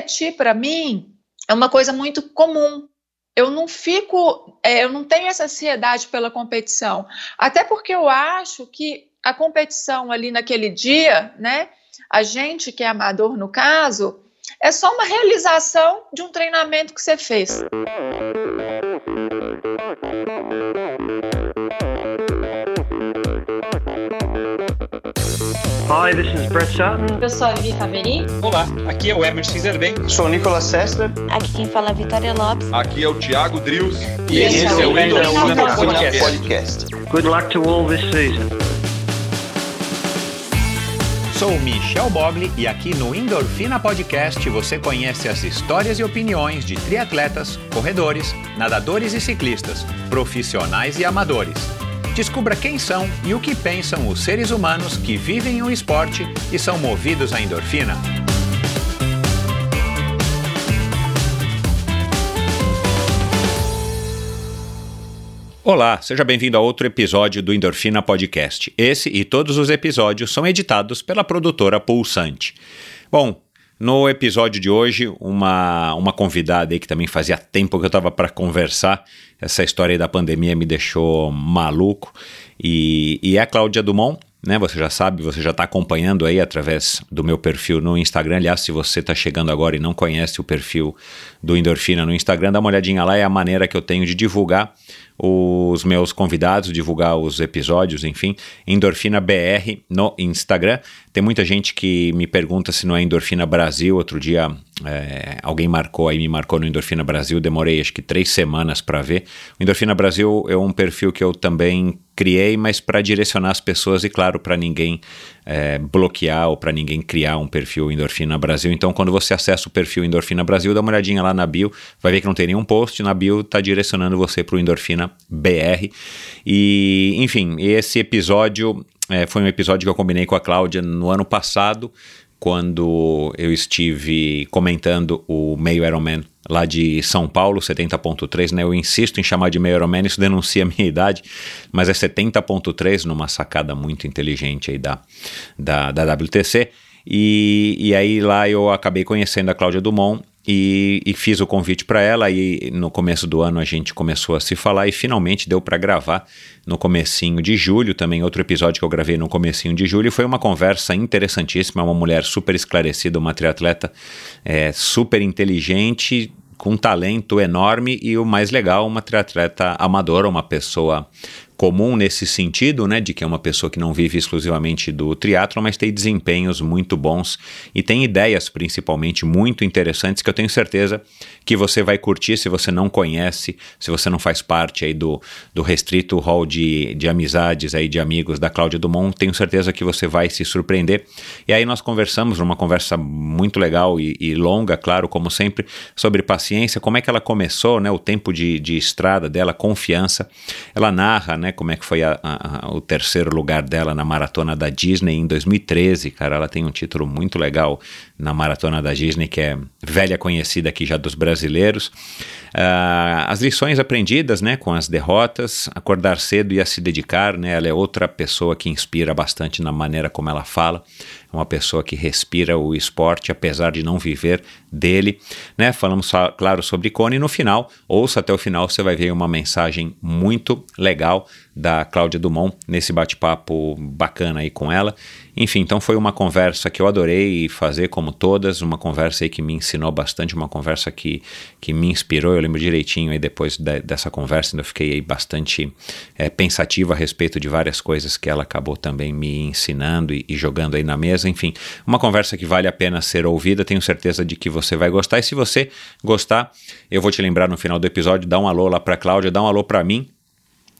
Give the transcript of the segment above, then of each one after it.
competir para mim é uma coisa muito comum. Eu não fico, é, eu não tenho essa ansiedade pela competição, até porque eu acho que a competição ali naquele dia, né? A gente que é amador no caso, é só uma realização de um treinamento que você fez. Hi, this is Brett Sutton. Eu sou a Vivi Faveri. Olá, aqui é o Emerson Zerben. Sou o Nicolas Sessler. Aqui quem fala é a Vitória Lopes. Aqui é o Thiago Drius. E, e esse, esse é o Endorfina Podcast. Podcast. Good luck to all this season. Sou Michel Bogli e aqui no Endorfina Podcast você conhece as histórias e opiniões de triatletas, corredores, nadadores e ciclistas, profissionais e amadores Descubra quem são e o que pensam os seres humanos que vivem o esporte e são movidos à endorfina. Olá, seja bem-vindo a outro episódio do Endorfina Podcast. Esse e todos os episódios são editados pela produtora Pulsante. Bom, no episódio de hoje, uma, uma convidada aí que também fazia tempo que eu estava para conversar. Essa história aí da pandemia me deixou maluco. E, e é a Cláudia Dumont, né? Você já sabe, você já está acompanhando aí através do meu perfil no Instagram. Aliás, se você está chegando agora e não conhece o perfil do Endorfina no Instagram, dá uma olhadinha lá, é a maneira que eu tenho de divulgar os meus convidados, divulgar os episódios, enfim, Endorfina BR no Instagram. Tem muita gente que me pergunta se não é Endorfina Brasil. Outro dia é, alguém marcou aí, me marcou no Endorfina Brasil. Demorei acho que três semanas para ver. O Endorfina Brasil é um perfil que eu também criei, mas para direcionar as pessoas e, claro, para ninguém é, bloquear ou para ninguém criar um perfil Endorfina Brasil. Então, quando você acessa o perfil Endorfina Brasil, dá uma olhadinha lá na bio, vai ver que não tem nenhum post. Na bio está direcionando você para o Endorfina BR. E, enfim, esse episódio é, foi um episódio que eu combinei com a Cláudia no ano passado, quando eu estive comentando o meio Ironman lá de São Paulo, 70.3, né? Eu insisto em chamar de meio Ironman, isso denuncia a minha idade, mas é 70.3 numa sacada muito inteligente aí da, da, da WTC. E, e aí lá eu acabei conhecendo a Cláudia Dumont e, e, fiz o convite para ela e no começo do ano a gente começou a se falar e finalmente deu para gravar no comecinho de julho, também. Outro episódio que eu gravei no comecinho de julho, foi uma conversa interessantíssima, uma mulher super esclarecida, uma triatleta é, super inteligente, com um talento enorme e o mais legal, uma triatleta amadora, uma pessoa comum nesse sentido, né, de que é uma pessoa que não vive exclusivamente do triatlo, mas tem desempenhos muito bons e tem ideias principalmente muito interessantes que eu tenho certeza que você vai curtir se você não conhece, se você não faz parte aí do, do restrito hall de, de amizades aí de amigos da Cláudia Dumont, tenho certeza que você vai se surpreender. E aí nós conversamos numa conversa muito legal e, e longa, claro, como sempre, sobre paciência, como é que ela começou, né, o tempo de, de estrada dela, confiança. Ela narra, né, né? Como é que foi a, a, o terceiro lugar dela na maratona da Disney em 2013, cara. Ela tem um título muito legal na maratona da Disney, que é velha conhecida aqui já dos brasileiros. Uh, as lições aprendidas, né? Com as derrotas, acordar cedo e a se dedicar, né? Ela é outra pessoa que inspira bastante na maneira como ela fala uma pessoa que respira o esporte, apesar de não viver dele. Né? Falamos, claro, sobre Cone e no final, ouça até o final, você vai ver uma mensagem muito legal da Cláudia Dumont nesse bate-papo bacana aí com ela. Enfim, então foi uma conversa que eu adorei fazer, como todas, uma conversa aí que me ensinou bastante, uma conversa que, que me inspirou. Eu lembro direitinho aí depois de, dessa conversa, eu fiquei aí bastante é, pensativo a respeito de várias coisas que ela acabou também me ensinando e, e jogando aí na mesa. Enfim, uma conversa que vale a pena ser ouvida, tenho certeza de que você vai gostar. E se você gostar, eu vou te lembrar no final do episódio, dá um alô lá para Cláudia, dá um alô para mim,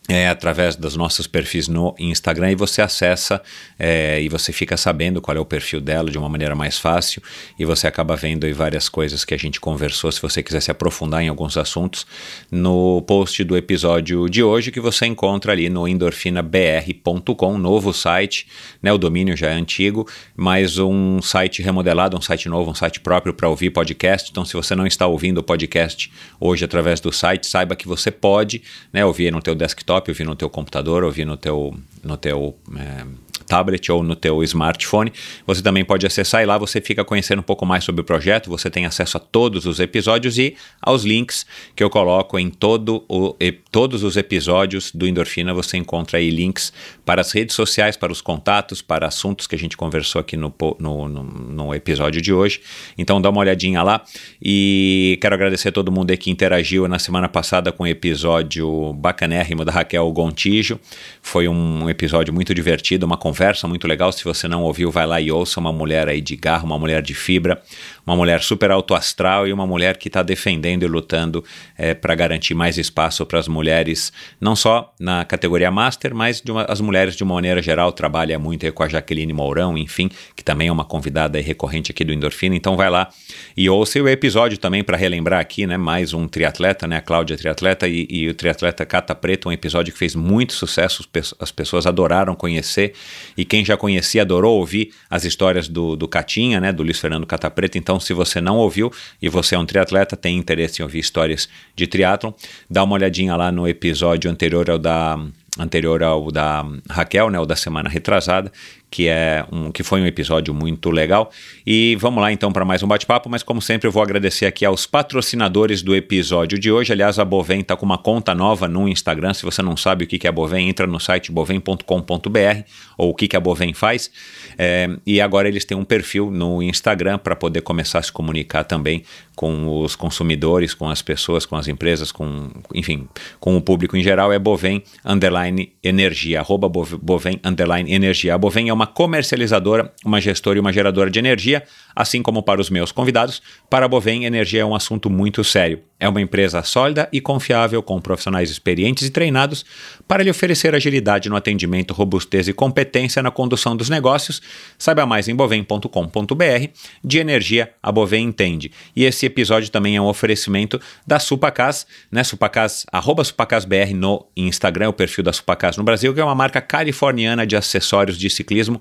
é, através dos nossos perfis no Instagram e você acessa é, e você fica sabendo qual é o perfil dela de uma maneira mais fácil e você acaba vendo aí várias coisas que a gente conversou. Se você quiser se aprofundar em alguns assuntos, no post do episódio de hoje que você encontra ali no endorfinabr.com, novo site, né? O domínio já é antigo, mas um site remodelado, um site novo, um site próprio para ouvir podcast. Então, se você não está ouvindo o podcast hoje através do site, saiba que você pode, né, ouvir no teu desktop desktop, ouvir no teu computador, ouvir no teu, no teu é, tablet ou no teu smartphone. Você também pode acessar e lá você fica conhecendo um pouco mais sobre o projeto, você tem acesso a todos os episódios e aos links que eu coloco em todo o, todos os episódios do Endorfina, você encontra aí links para as redes sociais, para os contatos, para assuntos que a gente conversou aqui no, no, no, no episódio de hoje. Então dá uma olhadinha lá e quero agradecer a todo mundo aí que interagiu na semana passada com o episódio bacanérrimo da Raquel Gontijo. Foi um episódio muito divertido, uma conversa muito legal. Se você não ouviu, vai lá e ouça uma mulher aí de garra, uma mulher de fibra, uma mulher super alto astral e uma mulher que está defendendo e lutando é, para garantir mais espaço para as mulheres, não só na categoria Master, mas uma, as mulheres de uma maneira geral. Trabalha muito com a Jaqueline Mourão, enfim, que também é uma convidada recorrente aqui do Endorfina. Então vai lá e ouça o episódio também para relembrar aqui, né? Mais um triatleta, né? A Cláudia triatleta e, e o triatleta Cata Preto, um episódio que fez muito sucesso, as pessoas adoraram conhecer e quem já conhecia adorou ouvir as histórias do, do Catinha, né? Do Luiz Fernando Cata Preto. Então se você não ouviu e você é um triatleta, tem interesse em ouvir histórias de triatlon, dá uma olhadinha lá no episódio anterior ao da anterior ao da Raquel, né, o da semana retrasada, que é um que foi um episódio muito legal. E vamos lá então para mais um bate-papo, mas como sempre eu vou agradecer aqui aos patrocinadores do episódio de hoje. Aliás, a Bovem está com uma conta nova no Instagram. Se você não sabe o que é a Bovem, entra no site bovem.com.br ou o que a Bovem faz. É, e agora eles têm um perfil no Instagram para poder começar a se comunicar também com os consumidores, com as pessoas, com as empresas, com, enfim, com o público em geral. É Bovem Underline Energia, arroba Bovem Underline Energia. A Bovem é uma comercializadora, uma gestora e uma geradora de energia, assim como para os meus convidados. Para a Bovem, energia é um assunto muito sério. É uma empresa sólida e confiável, com profissionais experientes e treinados para lhe oferecer agilidade no atendimento, robustez e competência na condução dos negócios. Saiba mais em bovem.com.br. De energia, a Bovem entende. E esse episódio também é um oferecimento da Supacas, né? Supacas, arroba SupacasBR no Instagram, o perfil da Supacas no Brasil, que é uma marca californiana de acessórios de ciclismo,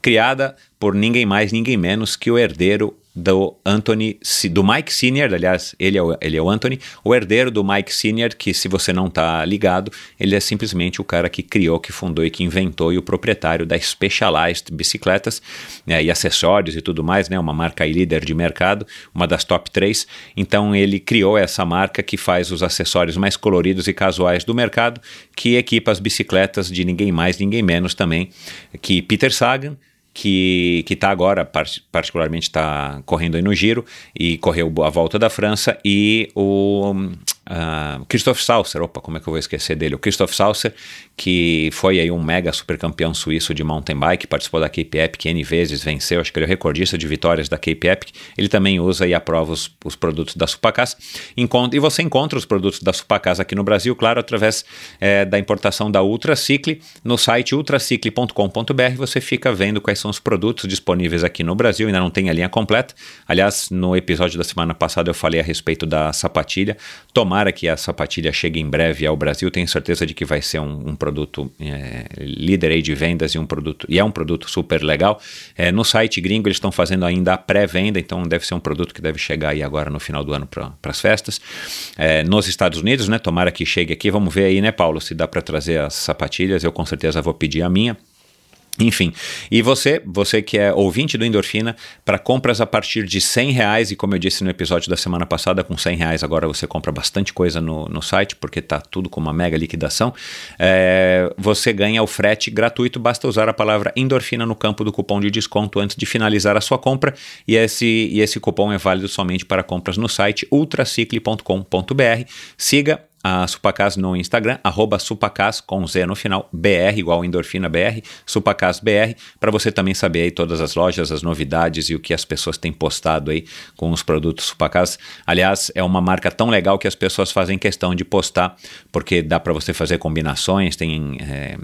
criada por ninguém mais, ninguém menos que o herdeiro do Anthony, do Mike Senior, aliás, ele é, o, ele é o Anthony, o herdeiro do Mike Senior, que se você não está ligado, ele é simplesmente o cara que criou, que fundou e que inventou e o proprietário da Specialized Bicicletas né, e acessórios e tudo mais, né, uma marca líder de mercado, uma das top 3. Então ele criou essa marca que faz os acessórios mais coloridos e casuais do mercado, que equipa as bicicletas de ninguém mais, ninguém menos também que Peter Sagan, que está agora, particularmente está correndo aí no Giro, e correu a volta da França, e o uh, Christoph Sausser, opa, como é que eu vou esquecer dele? O Christoph Sausser, que foi aí um mega super campeão suíço de mountain bike, participou da Cape Epic N vezes, venceu, acho que ele é o recordista de vitórias da Cape Epic. Ele também usa e aprova os, os produtos da Supacas. Encontra, e você encontra os produtos da Supacas aqui no Brasil, claro, através é, da importação da Ultracicle. No site ultracicle.com.br você fica vendo quais são os produtos disponíveis aqui no Brasil, ainda não tem a linha completa. Aliás, no episódio da semana passada eu falei a respeito da sapatilha. Tomara que a sapatilha chegue em breve ao Brasil, tenho certeza de que vai ser um, um produto é, líder aí de vendas e um produto e é um produto super legal. É, no site gringo eles estão fazendo ainda a pré-venda, então deve ser um produto que deve chegar aí agora no final do ano para as festas. É, nos Estados Unidos, né? Tomara que chegue aqui. Vamos ver aí, né, Paulo, se dá para trazer as sapatilhas. Eu com certeza vou pedir a minha. Enfim, e você, você que é ouvinte do Endorfina, para compras a partir de 100 reais, e como eu disse no episódio da semana passada, com 100 reais agora você compra bastante coisa no, no site, porque tá tudo com uma mega liquidação, é, você ganha o frete gratuito, basta usar a palavra endorfina no campo do cupom de desconto antes de finalizar a sua compra, e esse, e esse cupom é válido somente para compras no site ultracicle.com.br. Siga a Supacas no Instagram, arroba Supacas com Z no final, BR, igual endorfina BR, Supacas BR, para você também saber aí todas as lojas, as novidades e o que as pessoas têm postado aí com os produtos Supacas. Aliás, é uma marca tão legal que as pessoas fazem questão de postar, porque dá para você fazer combinações, tem. É,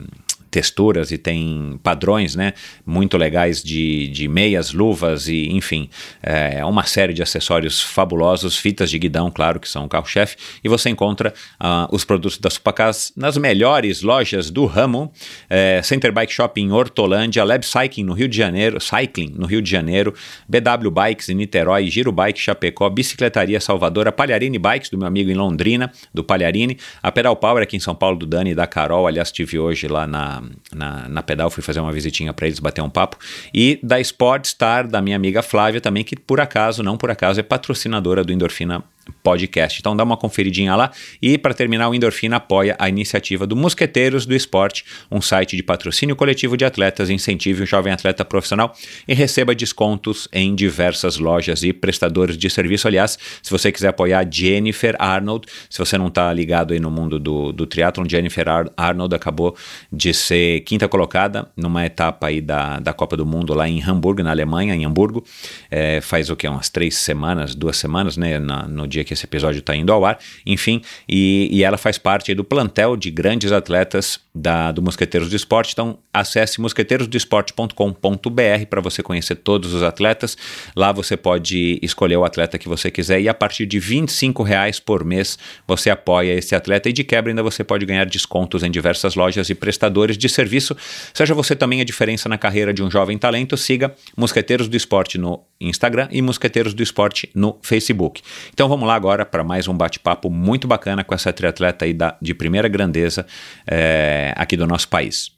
texturas e tem padrões né, muito legais de, de meias, luvas e enfim, é uma série de acessórios fabulosos, fitas de guidão, claro, que são o carro-chefe, e você encontra uh, os produtos da Supacas nas melhores lojas do ramo, é, Center Bike Shop em Hortolândia, Lab Cycling no Rio de Janeiro, Cycling no Rio de Janeiro, BW Bikes em Niterói, Giro Bike Chapecó, Bicicletaria Salvador, a Palharini Bikes do meu amigo em Londrina, do Palharini, a Pedal Power aqui em São Paulo do Dani e da Carol, aliás, estive hoje lá na na, na pedal, fui fazer uma visitinha para eles, bater um papo. E da Sportstar, da minha amiga Flávia também, que por acaso, não por acaso, é patrocinadora do Endorfina podcast. Então dá uma conferidinha lá. E para terminar, o Endorfina apoia a iniciativa do Mosqueteiros do Esporte, um site de patrocínio coletivo de atletas, incentive o jovem atleta profissional e receba descontos em diversas lojas e prestadores de serviço. Aliás, se você quiser apoiar Jennifer Arnold, se você não está ligado aí no mundo do, do triatlon, Jennifer Ar Arnold acabou de ser quinta colocada numa etapa aí da, da Copa do Mundo lá em Hamburgo, na Alemanha, em Hamburgo. É, faz o que? Umas três semanas, duas semanas, né? Na, no dia que esse episódio está indo ao ar, enfim, e, e ela faz parte do plantel de grandes atletas da, do Mosqueteiros do Esporte. Então, acesse mosqueteirosdoesporte.com.br para você conhecer todos os atletas. Lá você pode escolher o atleta que você quiser e a partir de R$ reais por mês você apoia esse atleta e de quebra ainda você pode ganhar descontos em diversas lojas e prestadores de serviço. Seja você também a diferença na carreira de um jovem talento, siga Mosqueteiros do Esporte no Instagram e Mosqueteiros do Esporte no Facebook. Então vamos lá agora para mais um bate-papo muito bacana com essa triatleta aí da, de primeira grandeza é, aqui do nosso país.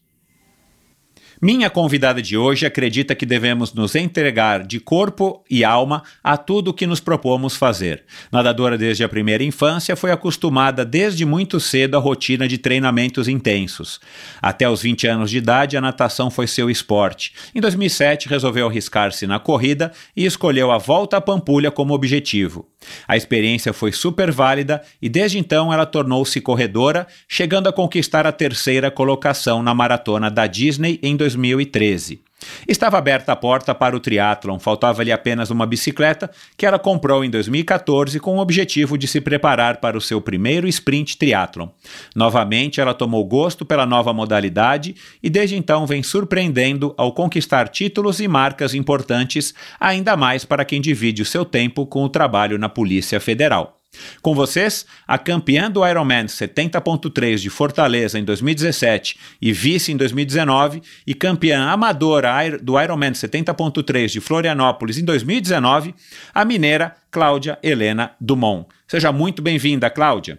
Minha convidada de hoje acredita que devemos nos entregar de corpo e alma a tudo o que nos propomos fazer. Nadadora desde a primeira infância, foi acostumada desde muito cedo à rotina de treinamentos intensos. Até os 20 anos de idade, a natação foi seu esporte. Em 2007, resolveu arriscar-se na corrida e escolheu a volta à Pampulha como objetivo. A experiência foi super válida e desde então ela tornou-se corredora, chegando a conquistar a terceira colocação na maratona da Disney em 2013. Estava aberta a porta para o triatlon, faltava-lhe apenas uma bicicleta que ela comprou em 2014 com o objetivo de se preparar para o seu primeiro sprint triatlon. Novamente, ela tomou gosto pela nova modalidade e desde então vem surpreendendo ao conquistar títulos e marcas importantes, ainda mais para quem divide o seu tempo com o trabalho na Polícia Federal. Com vocês, a campeã do Ironman 70.3 de Fortaleza em 2017 e vice em 2019 e campeã amadora do Ironman 70.3 de Florianópolis em 2019, a mineira Cláudia Helena Dumont. Seja muito bem-vinda, Cláudia.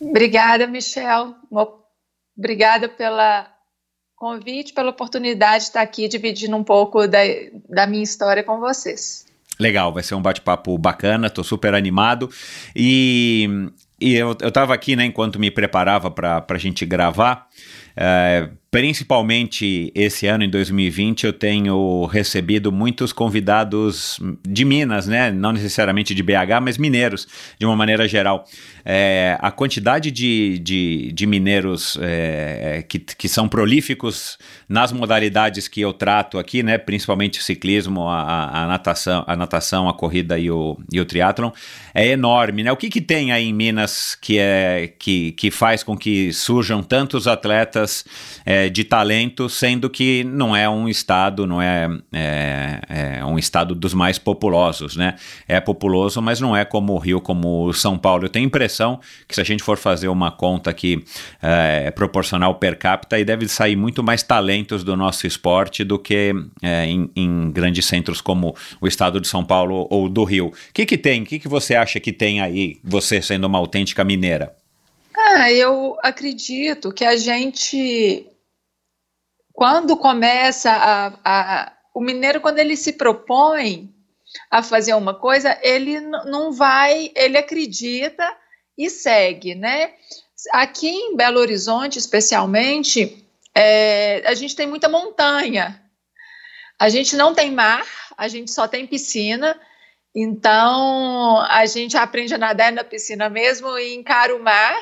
Obrigada, Michel. Obrigada pela convite, pela oportunidade de estar aqui dividindo um pouco da, da minha história com vocês. Legal, vai ser um bate-papo bacana, tô super animado. E, e eu, eu tava aqui, né, enquanto me preparava para a gente gravar, é, Principalmente esse ano, em 2020, eu tenho recebido muitos convidados de Minas, né? Não necessariamente de BH, mas mineiros, de uma maneira geral. É, a quantidade de, de, de mineiros é, que, que são prolíficos nas modalidades que eu trato aqui, né? Principalmente o ciclismo, a, a, natação, a natação, a corrida e o, e o triatlon, é enorme, né? O que, que tem aí em Minas que, é, que, que faz com que surjam tantos atletas? É, de talento, sendo que não é um estado, não é, é, é, um estado dos mais populosos, né? É populoso, mas não é como o Rio, como São Paulo. Eu tenho a impressão que se a gente for fazer uma conta aqui é, proporcional per capita, aí deve sair muito mais talentos do nosso esporte do que é, em, em, grandes centros como o estado de São Paulo ou do Rio. O que, que tem? O que, que você acha que tem aí, você sendo uma autêntica mineira? Ah, eu acredito que a gente quando começa a, a, o mineiro quando ele se propõe a fazer uma coisa, ele não vai, ele acredita e segue, né? Aqui em Belo Horizonte, especialmente, é, a gente tem muita montanha. A gente não tem mar, a gente só tem piscina. Então, a gente aprende a nadar na piscina mesmo e encara o mar,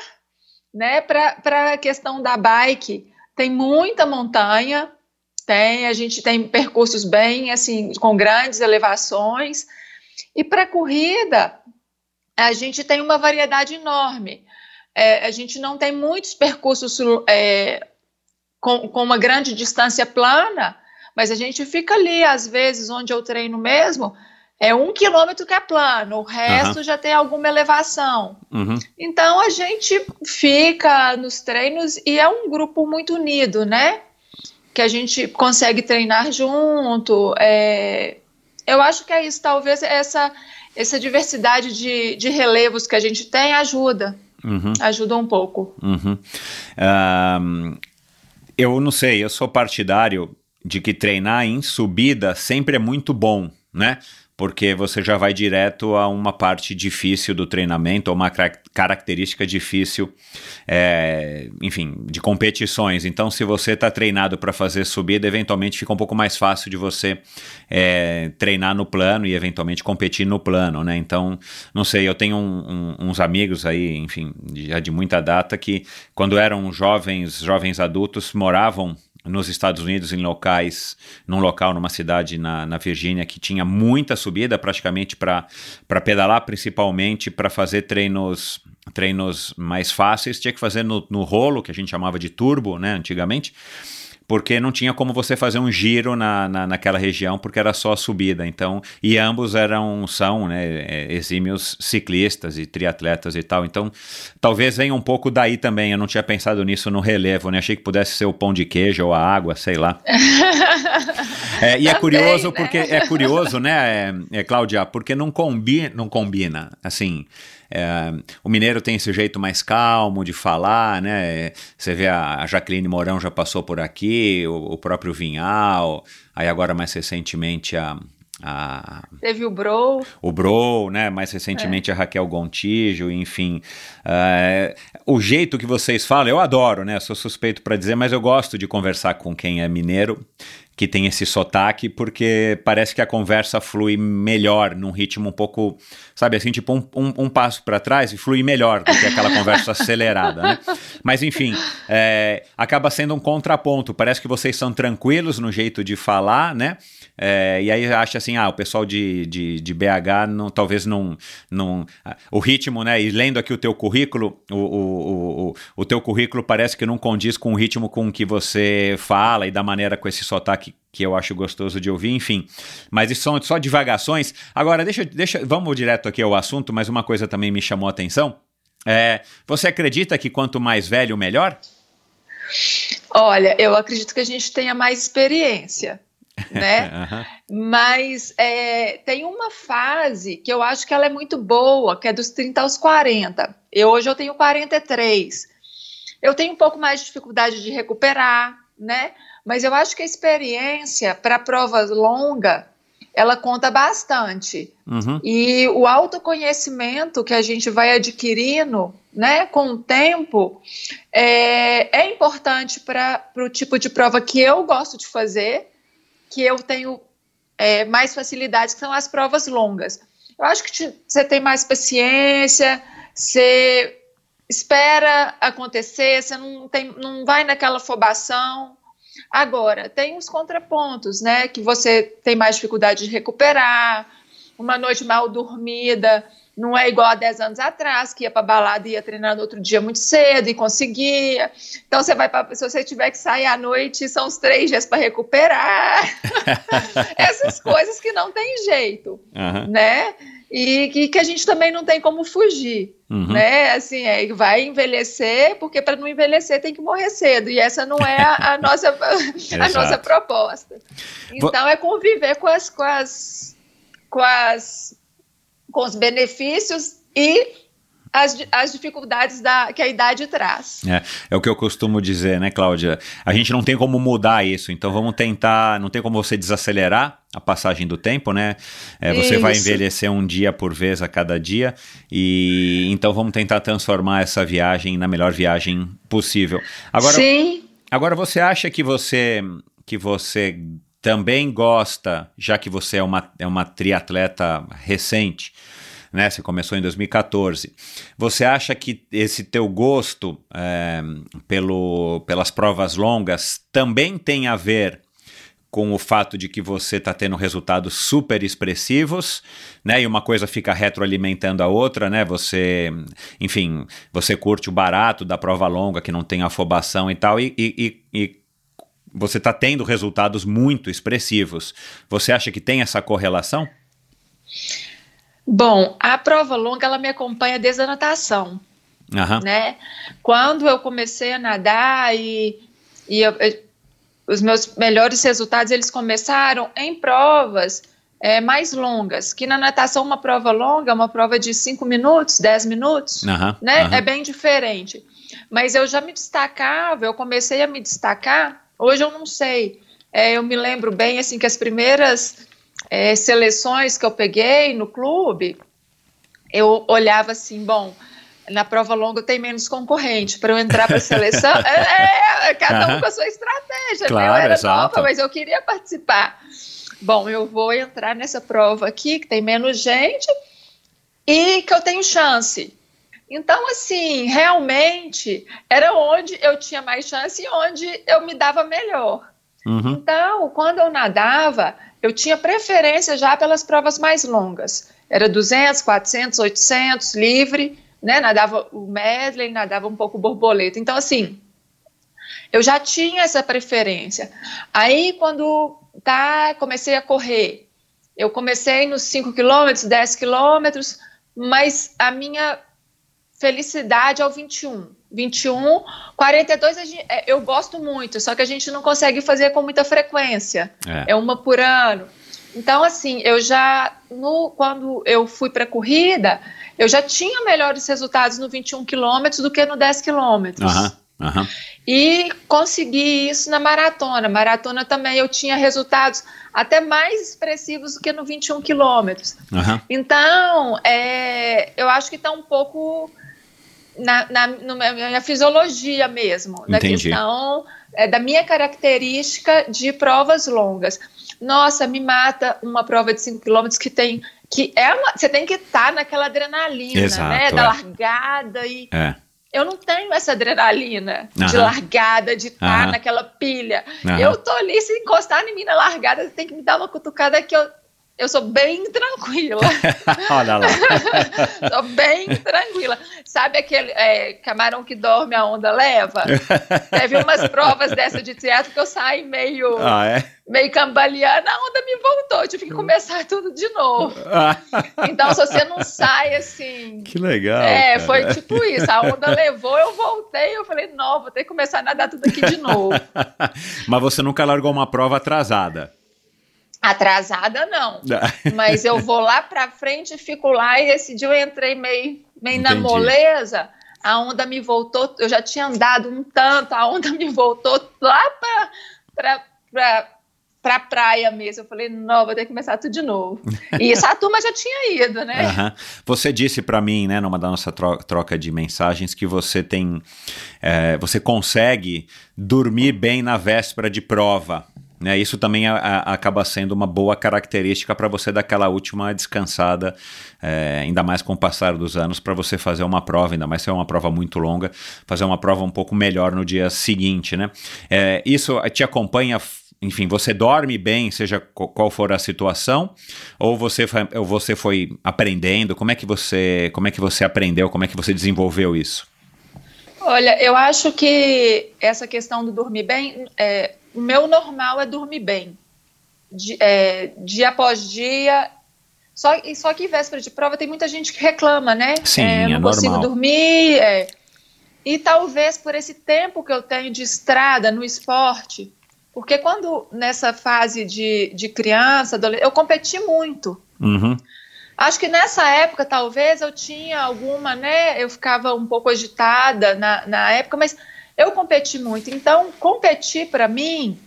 né? Para a questão da bike, tem muita montanha, tem, a gente tem percursos bem assim, com grandes elevações. E para corrida, a gente tem uma variedade enorme. É, a gente não tem muitos percursos é, com, com uma grande distância plana, mas a gente fica ali, às vezes, onde eu treino mesmo, é um quilômetro que é plano, o resto uhum. já tem alguma elevação. Uhum. Então a gente fica nos treinos e é um grupo muito unido, né? Que a gente consegue treinar junto. É... Eu acho que é isso, talvez essa, essa diversidade de, de relevos que a gente tem ajuda. Uhum. Ajuda um pouco. Um, Eu não sei, eu sou partidário de que treinar em subida sempre é muito bom, né? Porque você já vai direto a uma parte difícil do treinamento, ou uma característica difícil, é, enfim, de competições. Então, se você está treinado para fazer subida, eventualmente fica um pouco mais fácil de você é, treinar no plano e eventualmente competir no plano, né? Então, não sei, eu tenho um, um, uns amigos aí, enfim, já de muita data, que quando eram jovens, jovens adultos, moravam nos Estados Unidos, em locais, num local, numa cidade na, na Virgínia, que tinha muita subida, praticamente para pedalar, principalmente para fazer treinos treinos mais fáceis, tinha que fazer no, no rolo, que a gente chamava de turbo, né, antigamente porque não tinha como você fazer um giro na, na, naquela região, porque era só subida. Então, e ambos eram, são, né, é, exímios ciclistas e triatletas e tal. Então, talvez venha um pouco daí também. Eu não tinha pensado nisso no relevo, né? Achei que pudesse ser o pão de queijo ou a água, sei lá. é, e é curioso, né? porque é curioso, né, é, é, Cláudia, porque não combina, não combina, assim. É, o mineiro tem esse jeito mais calmo de falar, né? Você vê a, Jaqueline Mourão já passou por aqui, o, o próprio Vinhal, aí agora mais recentemente a, a, Teve o Bro. O Bro, né? Mais recentemente é. a Raquel Gontijo, enfim. Uh, o jeito que vocês falam, eu adoro, né? Sou suspeito para dizer, mas eu gosto de conversar com quem é mineiro que tem esse sotaque, porque parece que a conversa flui melhor, num ritmo um pouco, sabe assim, tipo um, um, um passo para trás e flui melhor do que aquela conversa acelerada, né? Mas enfim, é, acaba sendo um contraponto. Parece que vocês são tranquilos no jeito de falar, né? É, e aí acha assim, ah, o pessoal de, de, de BH não, talvez não, não. O ritmo, né? E lendo aqui o teu currículo, o, o, o, o teu currículo parece que não condiz com o ritmo com que você fala e da maneira com esse sotaque que eu acho gostoso de ouvir, enfim. Mas isso são só divagações. Agora, deixa, deixa, vamos direto aqui ao assunto, mas uma coisa também me chamou a atenção. É, você acredita que quanto mais velho, melhor? Olha, eu acredito que a gente tenha mais experiência né? uhum. Mas é, tem uma fase que eu acho que ela é muito boa, que é dos 30 aos 40. Eu, hoje eu tenho 43. Eu tenho um pouco mais de dificuldade de recuperar, né? Mas eu acho que a experiência para prova longa ela conta bastante. Uhum. E o autoconhecimento que a gente vai adquirindo né, com o tempo é, é importante para o tipo de prova que eu gosto de fazer que eu tenho é, mais facilidade, que são as provas longas. Eu acho que você tem mais paciência, você espera acontecer, você não, tem, não vai naquela afobação. Agora, tem os contrapontos, né? Que você tem mais dificuldade de recuperar, uma noite mal dormida, não é igual a 10 anos atrás, que ia para balada e ia treinar no outro dia muito cedo e conseguia. Então você vai para. Se você tiver que sair à noite, são os três dias para recuperar. Essas coisas que não tem jeito, uhum. né? E que, que, a gente também não tem como fugir, uhum. né? Assim, é, vai envelhecer, porque para não envelhecer tem que morrer cedo, e essa não é a, a nossa, a nossa proposta. Então é conviver com as, com as, com as com os benefícios e as, as dificuldades da, que a idade traz. É, é o que eu costumo dizer, né, Cláudia? A gente não tem como mudar isso, então vamos tentar. Não tem como você desacelerar a passagem do tempo, né? É, você isso. vai envelhecer um dia por vez a cada dia, e então vamos tentar transformar essa viagem na melhor viagem possível. Agora, Sim. Agora, você acha que você que você também gosta, já que você é uma, é uma triatleta recente, né? Você começou em 2014. Você acha que esse teu gosto é, pelo, pelas provas longas também tem a ver com o fato de que você está tendo resultados super expressivos, né? E uma coisa fica retroalimentando a outra, né? Você, enfim, você curte o barato da prova longa que não tem afobação e tal, e, e, e você está tendo resultados muito expressivos. Você acha que tem essa correlação? Bom, a prova longa ela me acompanha desde a natação, uhum. né? Quando eu comecei a nadar e, e eu, eu, os meus melhores resultados eles começaram em provas é, mais longas, que na natação uma prova longa, uma prova de 5 minutos, 10 minutos, uhum, né? Uhum. É bem diferente. Mas eu já me destacava, eu comecei a me destacar, hoje eu não sei. É, eu me lembro bem assim que as primeiras é, seleções que eu peguei no clube, eu olhava assim, bom, na prova longa tem menos concorrente para eu entrar para a seleção. é, é, cada um com a sua estratégia. Claro, né? Eu era exato. nova, mas eu queria participar. Bom, eu vou entrar nessa prova aqui que tem menos gente e que eu tenho chance. Então, assim, realmente era onde eu tinha mais chance e onde eu me dava melhor. Uhum. Então, quando eu nadava, eu tinha preferência já pelas provas mais longas. Era 200, 400, 800, livre, né? Nadava o medley, nadava um pouco borboleta. Então, assim, eu já tinha essa preferência. Aí, quando tá, comecei a correr, eu comecei nos 5 quilômetros, 10 quilômetros, mas a minha felicidade ao 21. 21, 42 gente, é, eu gosto muito, só que a gente não consegue fazer com muita frequência. É, é uma por ano. Então, assim, eu já, no, quando eu fui para a corrida, eu já tinha melhores resultados no 21 quilômetros do que no 10 quilômetros. Uhum, uhum. E consegui isso na maratona. Maratona também eu tinha resultados até mais expressivos do que no 21 quilômetros. Uhum. Então, é, eu acho que está um pouco na, na, na, minha fisiologia mesmo, Entendi. da questão é, da minha característica de provas longas. Nossa, me mata uma prova de 5 km que tem que é uma, você tem que estar tá naquela adrenalina, Exato, né, é. da largada e É. eu não tenho essa adrenalina de largada, de estar Aham. naquela pilha. Eu tô ali, se encostar em mim na largada, você tem que me dar uma cutucada que eu, eu sou bem tranquila. Olha lá. Tô bem tranquila. Sabe aquele é, camarão que dorme, a onda leva? Teve umas provas dessa de teatro que eu saí meio, ah, é? meio cambaleando, a onda me voltou. Eu tive que começar tudo de novo. Então, se você não sai assim. que legal. É, cara. foi tipo isso. A onda levou, eu voltei, eu falei, não, vou ter que começar a nadar tudo aqui de novo. Mas você nunca largou uma prova atrasada. Atrasada, não. Mas eu vou lá pra frente, fico lá, e esse dia eu entrei meio, meio na moleza, a onda me voltou, eu já tinha andado um tanto, a onda me voltou lá pra, pra, pra, pra praia mesmo. Eu falei, não, vou ter que começar tudo de novo. E essa turma já tinha ido, né? Aham. Você disse pra mim, né, numa da nossa tro- troca de mensagens, que você tem, é, você consegue dormir bem na véspera de prova. Né? Isso também a- a- acaba sendo uma boa característica para você dar aquela última descansada, é, ainda mais com o passar dos anos, para você fazer uma prova, ainda mais se é uma prova muito longa, fazer uma prova um pouco melhor no dia seguinte, né? É, isso te acompanha enfim, você dorme bem, seja qual for a situação, ou você foi, ou você foi aprendendo? Como é que você, como é que você aprendeu? Como é que você desenvolveu isso? Olha, eu acho que essa questão do dormir bem, é, o meu normal é dormir bem, Di- é, dia após dia. Só, só que véspera de prova tem muita gente que reclama, né? Sim, É, é não consigo normal. dormir. é. E talvez por esse tempo que eu tenho de estrada no esporte, porque quando nessa fase de, de criança, adolescente, eu competi muito. Uhum. Acho que nessa época, talvez, eu tinha alguma, né? Eu ficava um pouco agitada na, na época, mas eu competi muito. Então, competir para mim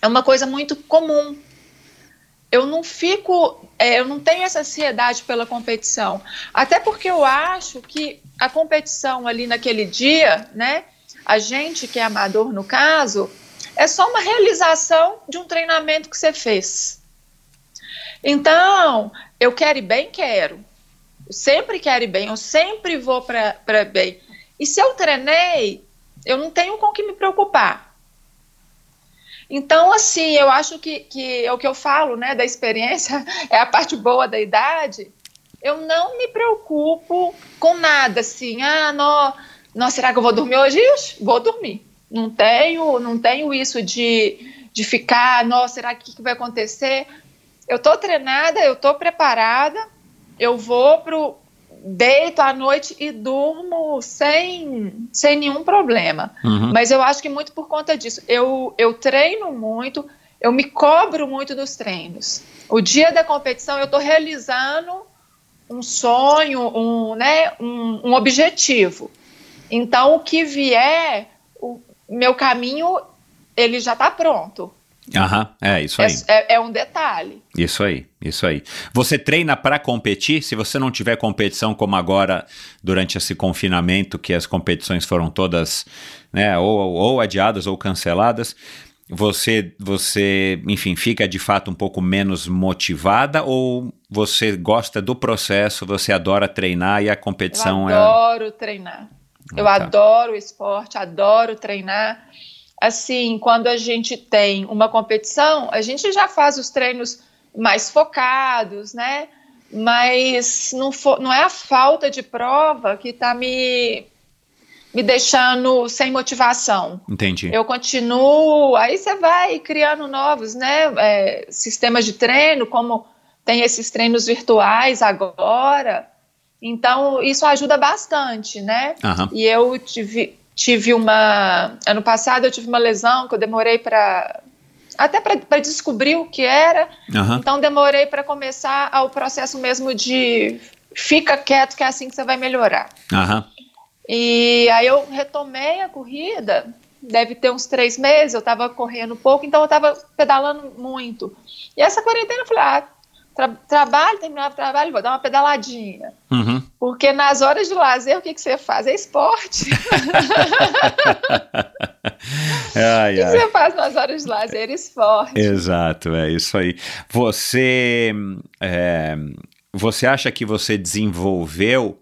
é uma coisa muito comum. Eu não fico, é, eu não tenho essa ansiedade pela competição. Até porque eu acho que a competição ali naquele dia, né? A gente que é amador no caso, é só uma realização de um treinamento que você fez. Então, eu quero ir bem? Quero. Eu sempre quero ir bem, eu sempre vou para bem. E se eu treinei, eu não tenho com o que me preocupar. Então, assim, eu acho que, que é o que eu falo, né, da experiência, é a parte boa da idade. Eu não me preocupo com nada, assim, ah, não, não será que eu vou dormir hoje? Ixi, vou dormir. Não tenho, não tenho isso de, de ficar, nossa, será que, que vai acontecer? Eu tô treinada, eu tô preparada, eu vou pro deito à noite e durmo sem, sem nenhum problema. Uhum. Mas eu acho que muito por conta disso. Eu, eu treino muito, eu me cobro muito dos treinos. O dia da competição eu estou realizando um sonho, um, né, um, um objetivo. Então, o que vier, o meu caminho, ele já está pronto. Aham, é isso aí. É, é, um detalhe. Isso aí, isso aí. Você treina para competir? Se você não tiver competição como agora, durante esse confinamento, que as competições foram todas, né, ou, ou adiadas ou canceladas, você, você, enfim, fica de fato um pouco menos motivada ou você gosta do processo, você adora treinar e a competição Eu adoro é... treinar. Eu ah, tá. adoro o esporte, adoro treinar assim, quando a gente tem uma competição, a gente já faz os treinos mais focados, né? Mas não, for, não é a falta de prova que está me, me deixando sem motivação. Entendi. Eu continuo, aí você vai criando novos, né? É, sistemas de treino, como tem esses treinos virtuais agora. Então, isso ajuda bastante, né? Uhum. E eu tive, tive uma. Ano passado eu tive uma lesão que eu demorei para. Até para descobrir o que era. Uhum. Então demorei para começar o processo mesmo de fica quieto que é assim que você vai melhorar. Uhum. E aí eu retomei a corrida, deve ter uns três meses, eu estava correndo pouco, então eu estava pedalando muito. E essa quarentena eu falei, ah, tra trabalho, terminava o trabalho, vou dar uma pedaladinha. Uhum. Porque nas horas de lazer, o que, que você faz? É esporte. ai, o que, ai. que você faz nas horas de lazer? Esporte. Exato, é isso aí. Você, é, você acha que você desenvolveu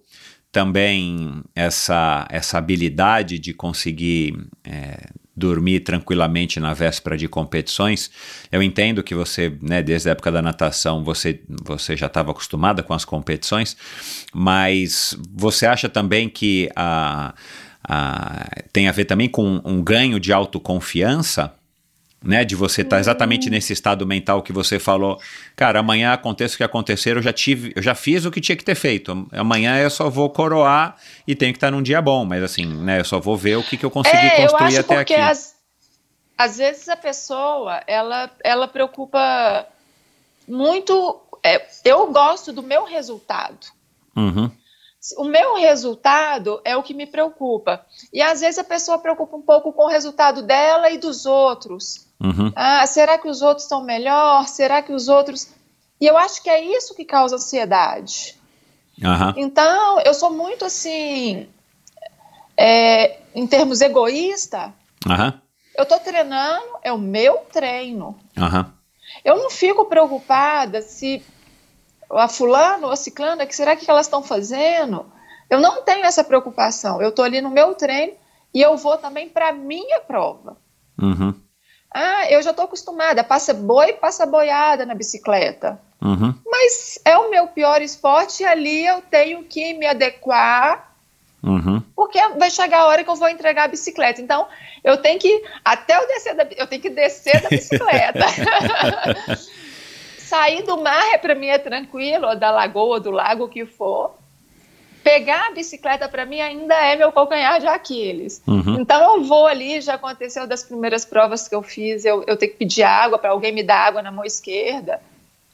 também essa, essa habilidade de conseguir é, dormir tranquilamente na véspera de competições. Eu entendo que você, né, desde a época da natação, você, você já estava acostumada com as competições, mas você acha também que a, a, tem a ver também com um ganho de autoconfiança? Né? De você estar tá exatamente nesse estado mental que você falou, cara, amanhã aconteça o que acontecer, eu já tive, eu já fiz o que tinha que ter feito. Amanhã eu só vou coroar e tenho que estar tá num dia bom, mas assim, né? Eu só vou ver o que, que eu consegui é, construir eu acho até porque aqui. As, às vezes a pessoa, ela, ela preocupa muito. É, eu gosto do meu resultado. Uhum. O meu resultado é o que me preocupa. E às vezes a pessoa preocupa um pouco com o resultado dela e dos outros. Uhum. Ah, será que os outros estão melhor? Será que os outros. E eu acho que é isso que causa ansiedade. Uhum. Então, eu sou muito assim. É, em termos egoísta, uhum. eu estou treinando, é o meu treino. Eu não fico preocupada se a fulano ou a ciclana, que será que elas estão fazendo? Eu não tenho essa preocupação. Eu estou ali no meu treino e eu vou também para a minha prova. Uhum. Ah, eu já estou acostumada, passa boi, passa boiada na bicicleta. Uhum. Mas é o meu pior esporte e ali eu tenho que me adequar, uhum. porque vai chegar a hora que eu vou entregar a bicicleta. Então, eu tenho que, até eu descer da, eu tenho que descer da bicicleta. Sair do mar é para mim é tranquilo, ou da lagoa, ou do lago, o que for pegar a bicicleta para mim ainda é meu calcanhar de Aquiles. Uhum. Então eu vou ali, já aconteceu das primeiras provas que eu fiz, eu, eu tenho que pedir água para alguém me dar água na mão esquerda,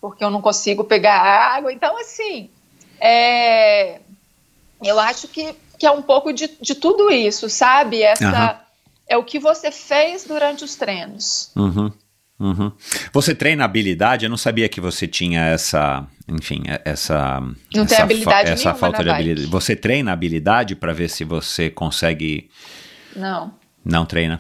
porque eu não consigo pegar água. Então, assim, é, eu acho que, que é um pouco de, de tudo isso, sabe? Essa uhum. é o que você fez durante os treinos. Uhum. Uhum. Você treina habilidade? Eu não sabia que você tinha essa, enfim, essa não essa, tem habilidade fa essa falta de habilidade. Você treina habilidade para ver se você consegue? Não. Não treina?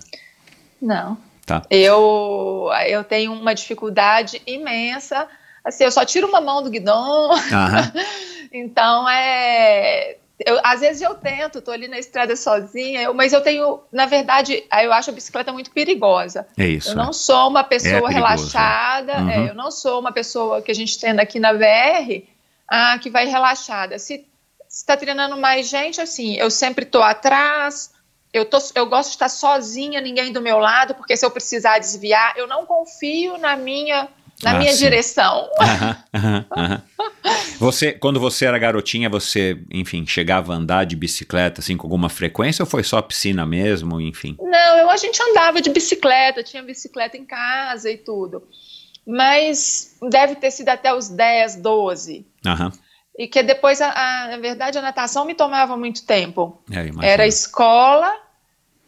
Não. Tá. Eu eu tenho uma dificuldade imensa. Assim, eu só tiro uma mão do guidão. então é eu, às vezes eu tento, tô ali na estrada sozinha, eu, mas eu tenho, na verdade, eu acho a bicicleta muito perigosa. É isso. Eu não sou uma pessoa é relaxada, é, uhum. eu não sou uma pessoa que a gente tem aqui na VR ah, que vai relaxada. Se está treinando mais gente, assim, eu sempre tô atrás, eu, tô, eu gosto de estar sozinha, ninguém do meu lado, porque se eu precisar desviar, eu não confio na minha na ah, minha sim. direção. Você, quando você era garotinha, você, enfim, chegava a andar de bicicleta assim com alguma frequência ou foi só piscina mesmo, enfim? Não, eu, a gente andava de bicicleta, tinha bicicleta em casa e tudo. Mas deve ter sido até os 10, 12. Aham. e que depois, a, a, na verdade, a natação me tomava muito tempo. É, Era escola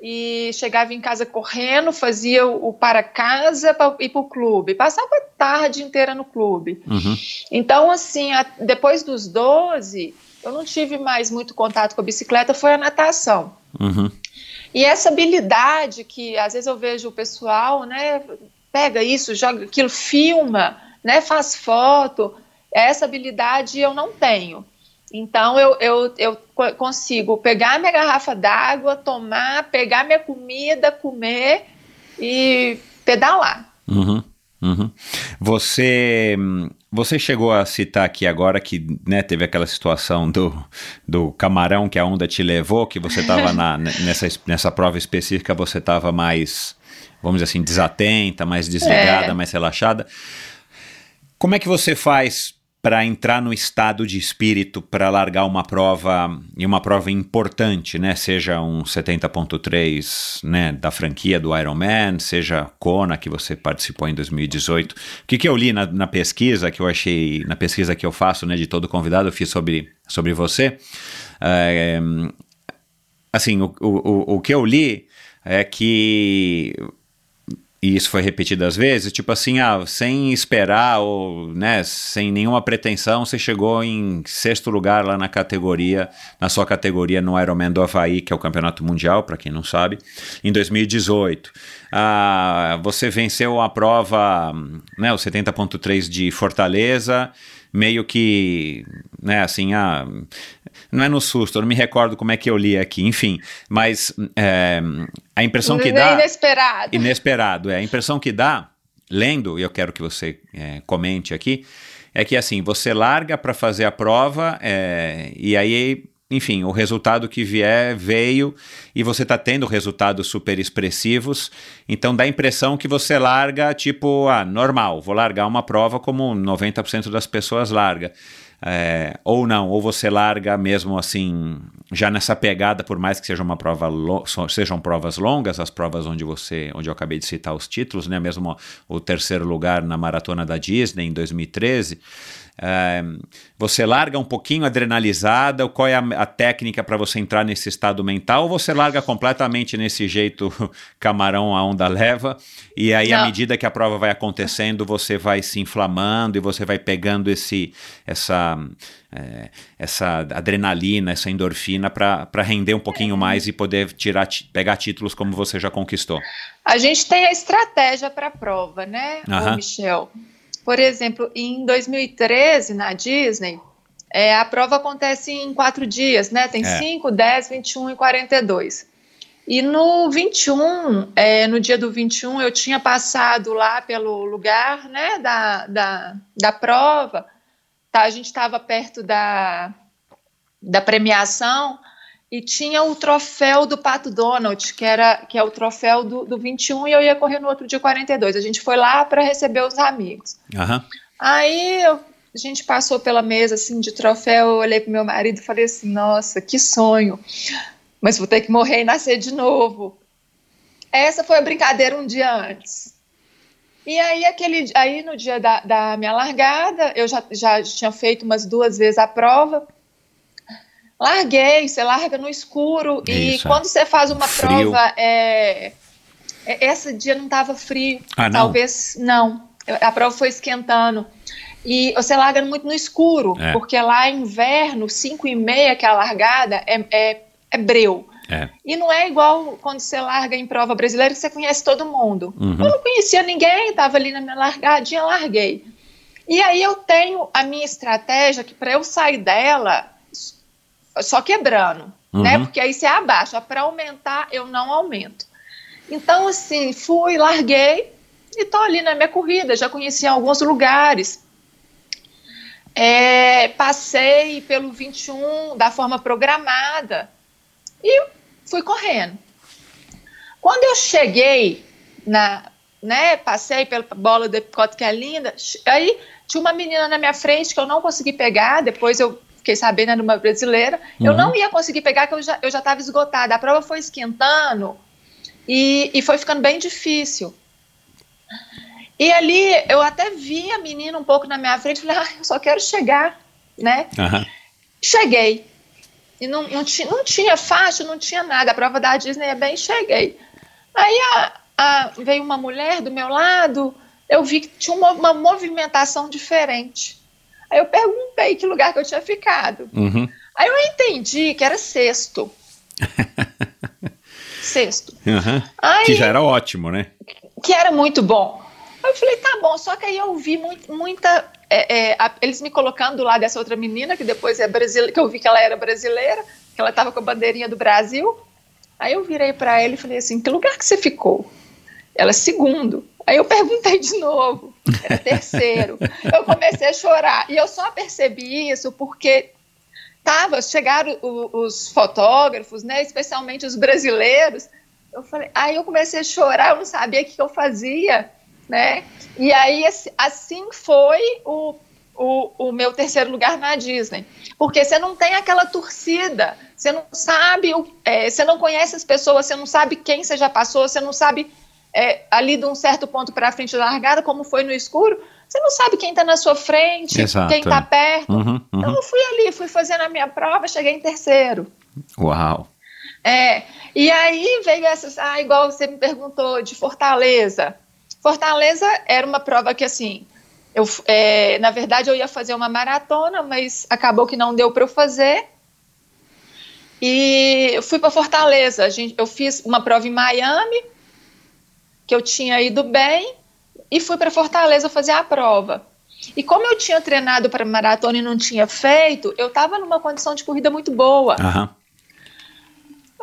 e chegava em casa correndo, fazia o, para casa para ir para o clube, passava a tarde inteira no clube. Uhum. Então, assim, a, depois dos 12, eu não tive mais muito contato com a bicicleta, foi a natação. Uhum. E essa habilidade que às vezes eu vejo o pessoal, né, pega isso, joga aquilo, filma, né, faz foto, essa habilidade eu não tenho. Então eu, eu, eu consigo pegar minha garrafa d'água, tomar, pegar minha comida, comer e pedalar. Uhum, uhum. Você, você chegou a citar aqui agora que né, teve aquela situação do, do camarão que a onda te levou, que você estava nessa, nessa prova específica, você estava mais, vamos dizer assim, desatenta, mais desligada, é. mais relaxada. Como é que você faz para entrar no estado de espírito para largar uma prova e uma prova importante, né? Seja um 70.3, né, da franquia do Ironman, seja Kona que você participou em 2018. O que, que eu li na, na, pesquisa que eu achei, na pesquisa que eu faço, né, de todo convidado, eu fiz sobre, sobre você. É, assim, o, o, o que eu li é que e isso foi repetido às vezes, tipo assim, ah, sem esperar ou, né, sem nenhuma pretensão, você chegou em sexto lugar lá na categoria, na sua categoria no Ironman do Havaí, que é o campeonato mundial, para quem não sabe, em 2018. Ah, você venceu a prova, né, o 70.3 de Fortaleza, meio que, né, assim, ah, não é no susto, eu não me recordo como é que eu li aqui, enfim, mas é, a impressão que dá... Inesperado. Inesperado, é. A impressão que dá, lendo, e eu quero que você é, comente aqui, é que assim, você larga para fazer a prova é, e aí enfim, o resultado que vier veio e você está tendo resultados super expressivos, então dá a impressão que você larga tipo, ah, normal, vou largar uma prova como 90% das pessoas larga. É, ou não, ou você larga mesmo assim, já nessa pegada, por mais que seja uma prova sejam provas longas, as provas onde você, onde eu acabei de citar os títulos, né? Mesmo o terceiro lugar na maratona da Disney em 2013. É, você larga um pouquinho adrenalizada? Qual é a, a técnica para você entrar nesse estado mental? Ou você larga completamente nesse jeito camarão a onda leva? E aí, Não. à medida que a prova vai acontecendo, você vai se inflamando e você vai pegando esse, essa, é, essa adrenalina, essa endorfina para render um pouquinho mais e poder tirar, pegar títulos como você já conquistou. A gente tem a estratégia para a prova, né, Michel? Por exemplo, em 2013, na Disney, é, a prova acontece em quatro dias, né? Tem é. 5, 10, 21 e 42. E no 21, é, no dia do 21, eu tinha passado lá pelo lugar né, da, da, da prova, tá? a gente estava perto da, da premiação, e tinha o troféu do Pato Donald, que era que é o troféu do, do 21, e eu ia correr no outro dia 42. A gente foi lá para receber os amigos. Uhum. Aí eu, a gente passou pela mesa assim de troféu, eu olhei pro meu marido e falei assim: nossa, que sonho, mas vou ter que morrer e nascer de novo. Essa foi a brincadeira um dia antes. E aí, aquele, aí no dia da, da minha largada, eu já, já tinha feito umas duas vezes a prova. Larguei, você larga no escuro. Isso, e quando você faz uma frio. prova, é, é, esse dia não estava frio. Ah, não? Talvez não. A prova foi esquentando. E você larga muito no escuro, é. porque lá é inverno, 5 e meia, que é a largada, é, é, é breu. É. E não é igual quando você larga em prova brasileira que você conhece todo mundo. Uhum. Eu não conhecia ninguém, estava ali na minha largadinha, larguei. E aí eu tenho a minha estratégia que para eu sair dela, só quebrando, uhum. né? Porque aí você abaixa. Para aumentar, eu não aumento. Então, assim, fui, larguei e tô ali na minha corrida. Já conheci alguns lugares. É, passei pelo 21 da forma programada e fui correndo. Quando eu cheguei na, né, passei pela bola do Epcot que é linda, aí tinha uma menina na minha frente que eu não consegui pegar, depois eu fiquei sabendo, era uma brasileira. Uhum. Eu não ia conseguir pegar, porque eu já eu já estava esgotada. A prova foi esquentando e, e foi ficando bem difícil. E ali eu até vi a menina um pouco na minha frente, falei, ah, eu só quero chegar. né? Aham. Cheguei. E não, não, ti, não tinha faixa, não tinha nada. A prova da Disney é bem, cheguei. Aí a, a- veio uma mulher do meu lado, eu vi que tinha uma, uma movimentação diferente. Aí eu perguntei que lugar que eu tinha ficado. Uhum. Aí eu entendi que era sexto. sexto. Aham. Aí, Que já era ótimo, né? que era muito bom. Aí eu falei, tá bom, só que aí eu vi muito, muita. é, é, a- eles me colocando do lado dessa outra menina, que depois é brasileira, que eu vi que ela era brasileira, que ela estava com a bandeirinha do Brasil. Aí eu virei para ela e falei assim: que lugar que você ficou? Ela, segundo. Aí eu perguntei de novo, era terceiro. eu comecei a chorar. E eu só percebi isso porque tava, chegaram os fotógrafos, né, especialmente os brasileiros. Eu falei, aí eu comecei a chorar, eu não sabia o que eu fazia, né? E aí assim- foi o, o, o meu terceiro lugar na Disney, porque você não tem aquela torcida, você não sabe, é, você não conhece as pessoas, você não sabe quem você já passou, você não sabe é, ali de um certo ponto para frente da largada, como foi no escuro, você não sabe quem está na sua frente, Exato, quem está é. perto. Uhum, Então uhum. eu fui ali, fui fazendo a minha prova, cheguei em terceiro. Uau. É, e aí veio essas, ah, igual você me perguntou de Fortaleza. Fortaleza era uma prova que, assim, eu, é, na verdade eu ia fazer uma maratona, mas acabou que não deu para eu fazer. E eu fui para Fortaleza. Gente, eu fiz uma prova em Miami, que eu tinha ido bem, e fui para Fortaleza fazer a prova. E como eu tinha treinado para maratona e não tinha feito, eu estava numa condição de corrida muito boa. Aham.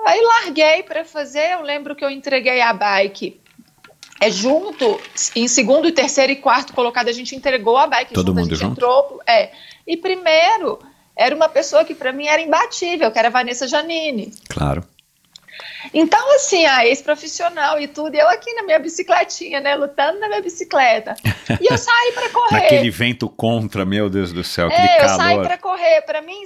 Aí larguei para fazer, eu lembro que eu entreguei a bike. É junto, em segundo, terceiro e quarto colocado, a gente entregou a bike Todo junto, mundo a gente junto? entrou. É. E primeiro, era uma pessoa que para mim era imbatível, que era a Vanessa Janine. Claro. Então, assim, a ex-profissional e tudo, eu aqui na minha bicicletinha, né, lutando na minha bicicleta. E eu saí para correr. Naquele vento contra, meu Deus do céu, aquele É, eu saí calor. para correr. Para mim,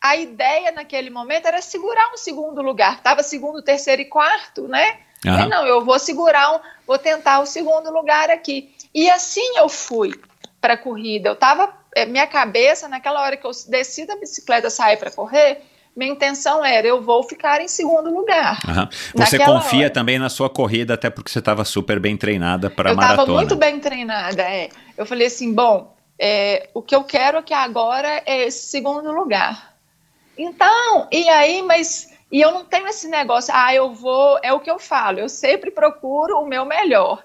a ideia naquele momento era segurar um segundo lugar. Tava segundo, terceiro e quarto, né? Aham. Falei, não, eu vou segurar, um, vou tentar o segundo lugar aqui. E assim eu fui para a corrida. Eu tava, eh, minha cabeça naquela hora que eu desci da bicicleta, saí para correr, minha intenção era eu vou ficar em segundo lugar. Aham. Você confia hora. também na sua corrida, até porque você estava super bem treinada para eu maratona. estava muito bem treinada, é. Eu falei assim, bom, é, o que eu quero aqui agora é esse segundo lugar. Então, e aí, mas e eu não tenho esse negócio, ah, eu vou, é o que eu falo, eu sempre procuro o meu melhor.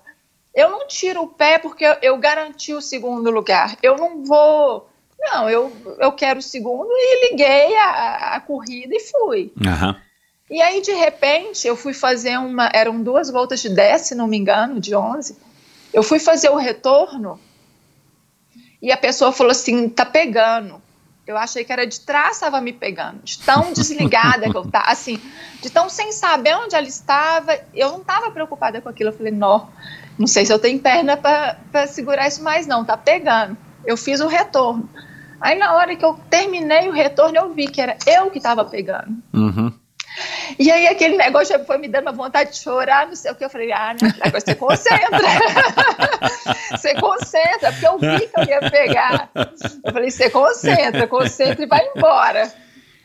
Eu não tiro o pé porque eu, eu garanti o segundo lugar. Eu não vou, não, eu, eu quero o segundo e liguei a, a corrida e fui. Aham. E aí, de repente, eu fui fazer uma. Eram duas voltas de 10, se não me engano, de 11. Eu fui fazer o retorno e a pessoa falou assim: tá pegando. Eu achei que era de trás, estava me pegando. De tão desligada que eu estava, assim, de tão sem saber onde ela estava. Eu não estava preocupada com aquilo. Eu falei: não, não sei se eu tenho perna para segurar isso mais, não, tá pegando. Eu fiz o retorno. Aí, na hora que eu terminei o retorno, eu vi que era eu que estava pegando. Uhum. E aí aquele negócio foi me dando uma vontade de chorar, não sei o que. Eu falei, ah, não, agora você concentra. você concentra, porque eu vi que eu ia pegar. Eu falei, você concentra, concentra e vai embora.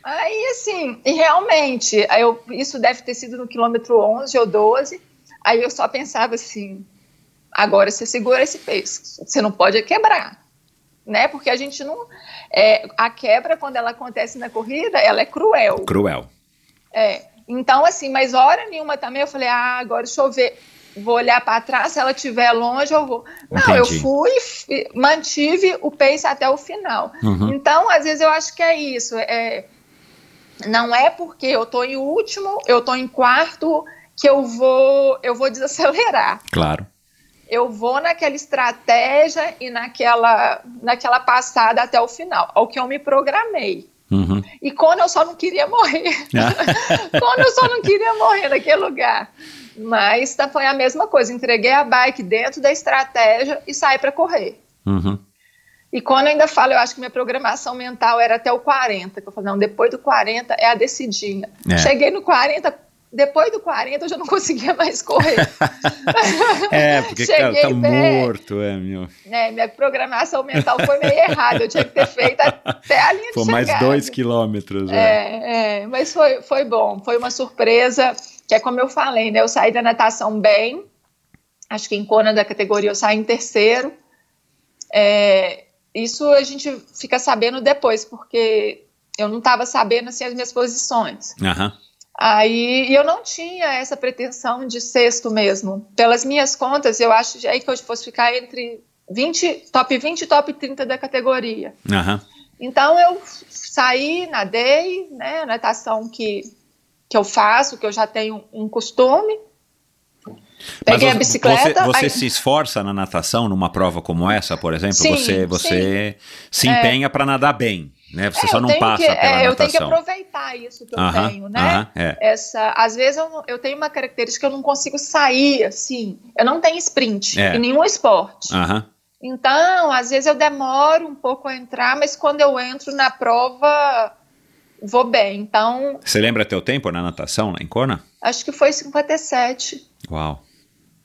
Aí, assim, e realmente, aí eu, isso deve ter sido no quilômetro 11 ou 12. Aí eu só pensava assim, agora você segura esse peso, você não pode quebrar. Né? Porque a gente não. É, a quebra, quando ela acontece na corrida, ela é cruel. Cruel. É, então, assim, mas hora nenhuma também eu falei, ah, agora deixa eu ver, vou olhar para trás, se ela estiver longe, eu vou. Não, eu Entendi. fui, mantive o pace até o final. Uhum. Então, às vezes eu acho que é isso. É, não é porque eu tô em último, eu tô em quarto, que eu vou, eu vou desacelerar. Claro. Eu vou naquela estratégia e naquela, naquela passada até o final, ao que eu me programei. Uhum. E quando eu só não queria morrer. quando eu só não queria morrer naquele lugar. Mas tá, foi a mesma coisa. Entreguei a bike dentro da estratégia e saí para correr. Uhum. E quando eu ainda falo, eu acho que minha programação mental era até o 40. Que eu falei, não, depois do 40 é a decidinha. É. Cheguei no 40, depois do 40 eu já não conseguia mais correr. é, porque cara, tá morto, é, meu. É, minha programação mental foi meio errada, eu tinha que ter feito até a linha foi de mais dois quilômetros. É, é, é, mas foi, foi bom, foi uma surpresa, que é como eu falei, né, eu saí da natação bem, acho que em Kona da categoria eu saí em terceiro, é, isso a gente fica sabendo depois, porque eu não estava sabendo assim, as minhas posições. Aham. Aí eu não tinha essa pretensão de sexto mesmo. Pelas minhas contas, eu acho aí que eu fosse ficar entre 20, top 20 e top 30 da categoria. Uhum. Então eu saí, nadei, né, natação que, que eu faço, que eu já tenho um costume. Peguei Mas a bicicleta. Você, você aí... se esforça na natação numa prova como essa, por exemplo? Sim, você você sim. se empenha é. para nadar bem. Né? Você é, só não passa que, pela é, natação. Eu tenho que aproveitar isso que eu tenho, né? É. Essa, às vezes eu, eu tenho uma característica que eu não consigo sair, assim. Eu não tenho sprint É. em nenhum esporte. Então, às vezes eu demoro um pouco a entrar, mas quando eu entro na prova, vou bem. Então, Você lembra teu tempo na natação em Kona? acho que foi 57. Uau.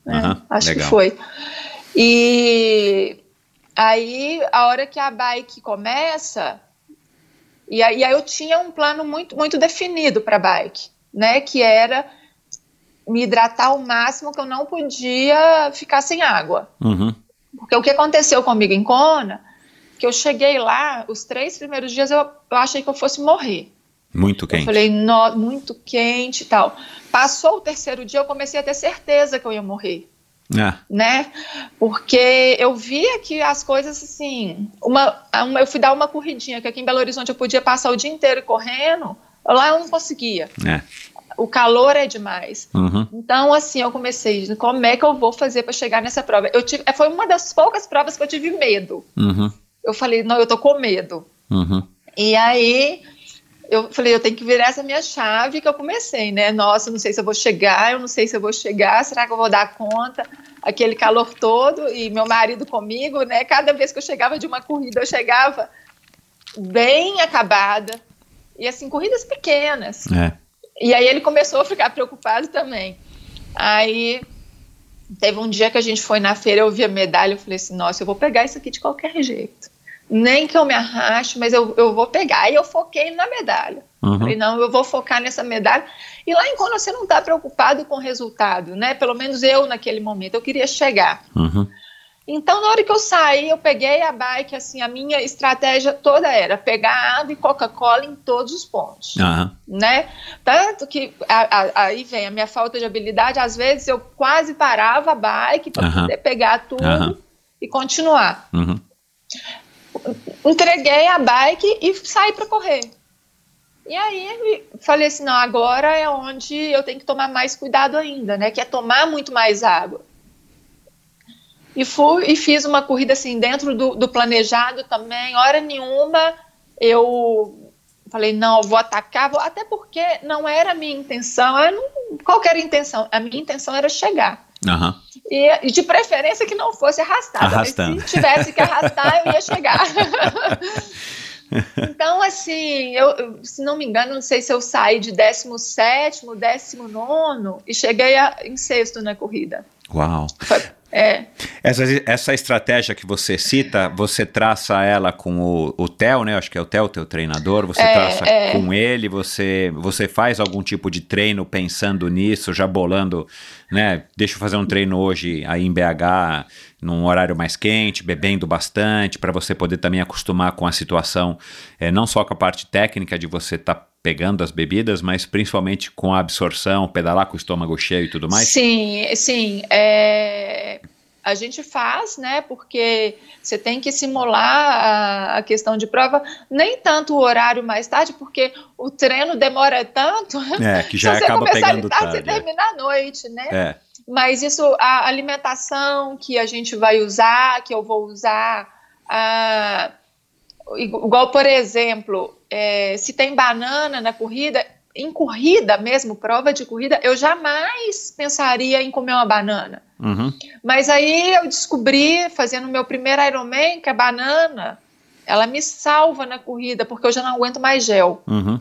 Aham, acho legal. que foi. E aí, a hora que a bike começa, e aí, eu tinha um plano muito, muito definido para a bike, né? Que era me hidratar ao máximo que eu não podia ficar sem água. Uhum. Porque o que aconteceu comigo em Kona, que eu cheguei lá, os três primeiros dias eu, eu achei que eu fosse morrer. Muito Eu quente. falei, "No- muito quente e tal. Passou o terceiro dia, eu comecei a ter certeza que eu ia morrer Ah, né? Porque eu via que as coisas assim, uma, uma- eu fui dar uma corridinha, que aqui em Belo Horizonte eu podia passar o dia inteiro correndo, lá eu não conseguia. é. O calor é demais. Uhum. Então, assim, eu comecei, como é que eu vou fazer para chegar nessa prova? Eu tive, foi uma das poucas provas que eu tive medo. Uhum. Eu falei, não, eu tô com medo. Uhum. E aí eu falei, eu tenho que virar essa minha chave que eu comecei, né? Nossa, eu não sei se eu vou chegar, eu não sei se eu vou chegar, será que eu vou dar conta? Aquele calor todo e meu marido comigo, né? Cada vez que eu chegava de uma corrida, eu chegava bem acabada. E assim, corridas pequenas. É. E aí ele começou a ficar preocupado também. Aí teve um dia que a gente foi na feira, eu vi a medalha, eu falei assim, nossa, eu vou pegar isso aqui de qualquer jeito. Nem que eu me arraste, mas eu, eu vou pegar. Aí eu foquei na medalha. Uhum. Falei, não, eu vou focar nessa medalha. E lá em Kona você não está preocupado com o resultado, né? Pelo menos eu naquele momento, eu queria chegar. Uhum. Então, na hora que eu saí, eu peguei a bike, assim, a minha estratégia toda era pegar água e Coca-Cola em todos os pontos Aham. né? Tanto que a- a- aí vem a minha falta de habilidade. Às vezes eu quase parava a bike para poder pegar tudo e continuar. Entreguei a bike e saí para correr. E aí falei assim, não, agora é onde eu tenho que tomar mais cuidado ainda, né? Que é tomar muito mais água. E fui e fiz uma corrida assim dentro do, do planejado também. Hora nenhuma eu falei não, vou atacar, vou, até porque não era a minha intenção. Eu era intenção? A minha intenção era chegar. Aham. E, e de preferência que não fosse arrastada. Arrastando. Mas se tivesse que arrastar, eu ia chegar. então, assim, eu, se não me engano, não sei se eu saí de 17, 19 e cheguei a, em sexto na corrida. Uau. Foi, é, Essa, essa estratégia que você cita, você traça ela com o, o Theo, né? Acho que é o Theo, teu treinador. Você É, traça é. com ele, você, você faz algum tipo de treino pensando nisso, já bolando, né? Deixa eu fazer um treino hoje aí em BH, num horário mais quente, bebendo bastante, para você poder também acostumar com a situação, é, não só com a parte técnica de você estar pegando as bebidas, mas principalmente com a absorção, pedalar com o estômago cheio e tudo mais. Sim, sim. é, a gente faz, né? Porque você tem que simular a, a questão de prova, nem tanto o horário mais tarde, porque o treino demora tanto. É, que já Se você acaba começar pegando de tarde, tarde. você termina à noite, né? É. Mas isso, a alimentação que a gente vai usar, que eu vou usar, a- igual, por exemplo, é, se tem banana na corrida, em corrida mesmo, prova de corrida, eu jamais pensaria em comer uma banana. Uhum. Mas aí eu descobri, fazendo o meu primeiro Ironman, que a banana, ela me salva na corrida, porque eu já não aguento mais gel. Uhum.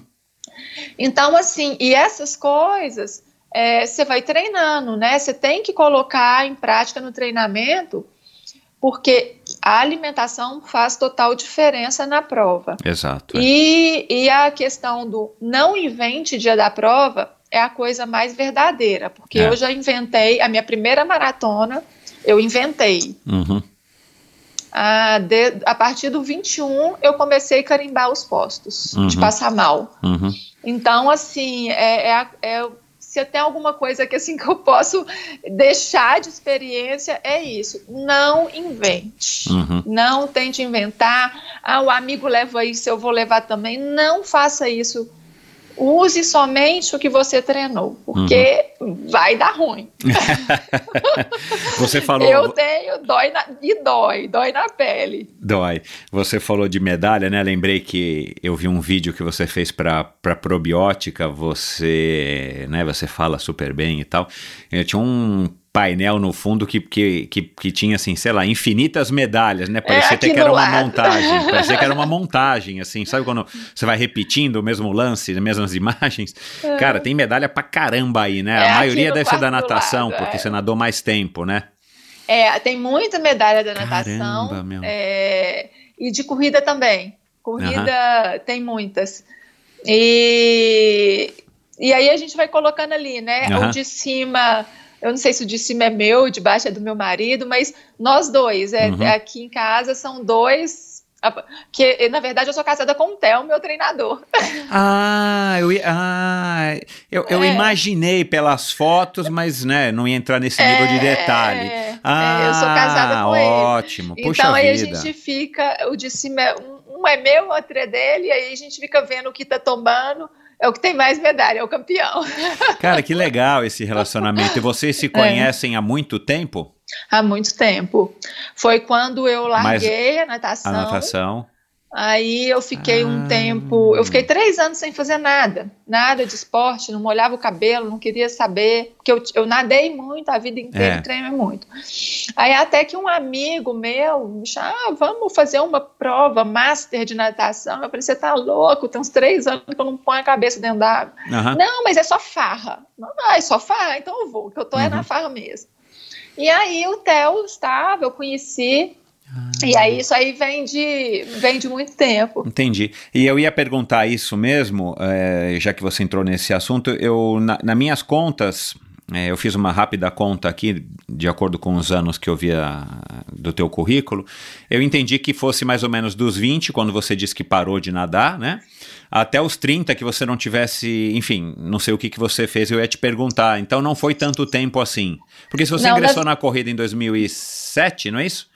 Então, assim, e essas coisas é, você vai treinando, né? Você tem que colocar em prática no treinamento, porque a alimentação faz total diferença na prova. Exato. é. E, e a questão do não invente dia da prova é a coisa mais verdadeira, porque É. eu já inventei a minha primeira maratona, eu inventei. Uhum. A, de- a partir do 21, eu comecei a carimbar os postos de Uhum. passar mal. Uhum. Então, assim, é, é é- se tem alguma coisa que assim que eu posso deixar de experiência, é isso. Não invente. Uhum. Não tente inventar. Ah, o amigo leva isso, eu vou levar também. Não faça isso. Use somente o que você treinou, porque Uhum. vai dar ruim. Você falou. Eu tenho, dói na, e dói, dói na pele. Dói. Você falou de medalha, né? Lembrei que eu vi um vídeo que você fez para probiótica. Você, né? Você fala super bem e tal. Eu tinha um painel no fundo que, que, que, que tinha, assim, sei lá, infinitas medalhas, né? Parecia até aqui que era do uma lado. montagem. Parecia que era uma montagem, assim. Sabe quando você vai repetindo o mesmo lance, as mesmas imagens? Cara, tem medalha pra caramba aí, né? É, A maioria deve ser da natação, lado, porque é. você nadou mais tempo, né? É, tem muita medalha da natação Caramba, meu. é, e de corrida também. Corrida tem muitas. E, e aí a gente vai colocando ali, né? O de cima, eu não sei se o de cima é meu, de baixo é do meu marido, mas nós dois, é, Uhum. aqui em casa são dois. Que na verdade eu sou casada com o Theo, meu treinador. Ah, eu, ah, eu, eu É. imaginei pelas fotos, mas né, não ia entrar nesse nível de detalhe. É, Ah, é, eu sou casada com ele. ótimo. Puxa então aí vida. a gente fica, o de cima, é- um, um é meu, o outro é dele, e aí a gente fica vendo o que tá tomando. É o que tem mais medalha, é o campeão. Cara, que legal esse relacionamento. E vocês É. se conhecem há muito tempo? Há muito tempo. Foi quando eu Mas larguei a A natação. natação? Aí eu fiquei Ah. um tempo, eu fiquei três anos sem fazer nada, nada de esporte, não molhava o cabelo, não queria saber, porque eu, eu nadei muito a vida inteira, É. treinei muito. Aí até que um amigo meu me chamou, ah, vamos fazer uma prova master de natação. Eu falei, você tá louco, tem uns três anos que eu não ponho a cabeça dentro d'água. Aham. Não, mas é só farra. Não, não, é só farra, então eu vou, que eu tô é Uhum. na farra mesmo. E aí o Theo estava, eu conheci, Ah. e aí isso aí vem de, vem de muito tempo. Entendi. E eu ia perguntar isso mesmo, eh, já que você entrou nesse assunto. Eu, na, nas minhas contas, eh, eu fiz uma rápida conta aqui, de acordo com os anos que eu via do teu currículo. Eu entendi que fosse mais ou menos dos 20, quando você disse que parou de nadar, né? Até os 30 que você não tivesse, enfim, não sei o que, que você fez, eu ia te perguntar. Então não foi tanto tempo assim. Porque se você Não, ingressou das- na corrida em 2007, não é isso?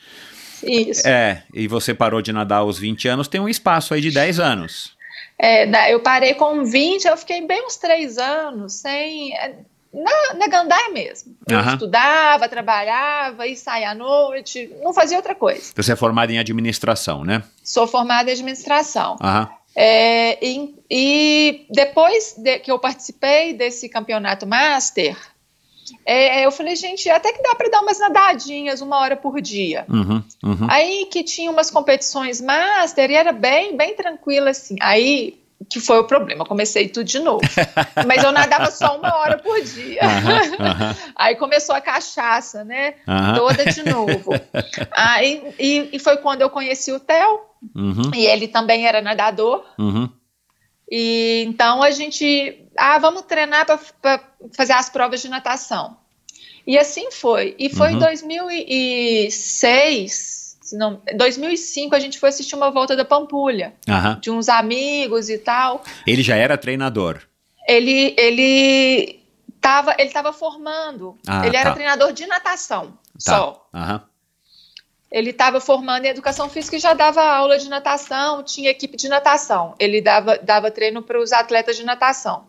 Isso. É, e você parou de nadar aos 20 anos, tem um espaço aí de 10 anos. É, eu parei com 20, eu fiquei bem uns três anos sem. é, Na, na gandaia mesmo. Eu Aham. estudava, trabalhava, ia sair à noite, não fazia outra coisa. Você é formado em administração, né? Sou formada em administração. Aham. É, e, e depois de- que eu participei desse campeonato master, é, eu falei, gente, até que dá para dar umas nadadinhas uma hora por dia. Uhum, uhum. Aí que tinha umas competições master e era bem, bem tranquilo assim. Aí que foi o problema, comecei tudo de novo. Mas eu nadava só uma hora por dia. Aham, Aí começou a cachaça, né? Toda de novo. Aí, e, e foi quando eu conheci o Theo, Uhum, e ele também era nadador. uhum. E então a gente, ah, vamos treinar para fazer as provas de natação. E assim foi. E foi Uhum. em 2006, se não, 2005 a gente foi assistir uma volta da Pampulha, aham. de uns amigos e tal. Ele já era treinador. Ele ele tava, ele tava formando. Ah, ele era tá. treinador de natação, Tá. só. Aham. Ele estava formando em educação física e já dava aula de natação, tinha equipe de natação. Ele dava, dava treino para os atletas de natação.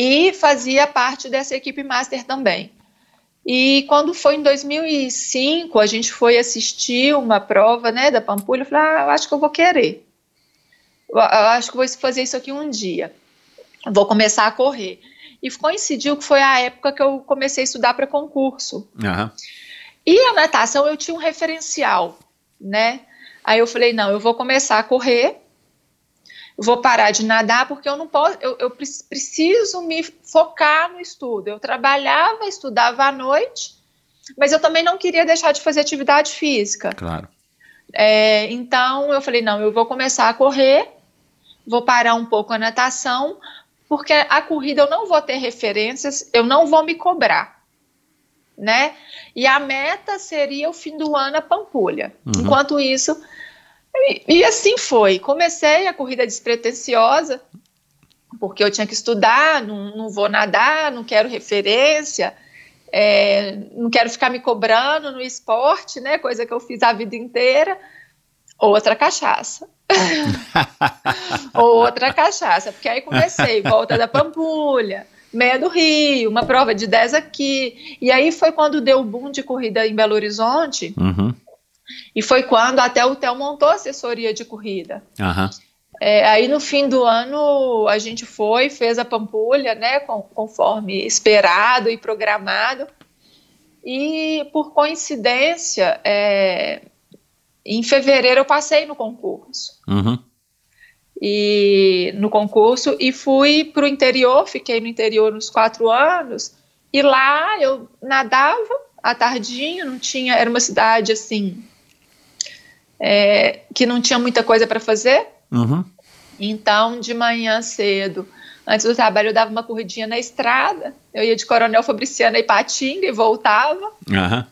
E fazia parte dessa equipe master também. E quando foi em 2005, a gente foi assistir uma prova né, da Pampulha. Eu falei, ah, eu acho que eu vou querer. Eu, acho que vou fazer isso aqui um dia. Vou começar a correr. E coincidiu que foi a época que eu comecei a estudar para concurso. Aham. E a natação eu tinha um referencial, né? Aí eu falei, não, eu vou começar a correr. Vou parar de nadar porque eu não posso, eu, eu preciso me focar no estudo. Eu trabalhava, estudava à noite, mas eu também não queria deixar de fazer atividade física. Claro. É, então eu falei, não, eu vou começar a correr, vou parar um pouco a natação, porque a corrida eu não vou ter referências, eu não vou me cobrar, né? E a meta seria o fim do ano a Pampulha. Uhum. Enquanto isso, e, e, assim foi. Comecei a corrida despretensiosa, porque eu tinha que estudar, não, não vou nadar, não quero referência, é, não quero ficar me cobrando no esporte, né? Coisa que eu fiz a vida inteira. Outra cachaça. Outra cachaça, porque aí comecei, volta da Pampulha, meia do Rio, uma prova de 10 aqui. E aí foi quando deu o boom de corrida em Belo Horizonte. Uhum. E foi quando até o Theo montou assessoria de corrida. Uhum. É, aí no fim do ano a gente foi, fez a Pampulha, né, com, conforme esperado e programado. E por coincidência, é, em fevereiro eu passei no concurso. Uhum. E no concurso e fui para o interior, fiquei no interior uns quatro anos. E lá eu nadava à tardinha, não tinha, era uma cidade assim é, que não tinha muita coisa para fazer. Uhum. Então, de manhã cedo, antes do trabalho, eu dava uma corridinha na estrada. Eu ia de Coronel Fabriciana e Patinga e voltava. Uhum.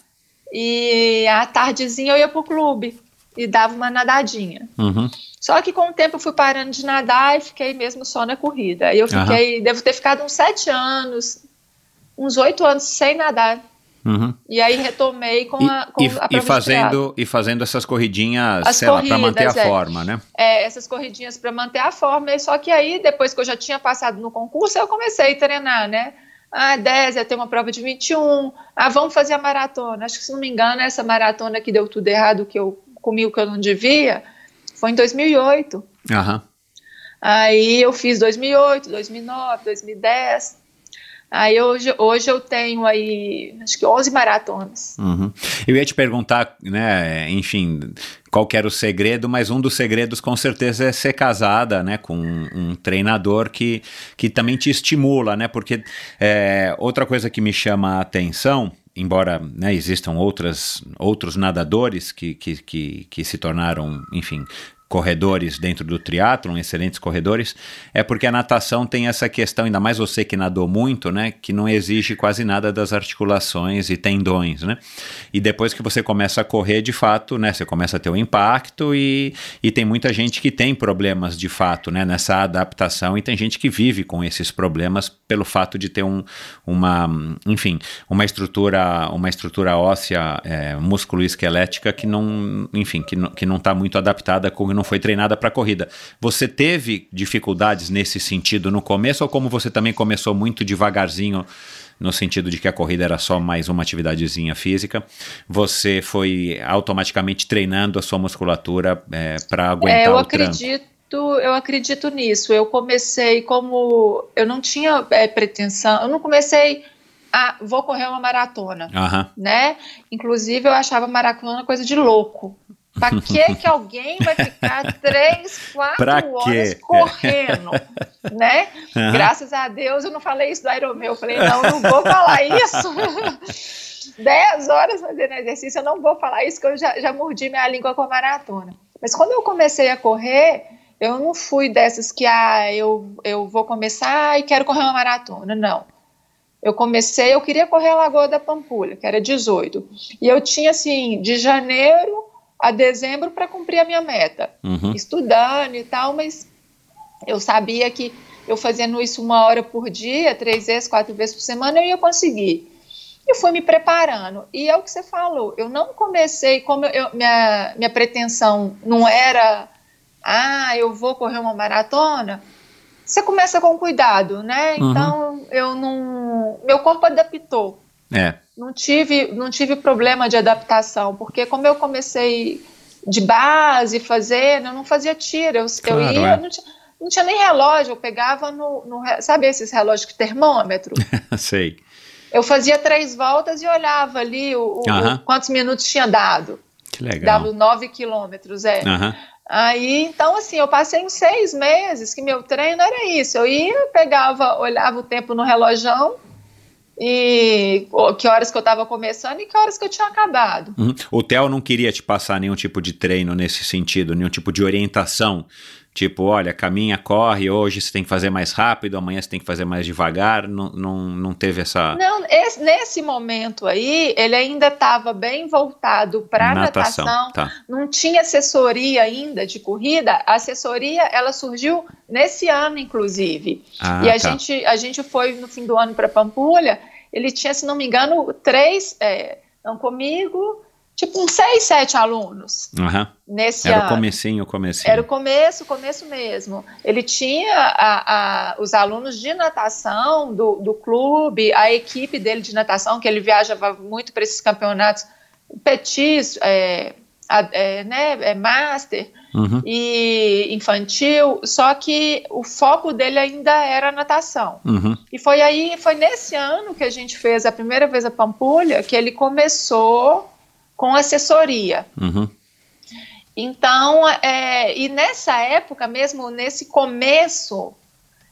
E à tardezinha eu ia pro clube e dava uma nadadinha. Uhum. Só que com o tempo eu fui parando de nadar e fiquei mesmo só na corrida. Eu fiquei, devo ter ficado uns sete anos, uns oito anos sem nadar. Uhum. E aí retomei com a, com e, a e fazendo e fazendo essas corridinhas, As sei lá, para manter a é. forma, né? É, essas corridinhas para manter a forma. Só que aí, depois que eu já tinha passado no concurso, eu comecei a treinar, né? Ah, 10, tem uma prova de 21. Ah, vamos fazer a maratona. Acho que, se não me engano, essa maratona que deu tudo errado, que eu comi o que eu não devia, foi em 2008. Aham. Aí eu fiz 2008, 2009, 2010. Aí hoje, hoje eu tenho aí, acho que 11 maratonas. Uhum. Eu ia te perguntar, né, enfim, qual era o segredo, mas um dos segredos com certeza é ser casada, né, com um, um treinador que, que também te estimula, né, porque é, outra coisa que me chama a atenção, embora né, existam outras, outros nadadores que, que, que, que se tornaram, enfim, corredores dentro do triatlon, excelentes corredores, é porque a natação tem essa questão, ainda mais você que nadou muito, né, que não exige quase nada das articulações e tendões, né? E depois que você começa a correr, de fato, né, você começa a ter um impacto e, e tem muita gente que tem problemas de fato, né, nessa adaptação e tem gente que vive com esses problemas pelo fato de ter um, uma, enfim, uma estrutura, uma estrutura óssea, é, músculo-esquelética que não, enfim, que não, que não está muito adaptada com não foi treinada para corrida. Você teve dificuldades nesse sentido no começo ou como você também começou muito devagarzinho no sentido de que a corrida era só mais uma atividadezinha física, você foi automaticamente treinando a sua musculatura é, para aguentar é, eu o acredito, tranco? Eu acredito nisso. Eu comecei como eu não tinha é, pretensão, eu não comecei a vou correr uma maratona, Aham. né? Inclusive eu achava maratona coisa de louco. Pra que que alguém vai ficar três, quatro Pra horas quê? correndo, né? Aham. Graças a Deus eu não falei isso do Aeromeu. Eu falei, não, não vou falar isso. Dez horas fazendo exercício, eu não vou falar isso, que eu já, já mordi minha língua com a maratona. Mas quando eu comecei a correr, eu não fui dessas que, ah, eu, eu vou começar e quero correr uma maratona. Não. Eu comecei, eu queria correr a Lagoa da Pampulha, que era 18. E eu tinha, assim, de janeiro a dezembro para cumprir a minha meta. Uhum. Estudando e tal, mas eu sabia que eu fazendo isso uma hora por dia, três vezes, quatro vezes por semana, eu ia conseguir. E fui me preparando. E é o que você falou, eu não comecei, como eu, minha, minha pretensão não era, ah, eu vou correr uma maratona, você começa com cuidado, né? Uhum. Então, eu não. Meu corpo adaptou. É. Não tive, não tive problema de adaptação, porque como eu comecei de base fazendo, eu não fazia tiro, eu, Claro, eu ia, é. não, tinha, não tinha nem relógio, eu pegava no, no sabe esses relógios de termômetro? Sei. Eu fazia três voltas e olhava ali o, o- Aham. quantos minutos tinha dado. Que legal. Dava nove quilômetros, é. Aham. Aí, então, assim, eu passei uns seis meses que meu treino era isso. Eu ia, pegava, olhava o tempo no relojão e que horas que eu estava começando e que horas que eu tinha acabado. Uhum. O Theo não queria te passar nenhum tipo de treino nesse sentido, nenhum tipo de orientação Tipo, olha, caminha, corre, hoje você tem que fazer mais rápido, amanhã você tem que fazer mais devagar, não, não, não teve essa... Não, esse, nesse momento aí, ele ainda estava bem voltado para natação, natação. tá. não tinha assessoria ainda de corrida, a assessoria, ela surgiu nesse ano, inclusive, ah, e a, tá. gente, a gente foi no fim do ano para Pampulha, ele tinha, se não me engano, três, é, não comigo, tipo uns seis, sete alunos uhum. nesse Era ano. o comecinho, o comecinho. Era o começo, o começo mesmo. Ele tinha a, a, os alunos de natação do, do clube, a equipe dele de natação, que ele viajava muito para esses campeonatos, petis, é, é, né, é master uhum. e infantil, só que o foco dele ainda era natação. Uhum. E foi aí, foi nesse ano que a gente fez a primeira vez a Pampulha, que ele começou com assessoria. Uhum. Então, é, e nessa época mesmo, nesse começo,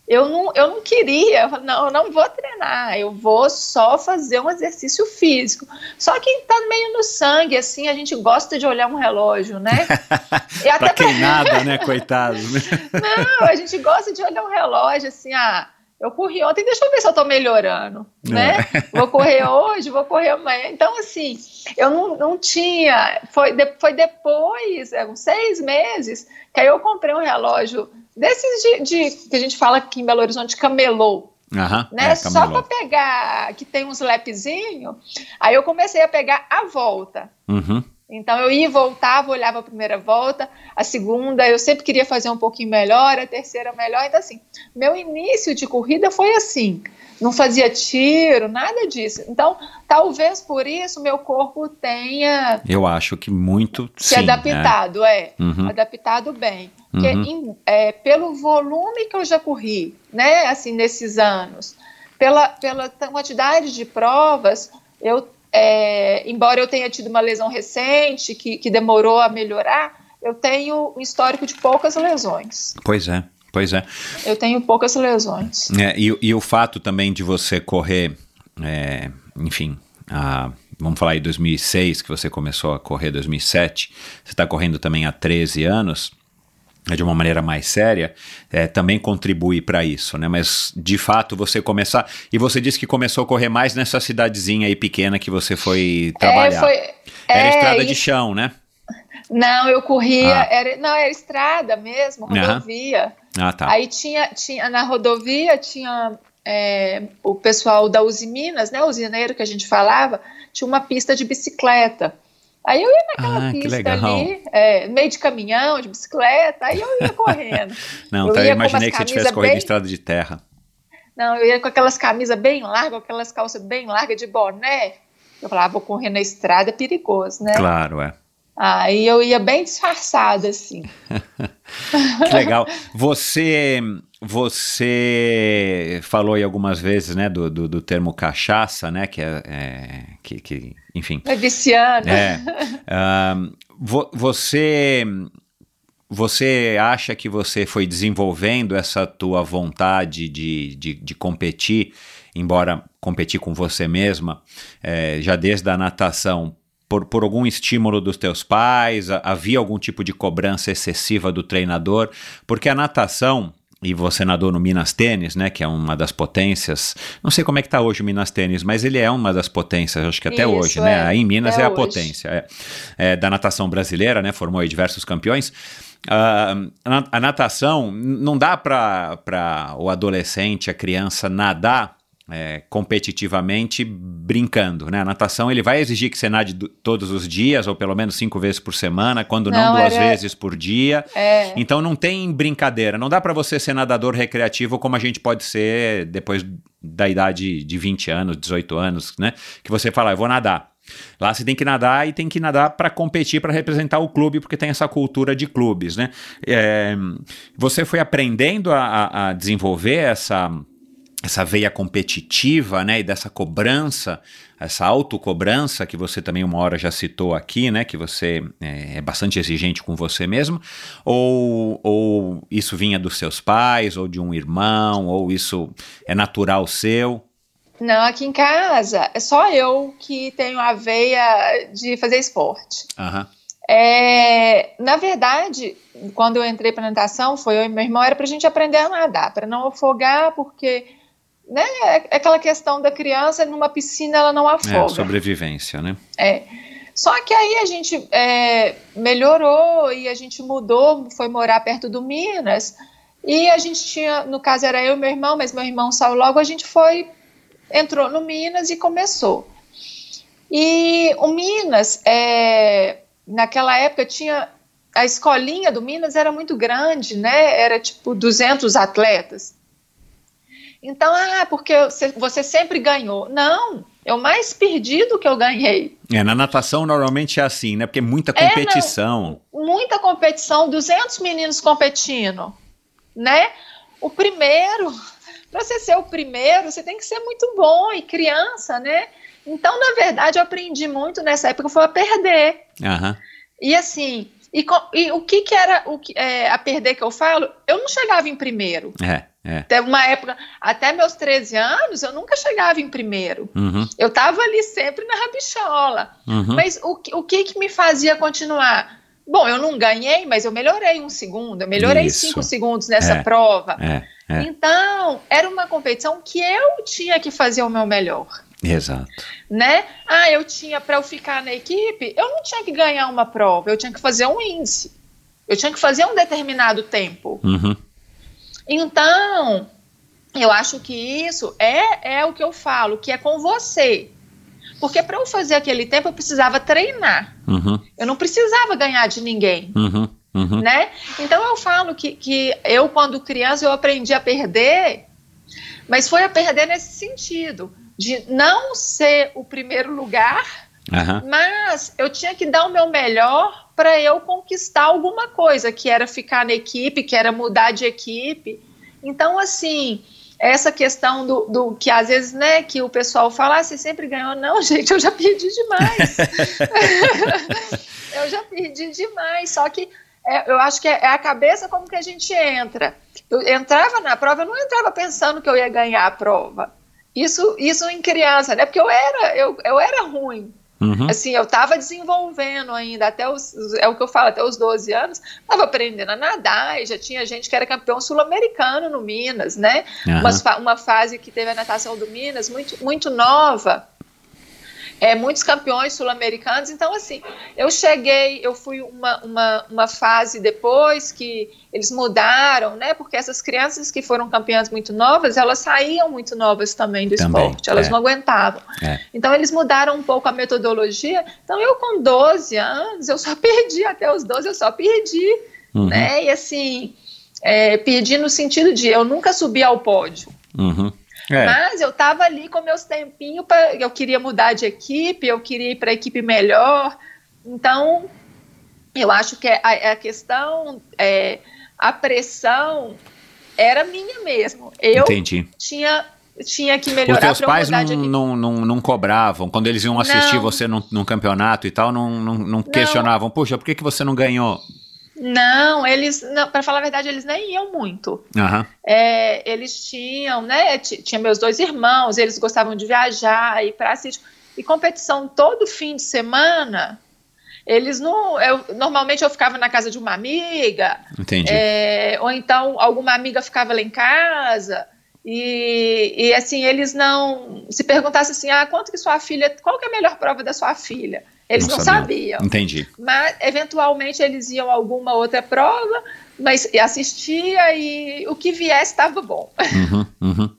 eu não, eu não queria, não, eu não vou treinar, eu vou só fazer um exercício físico. Só que tá meio no sangue, assim, a gente gosta de olhar um relógio, né? E até pra quem nada, né, coitado. não, a gente gosta de olhar um relógio, assim, ah, eu corri ontem, deixa eu ver se eu estou melhorando, é. né? Vou correr hoje, vou correr amanhã. Então, assim, eu não, não tinha. Foi, foi depois, é, uns seis meses, que aí eu comprei um relógio desses de, de que a gente fala aqui em Belo Horizonte, camelô. Uhum, né? É, Só para pegar, que tem uns lapzinho, aí eu comecei a pegar a volta. Uhum. Então eu ia e voltava, olhava a primeira volta, a segunda eu sempre queria fazer um pouquinho melhor, a terceira melhor. Então, assim, meu início de corrida foi assim. Não fazia tiro, nada disso. Então, talvez por isso meu corpo tenha. Eu acho que muito. Se sim, adaptado, é. é uhum. Adaptado bem. Porque uhum. é, pelo volume que eu já corri, né, assim, nesses anos, pela, pela quantidade de provas, eu é, embora eu tenha tido uma lesão recente que, que demorou a melhorar, eu tenho um histórico de poucas lesões. Pois é. Pois é. Eu tenho poucas lesões. É, e, e, o fato também de você correr, é, enfim, a, vamos falar em 2006, que você começou a correr 2007, você está correndo também há 13 anos, de uma maneira mais séria, é, também contribui para isso, né? Mas de fato você começar e você disse que começou a correr mais nessa cidadezinha aí pequena que você foi trabalhar. É, foi, era é, estrada isso. de chão, né? Não, eu corria, ah. era, não era estrada mesmo, rodovia. Ah, tá. Aí tinha, tinha na rodovia tinha é, o pessoal da Uzi Minas, né? O usineiro que a gente falava, tinha uma pista de bicicleta. Aí eu ia naquela ah, pista ali, é, meio de caminhão, de bicicleta, aí eu ia correndo. Não, eu tá, eu imaginei que você tivesse corrido bem... em estrada de terra. Não, eu ia com aquelas camisas bem largas, aquelas calças bem largas de boné. Eu falava, ah, vou correr na estrada, é perigoso, né? Claro, é. Aí eu ia bem disfarçada, assim. que legal. Você você falou aí algumas vezes, né, do, do, do termo cachaça, né, que é, é que, que, enfim. É viciado. É. Uh, vo, você você acha que você foi desenvolvendo essa tua vontade de, de, de competir, embora competir com você mesma, é, já desde a natação, por, por algum estímulo dos teus pais? Havia algum tipo de cobrança excessiva do treinador? Porque a natação, e você nadou no Minas Tênis, né, que é uma das potências. Não sei como é que está hoje o Minas Tênis, mas ele é uma das potências, acho que até Isso, hoje, né? é. Aí em Minas até é a hoje. potência é, é, da natação brasileira, né? Formou aí diversos campeões. Uh, a, a natação não dá para o adolescente, a criança nadar é, competitivamente brincando, né? A natação ele vai exigir que você nade todos os dias ou pelo menos cinco vezes por semana, quando não, Não, duas era- vezes por dia. É. Então não tem brincadeira. Não dá para você ser nadador recreativo como a gente pode ser depois da idade de 20 anos, 18 anos, né? Que você fala, eu vou nadar. Lá você tem que nadar e tem que nadar para competir, para representar o clube, porque tem essa cultura de clubes, né? É, você foi aprendendo a- a desenvolver essa essa veia competitiva, né, e dessa cobrança, essa autocobrança que você também uma hora já citou aqui, né, que você é, é bastante exigente com você mesmo, ou, ou isso vinha dos seus pais, ou de um irmão, ou isso é natural seu? Não, aqui em casa é só eu que tenho a veia de fazer esporte. Aham. É, na verdade, quando eu entrei para natação, foi eu e meu irmão, era para a gente aprender a nadar, para não afogar, porque né, é aquela questão da criança numa piscina ela não afoga. É, sobrevivência, né? É. Só que aí a gente é, melhorou e a gente mudou, foi morar perto do Minas. E a gente tinha, no caso era eu e meu irmão, mas meu irmão saiu logo, a gente foi, entrou no Minas e começou. E o Minas, é, naquela época tinha a escolinha do Minas era muito grande, né? Era tipo 200 atletas. Então, ah, porque você sempre ganhou. Não, eu mais perdi do que eu ganhei. É, na natação normalmente é assim, né? Porque é muita competição. É, não, muita competição, 200 meninos competindo, né? O primeiro, para você ser o primeiro, você tem que ser muito bom e criança, né? Então, na verdade, eu aprendi muito nessa época, foi a perder. Aham. E assim, e, e, o que, que era o que, é, a perder que eu falo? Eu não chegava em primeiro. É, é. Teve uma época, até meus 13 anos, eu nunca chegava em primeiro. Uhum. Eu estava ali sempre na rabichola. Uhum. Mas o, o que, que me fazia continuar? Bom, eu não ganhei, mas eu melhorei um segundo, eu melhorei Isso. cinco segundos nessa É. prova. É, é. Então, era uma competição que eu tinha que fazer o meu melhor Exato. né? Ah, eu tinha para eu ficar na equipe, eu não tinha que ganhar uma prova, eu tinha que fazer um índice. Eu tinha que fazer um determinado tempo. Uhum. Então, eu acho que isso é é o que eu falo, que é com você. Porque para eu fazer aquele tempo eu precisava treinar. Uhum. Eu não precisava ganhar de ninguém, Uhum. Uhum. né? Então eu falo que, que eu quando criança eu aprendi a perder, mas foi a perder nesse sentido de não ser o primeiro lugar, mas eu tinha que dar o meu melhor para eu conquistar alguma coisa, que era ficar na equipe, que era mudar de equipe. Então, assim, essa questão do, do que às vezes, né, que o pessoal fala, ah, você sempre ganhou. Não, gente, eu já perdi demais. eu já perdi demais. Só que é, eu acho que é, é a cabeça como que a gente entra. Eu entrava na prova, eu não entrava pensando que eu ia ganhar a prova. Isso, isso em criança, né? Porque eu era, eu, eu era ruim. Uhum. Assim, eu estava desenvolvendo ainda, até os, é o que eu falo, até os 12 anos, estava aprendendo a nadar, e já tinha gente que era campeão sul-americano no Minas, né? Aham. Umas fa- uma fase que teve a natação do Minas muito, muito nova, é, muitos campeões sul-americanos, então assim, eu cheguei, eu fui uma, uma, uma fase depois que eles mudaram, né? Porque essas crianças que foram campeãs muito novas, elas saíam muito novas também do Também, esporte, elas é. não aguentavam. É. Então eles mudaram um pouco a metodologia. Então eu com 12 anos, eu só perdi até os 12, eu só perdi, Uhum. né? E assim, é, perdi no sentido de eu nunca subi ao pódio. Uhum. É. Mas eu estava ali com meus tempinhos, pra, eu queria mudar de equipe, eu queria ir para a equipe melhor. Então, eu acho que a, a questão, é, a pressão era minha mesmo. Eu Entendi. tinha, tinha que Os melhorar teus para eu pais não, não, não, não cobravam. Quando eles iam assistir Não. você num, num campeonato e tal, não, não, não questionavam. Puxa, por que, que você não ganhou? Não, eles, para falar a verdade, eles nem iam muito. Aham. É, eles tinham, né? ti- Tinha meus dois irmãos, eles gostavam de viajar, ir para assistir. E competição todo fim de semana, eles não. Eu, normalmente eu ficava na casa de uma amiga, Entendi. é, ou então alguma amiga ficava lá em casa. E, e assim, eles não. Se perguntasse assim, ah, quanto que sua filha. Qual que é a melhor prova da sua filha? Eles não, sabiam. Entendi. Mas, eventualmente, eles iam a alguma outra prova, mas assistia e o que viesse estava bom. Uhum, uhum.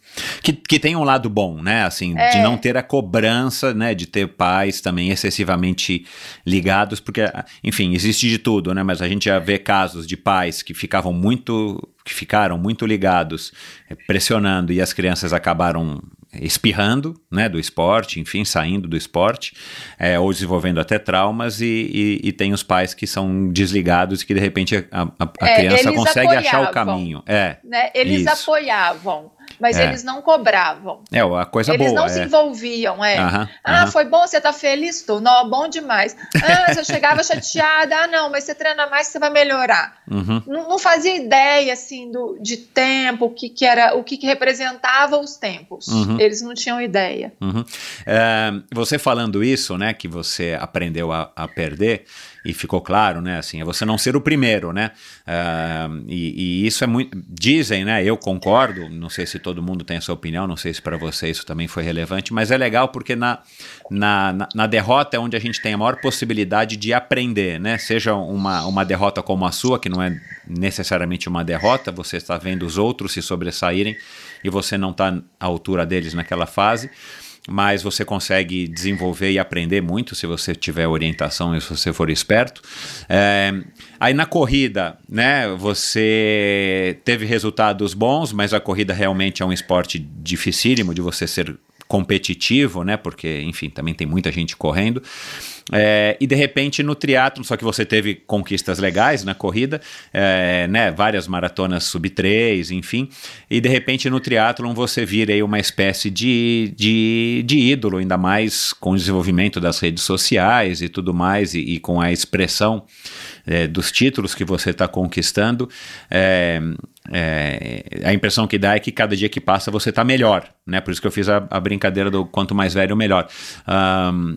Que, que tem um lado bom, né? Assim, de É. não ter a cobrança, né? De ter pais também excessivamente ligados, porque, enfim, existe de tudo, né? Mas a gente já vê casos de pais que ficavam muito, que ficaram muito ligados, eh, pressionando, e as crianças acabaram espirrando, né? Do esporte, enfim, saindo do esporte, eh, ou desenvolvendo até traumas, e, e, e tem os pais que são desligados e que de repente a, a- a É, criança consegue achar o apoiavam. caminho. É. né? Eles Isso. apoiavam. Mas É. eles não cobravam. É, a coisa eles boa. não é. se envolviam, é. Aham, Ah, foi bom, você tá feliz? Tô. Não, bom demais. Ah, você chegava chateada. Ah, não, mas você treina mais, você vai melhorar. Uhum. Não, não fazia ideia, assim, do, de tempo, o que que era, o que que representava os tempos. Uhum. Eles não tinham ideia. Uhum. É, você falando isso, né, que você aprendeu a, a perder e ficou claro, né, assim, é você não ser o primeiro, né, É, e, e isso é muito, dizem, né, eu concordo, não sei se todo mundo tem essa opinião, não sei se para você isso também foi relevante, mas é legal porque na, na, na, na derrota é onde a gente tem a maior possibilidade de aprender, né, seja uma, uma derrota como a sua, que não é necessariamente uma derrota, você está vendo os outros se sobressaírem e você não está à altura deles naquela fase, mas você consegue desenvolver e aprender muito se você tiver orientação e se você for esperto. É, aí na corrida, né, você teve resultados bons, mas a corrida realmente é um esporte dificílimo de você ser competitivo, né? Porque, enfim, também tem muita gente correndo. É, e de repente no triatlo, só que você teve conquistas legais na corrida, é, né? Várias maratonas sub 3, enfim. E de repente no triatlon você vira aí uma espécie de, de, de ídolo, ainda mais com o desenvolvimento das redes sociais e tudo mais, e, e com a expressão é, dos títulos que você está conquistando. É, é, a impressão que dá é que cada dia que passa você está melhor, né? Por isso que eu fiz a, a brincadeira do quanto mais velho, melhor. Ahn,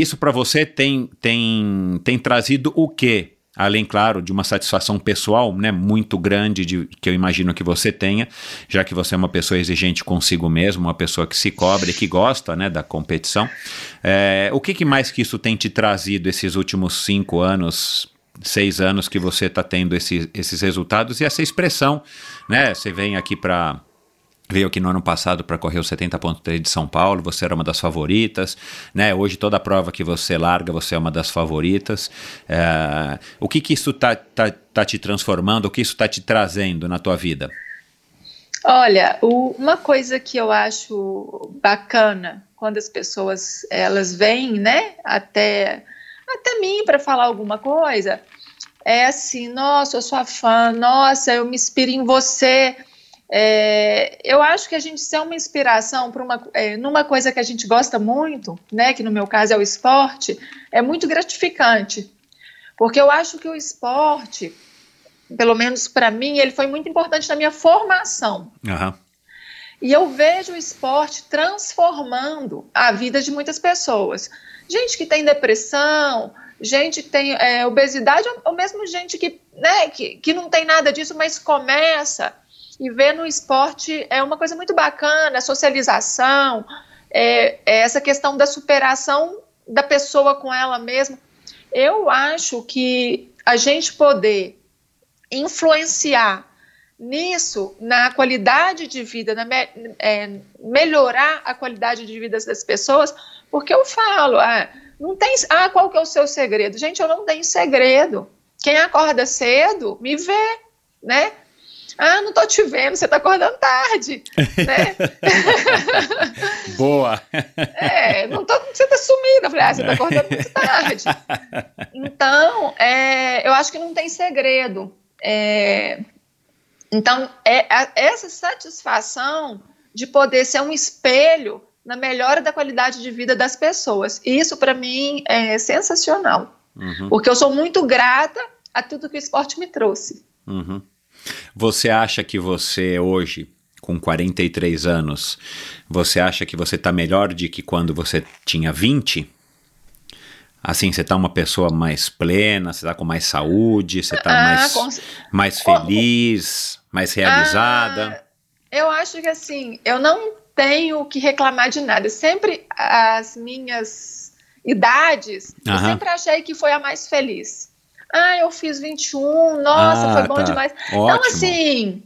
isso para você tem, tem, tem trazido o quê? Além, claro, de uma satisfação pessoal né, muito grande, de, que eu imagino que você tenha, já que você é uma pessoa exigente consigo mesmo, uma pessoa que se cobra e que gosta né, da competição. É, o que, que mais que isso tem te trazido esses últimos cinco anos, seis anos que você está tendo esse, esses resultados e essa expressão? Né? Você vem aqui para Veio aqui no ano passado para correr o 70.3 de São Paulo, você era uma das favoritas, né? Hoje toda prova que você larga, você é uma das favoritas. É, o que que isso tá, tá, tá te transformando, o que isso tá te trazendo na tua vida? Olha, o- uma coisa que eu acho bacana quando as pessoas elas vêm, né, até até mim para falar alguma coisa, é assim, nossa, eu sou fã, nossa, eu me inspiro em você. É, eu acho que a gente ser uma inspiração para uma, é, numa coisa que a gente gosta muito, né, que no meu caso é o esporte, é muito gratificante, porque eu acho que o esporte, pelo menos para mim, ele foi muito importante na minha formação. Aham. E eu vejo o esporte transformando a vida de muitas pessoas. Gente que tem depressão, gente que tem é, obesidade, ou- ou mesmo gente que, né, que, que não tem nada disso, mas começa e vê no esporte é uma coisa muito bacana, socialização, é, é essa questão da superação da pessoa com ela mesma. Eu acho que a gente poder influenciar nisso, na qualidade de vida, na me- é, melhorar a qualidade de vida das pessoas, porque eu falo, ah, não tem, ah, qual que é o seu segredo? Gente, eu não tenho segredo. Quem acorda cedo, me vê, né? Ah, não tô te vendo, você tá acordando tarde, né? Boa! É, não tô, você tá sumida. Eu falei, ah, você tá acordando muito tarde. Então, é, eu acho que não tem segredo. É, então, é, a- essa satisfação de poder ser um espelho na melhora da qualidade de vida das pessoas. Isso, para mim, é sensacional. Uhum, Porque eu sou muito grata a tudo que o esporte me trouxe. uhum. Você acha que você hoje, com 43 anos, você acha que você tá melhor de que quando você tinha 20? Assim, você tá uma pessoa mais plena, você tá com mais saúde, você tá Ah, mais, mais feliz, mais realizada. Ah, eu acho que assim, eu não tenho que reclamar de nada. Sempre as minhas idades, eu Aham. sempre achei que foi a mais feliz. Ah, eu fiz 21, nossa, Ah, foi bom tá. demais. Então, Ótimo. assim,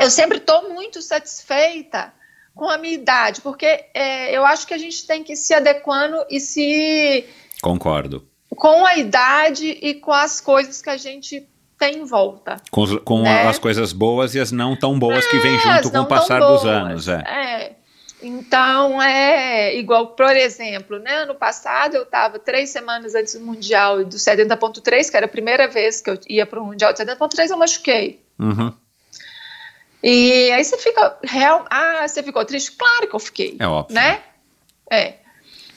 eu sempre estou muito satisfeita com a minha idade, porque é, eu acho que a gente tem que ir se adequando e se Concordo. com a idade e com as coisas que a gente tem em volta. Com, com Né? as coisas boas e as não tão boas que vêm É, junto com o passar dos anos. É. É. Então, é igual, por exemplo, né, ano passado eu estava três semanas antes do Mundial do 70.3, que era a primeira vez que eu ia para o Mundial de 70.3, eu machuquei. Uhum. E aí você fica, real, ah, você ficou triste? Claro que eu fiquei. É óbvio. Né? É.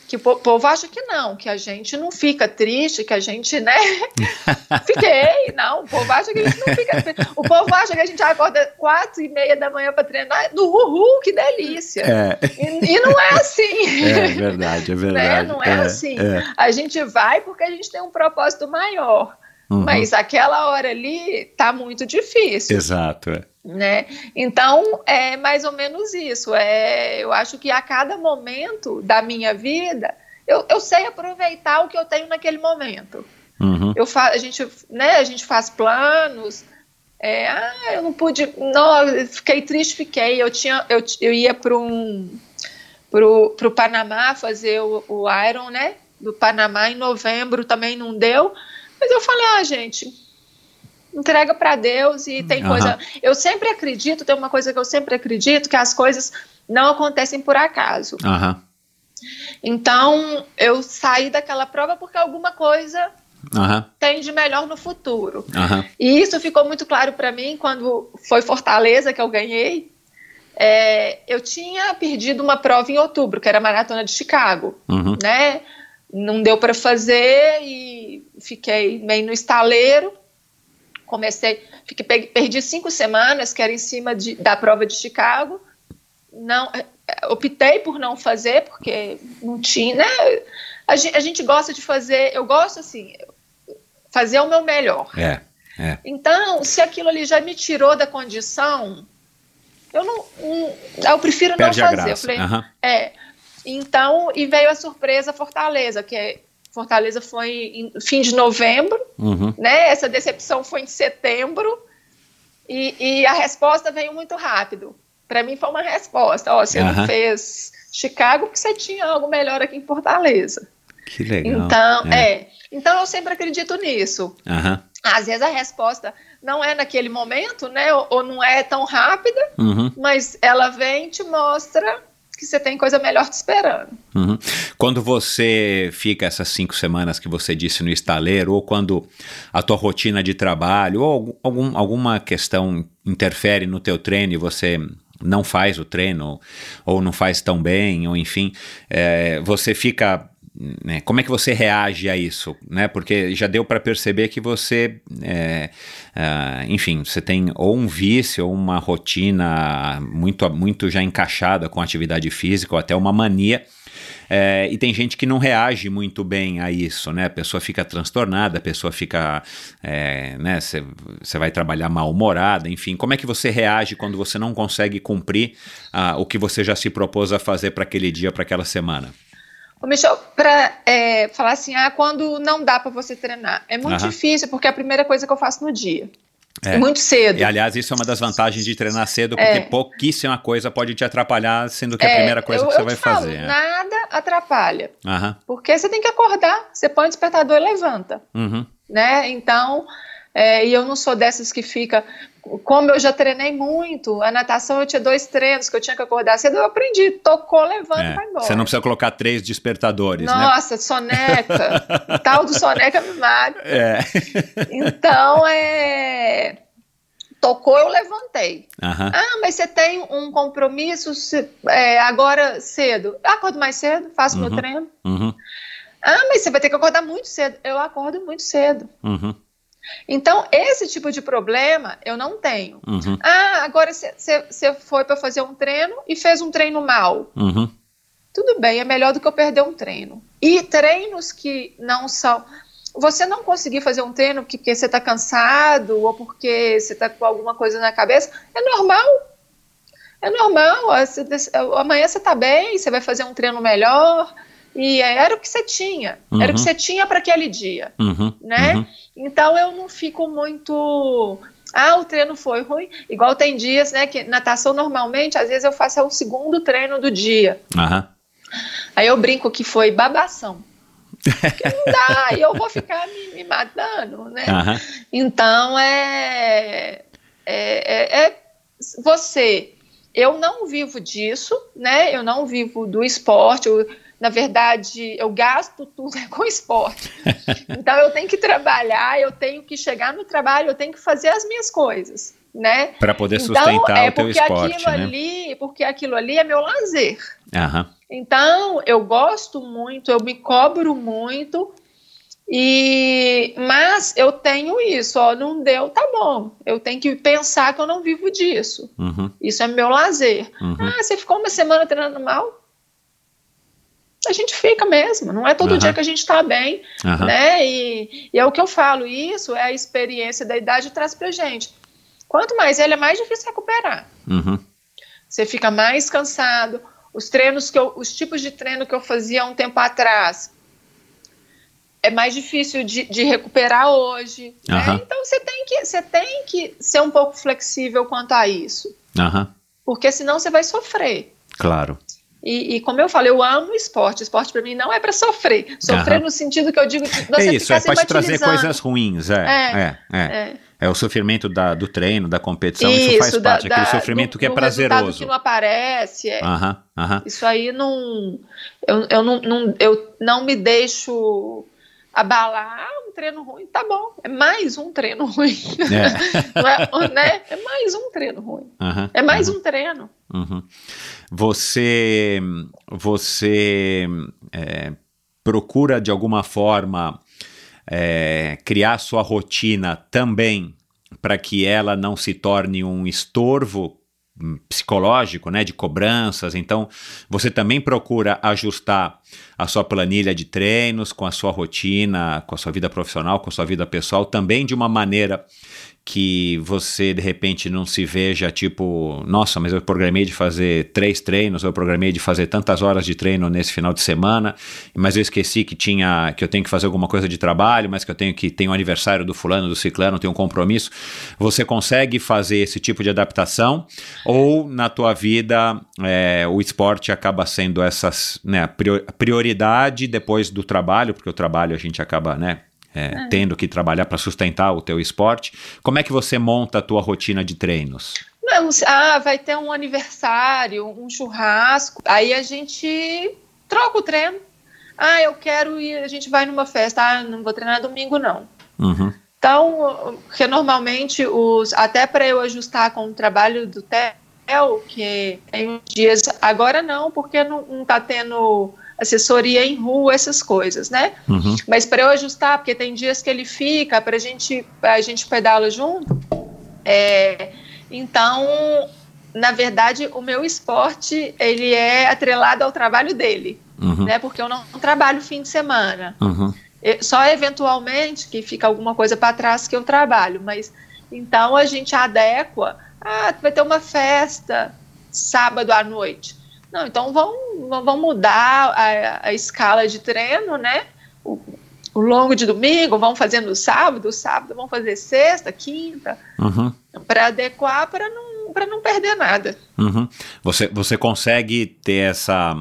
Que o povo acha que não, que a gente não fica triste, que a gente, né? Fiquei, não. O povo acha que a gente não fica triste. O povo acha que a gente acorda quatro e meia da manhã para treinar no uhul, que delícia. É. E, e, não é assim. É verdade, é verdade. Né? Não é, é assim. É. A gente vai porque a gente tem um propósito maior. Uhum. Mas aquela hora ali tá muito difícil. Exato. É. Né? Então é mais ou menos isso. É, eu acho que a cada momento da minha vida eu, eu sei aproveitar o que eu tenho naquele momento. Uhum. Eu fa a gente, né? A gente faz planos. É, ah, eu não pude, não, fiquei triste, fiquei. Eu tinha, eu, eu ia para um, pro, pro Panamá fazer o, o Iron, né? Do Panamá em novembro também não deu. Mas eu falei, ah, gente, entrega para Deus e tem uhum. coisa. Eu sempre acredito, tem uma coisa que eu sempre acredito, que as coisas não acontecem por acaso. Uhum. Então, eu saí daquela prova porque alguma coisa uhum. tem de melhor no futuro. E isso ficou muito claro para mim quando foi Fortaleza que eu ganhei. É, eu tinha perdido uma prova em outubro, que era a maratona de Chicago, uhum. né? Não deu para fazer e fiquei meio no estaleiro. Comecei, fiquei, perdi cinco semanas, que era em cima de, da prova de Chicago. Não, é, optei por não fazer porque não tinha, né? A gente, a gente gosta de fazer, eu gosto assim, fazer o meu melhor. É, é. Então, se aquilo ali já me tirou da condição, eu não, não eu prefiro Perde não fazer. Falei, uhum. é. Então, e veio a surpresa Fortaleza, que é Fortaleza foi em fim de novembro, uhum. né? Essa decepção foi em setembro e, e a resposta veio muito rápido. Para mim foi uma resposta. Ó, você uhum. não fez Chicago porque você tinha algo melhor aqui em Fortaleza. Que legal. Então, é. é. Então eu sempre acredito nisso. Uhum. Às vezes a resposta não é naquele momento, né? Ou, ou não é tão rápida, uhum. mas ela vem e te mostra que você tem coisa melhor te esperando. Uhum. Quando você fica essas cinco semanas que você disse no estaleiro, ou quando a tua rotina de trabalho, ou algum, alguma questão interfere no teu treino e você não faz o treino, ou não faz tão bem, ou enfim, é, você fica né? Como é que você reage a isso? Né? Porque já deu para perceber que você, é, uh, enfim, você tem ou um vício ou uma rotina muito, muito já encaixada com atividade física, ou até uma mania. É, e tem gente que não reage muito bem a isso, né? A pessoa fica transtornada, a pessoa fica, é, né? Você vai trabalhar mal-humorada, enfim. Como é que você reage quando você não consegue cumprir uh, o que você já se propôs a fazer para aquele dia, para aquela semana? Ô, Michel, para é, falar assim, ah, quando não dá para você treinar, é muito uhum. difícil, porque é a primeira coisa que eu faço no dia. É. Muito cedo. E aliás, isso é uma das vantagens de treinar cedo, porque é. pouquíssima coisa pode te atrapalhar, sendo que é a primeira coisa eu, que você vai falo, fazer. É. Nada atrapalha. Uhum. Porque você tem que acordar, você põe o despertador e levanta. Uhum. Né? Então, é, e eu não sou dessas que fica. Como eu já treinei muito, a natação eu tinha dois treinos que eu tinha que acordar cedo, eu aprendi. Tocou, levanta é, vai embora. Você não precisa colocar três despertadores, né? Nossa, né? soneca. tal do soneca me mata. É. Então, é tocou, eu levantei. Uhum. Ah, mas você tem um compromisso é, agora cedo. Eu acordo mais cedo, faço uhum. meu treino. Uhum. Ah, mas você vai ter que acordar muito cedo. Eu acordo muito cedo. Uhum. Então, esse tipo de problema eu não tenho. Uhum. Ah, agora você foi para fazer um treino e fez um treino mal. Uhum. Tudo bem, é melhor do que eu perder um treino. E treinos que não são. Você não conseguir fazer um treino porque você está cansado ou porque você está com alguma coisa na cabeça, é normal. É normal. Amanhã você está bem, você vai fazer um treino melhor. E era o que você tinha, uhum. era o que você tinha para aquele dia, uhum. né? Uhum. Então eu não fico muito ah, o treino foi ruim. Igual tem dias, né, que natação normalmente, às vezes eu faço é o segundo treino do dia. Uhum. Aí eu brinco que foi babação. Porque não dá, e eu vou ficar me, me matando, né? Uhum. Então é, é, é, é você. Eu não vivo disso, né? Eu não vivo do esporte. Eu, na verdade, eu gasto tudo com esporte. Então, eu tenho que trabalhar, eu tenho que chegar no trabalho, eu tenho que fazer as minhas coisas. né? Para poder sustentar então, é o teu porque esporte, aquilo né? ali, porque aquilo ali é meu lazer. Aham. Então, eu gosto muito, eu me cobro muito, e mas eu tenho isso, ó, não deu, tá bom. Eu tenho que pensar que eu não vivo disso. Uhum. Isso é meu lazer. Uhum. Ah, você ficou uma semana treinando mal? A gente fica mesmo, não é todo Aham. dia que a gente tá bem, Aham. né? E, e é o que eu falo, isso é a experiência da idade traz pra gente. Quanto mais ele é mais difícil recuperar. Uhum. Você fica mais cansado. Os treinos que eu, os tipos de treino que eu fazia há um tempo atrás é mais difícil de, de recuperar hoje. né? Então você tem que você tem que ser um pouco flexível quanto a isso, porque senão você vai sofrer. Claro. E, e como eu falei, eu amo esporte. Esporte para mim não é para sofrer. Sofrer Aham. no sentido que eu digo de É você isso, ficar é para te trazer coisas ruins, é. É, é. É. É o sofrimento da- do treino, da competição, isso, faz da- parte, aquele da- sofrimento do- que é prazeroso. que não aparece. é. Aham, aham. Isso aí não. Eu, eu, não, não, eu não me deixo abalar. Ah, um treino ruim, tá bom. É mais um treino ruim. É. É, né? é mais um treino ruim. É mais um treino. Você, você é, procura de alguma forma é, criar sua rotina também para que ela não se torne um estorvo hum, psicológico, né, de cobranças. Então, você também procura ajustar a sua planilha de treinos com a sua rotina, com a sua vida profissional, com a sua vida pessoal, também de uma maneira que você de repente não se veja tipo, nossa, mas eu programei de fazer três treinos, eu programei de fazer tantas horas de treino nesse final de semana, mas eu esqueci que tinha que eu tenho que fazer alguma coisa de trabalho, mas que eu tenho que tem um aniversário do fulano, do ciclano, tem um compromisso. Você consegue fazer esse tipo de adaptação ou na tua vida é, o esporte acaba sendo essas né, prioridade depois do trabalho, porque o trabalho a gente acaba, né? É, tendo que trabalhar para sustentar o teu esporte. Como é que você monta a tua rotina de treinos? Não, ah, vai ter um aniversário, um churrasco. Aí a gente troca o treino. Ah, eu quero ir, a gente vai numa festa. Ah, não vou treinar domingo, não. Uhum, Então, porque normalmente os até para eu ajustar com o trabalho do TEL, que tem uns dias agora não, porque não, não tá tendo assessoria em rua, essas coisas, né? uhum, Mas para eu ajustar, porque tem dias que ele fica, para gente, a gente pedala junto. É, então, na verdade, o meu esporte ele é atrelado ao trabalho dele, uhum, né? Porque eu não trabalho fim de semana. uhum, Só eventualmente que fica alguma coisa para trás que eu trabalho, mas então a gente adequa. Ah, vai ter uma festa sábado à noite. Não, então vamos, vamos mudar a, a escala de treino, né? O, o longo de domingo, vamos fazer no sábado, sábado vamos fazer sexta, quinta, uhum, para adequar para não, para não perder nada. uhum. Você, você consegue ter essa,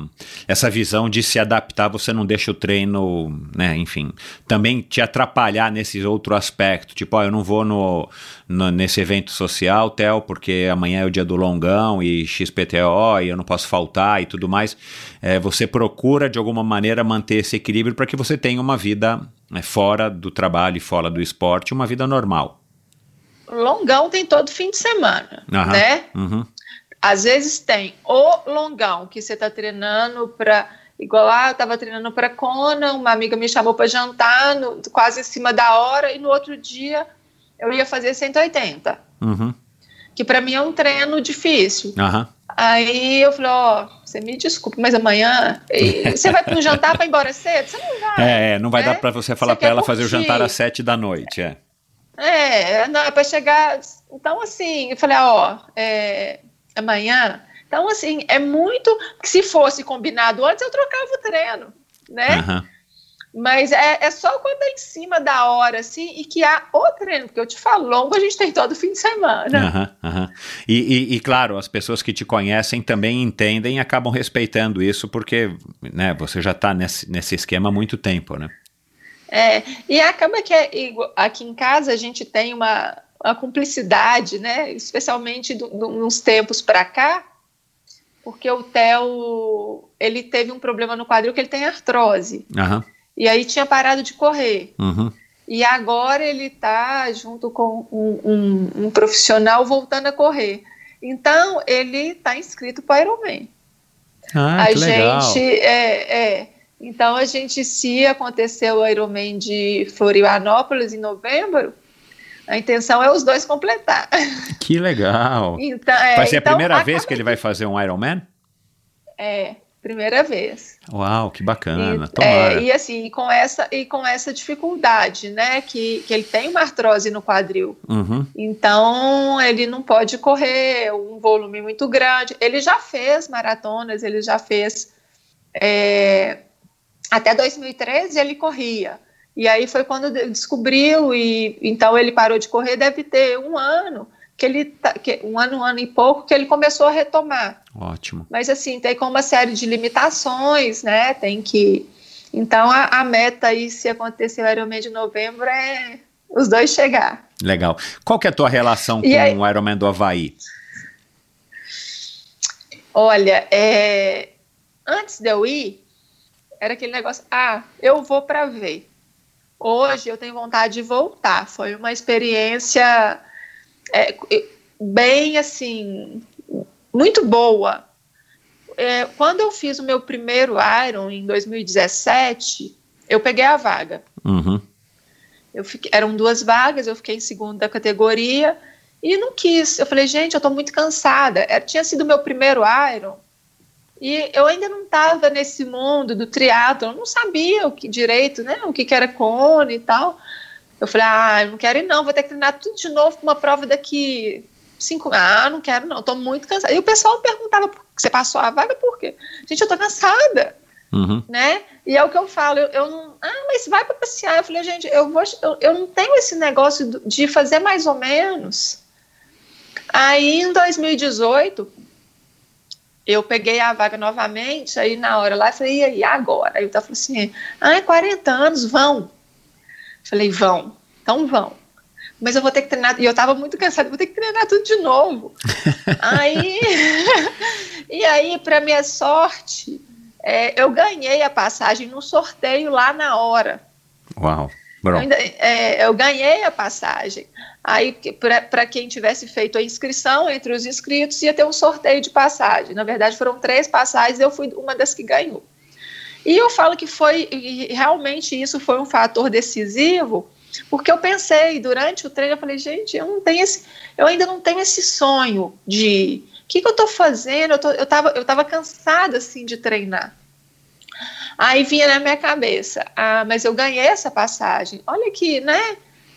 essa visão de se adaptar, você não deixa o treino, né, enfim, também te atrapalhar nesse outro aspecto, tipo, ó, eu não vou no, no- nesse evento social, Theo, porque amanhã é o dia do longão e XPTO e eu não posso faltar e tudo mais. É, você procura, de alguma maneira, manter esse equilíbrio para que você tenha uma vida né, fora do trabalho e fora do esporte, uma vida normal. Longão tem todo fim de semana, Aham. né? Uhum, Às vezes tem o longão que você está treinando para. Igual lá, eu estava treinando para Kona, uma amiga me chamou para jantar, no- quase em cima da hora, e no outro dia eu ia fazer 180, uhum, que para mim é um treino difícil. aham. Aí eu falei: Ó, você me desculpe, mas amanhã você vai para um jantar para ir embora cedo? Você não vai. É, é, não vai né? dar para você falar para ela fazer o curtir. jantar às sete da noite, é. É, não, é para chegar. Então, assim, eu falei, ó, é, amanhã. Então, assim, é muito. que Se fosse combinado antes, eu trocava o treino, né? Aham. Mas é, é só quando é em cima da hora, assim, e que há o treino, porque eu te falo, longo a gente tem todo fim de semana. Aham, aham. E, e- e, claro, as pessoas que te conhecem também entendem e acabam respeitando isso, porque né, você já está nesse, nesse esquema há muito tempo, né? É, e acaba que é aqui em casa a gente tem uma, uma cumplicidade, né? Especialmente do, do, uns tempos para cá, porque o Theo ele teve um problema no quadril que ele tem artrose. Aham, E aí tinha parado de correr. uhum, E agora ele está junto com um, um, um, profissional voltando a correr. Então, ele está inscrito para o Ironman. Ah, a que gente legal. é, é. Então a gente, se acontecer o Ironman de Florianópolis em novembro, a intenção é os dois completar. Que legal. Então, é, vai ser a então, primeira vez que ele vai fazer um Ironman? É, primeira vez. Uau, que bacana. E, Tomara. é, e assim, com essa, e com essa dificuldade, né? Que, que ele tem uma artrose no quadril. Uhum. Então, ele não pode correr um volume muito grande. Ele já fez maratonas, ele já fez. É, até 2013 ele corria. E aí foi quando descobriu, e então ele parou de correr, deve ter um ano que ele tá, que, um ano, um ano e pouco que ele começou a retomar. Ótimo. Mas assim, tem com uma série de limitações, né? Tem que. Então a, a meta aí, se acontecer o Ironman de novembro, é os dois chegar. Legal. Qual que é a tua relação E com aí- o Ironman do Havaí? Olha, é, antes de eu ir, era aquele negócio, ah, eu vou para ver. Hoje eu tenho vontade de voltar. Foi uma experiência é, bem assim, muito boa. É, quando eu fiz o meu primeiro Iron em 2017, eu peguei a vaga. Uhum. Eu fiquei- eram duas vagas, eu fiquei em segunda categoria e não quis. Eu falei, gente, eu tô muito cansada. É, tinha sido meu primeiro Iron e eu ainda não estava nesse mundo do triatlo, eu não sabia o que direito, né, o que, que era cone e tal. Eu falei, ah, eu não quero ir não, vou ter que treinar tudo de novo para uma prova daqui cinco. Ah, não quero não, tô muito cansada. E o pessoal perguntava, você passou a vaga por quê? Gente, eu tô cansada Uhum. né? E é o que eu falo, eu, eu não. Ah, mas vai para passear. Eu falei, gente, eu, vou, eu, eu não tenho esse negócio de fazer mais ou menos. Aí em 2018, eu peguei a vaga novamente, aí na hora lá, eu falei, e aí, agora? Aí o Tá falou assim: ah, é 40 anos, vão. Falei, vão, então vão. Mas eu vou ter que treinar, e eu tava muito cansada, vou ter que treinar tudo de novo. aí, e aí, para minha sorte, é, eu ganhei a passagem no sorteio lá na hora. Uau. Eu, ainda- é, eu ganhei a passagem. Aí, para quem tivesse feito a inscrição entre os inscritos, ia ter um sorteio de passagem. Na verdade, foram três passagens, eu fui uma das que ganhou. E eu falo que foi, realmente isso foi um fator decisivo, porque eu pensei, durante o treino, eu falei, gente, eu não tenho esse, eu ainda não tenho esse sonho de o que, que eu estou fazendo? Eu, tô, eu, eu tava cansada assim de treinar. Aí vinha na minha cabeça, ah, mas eu ganhei essa passagem. Olha aqui, né?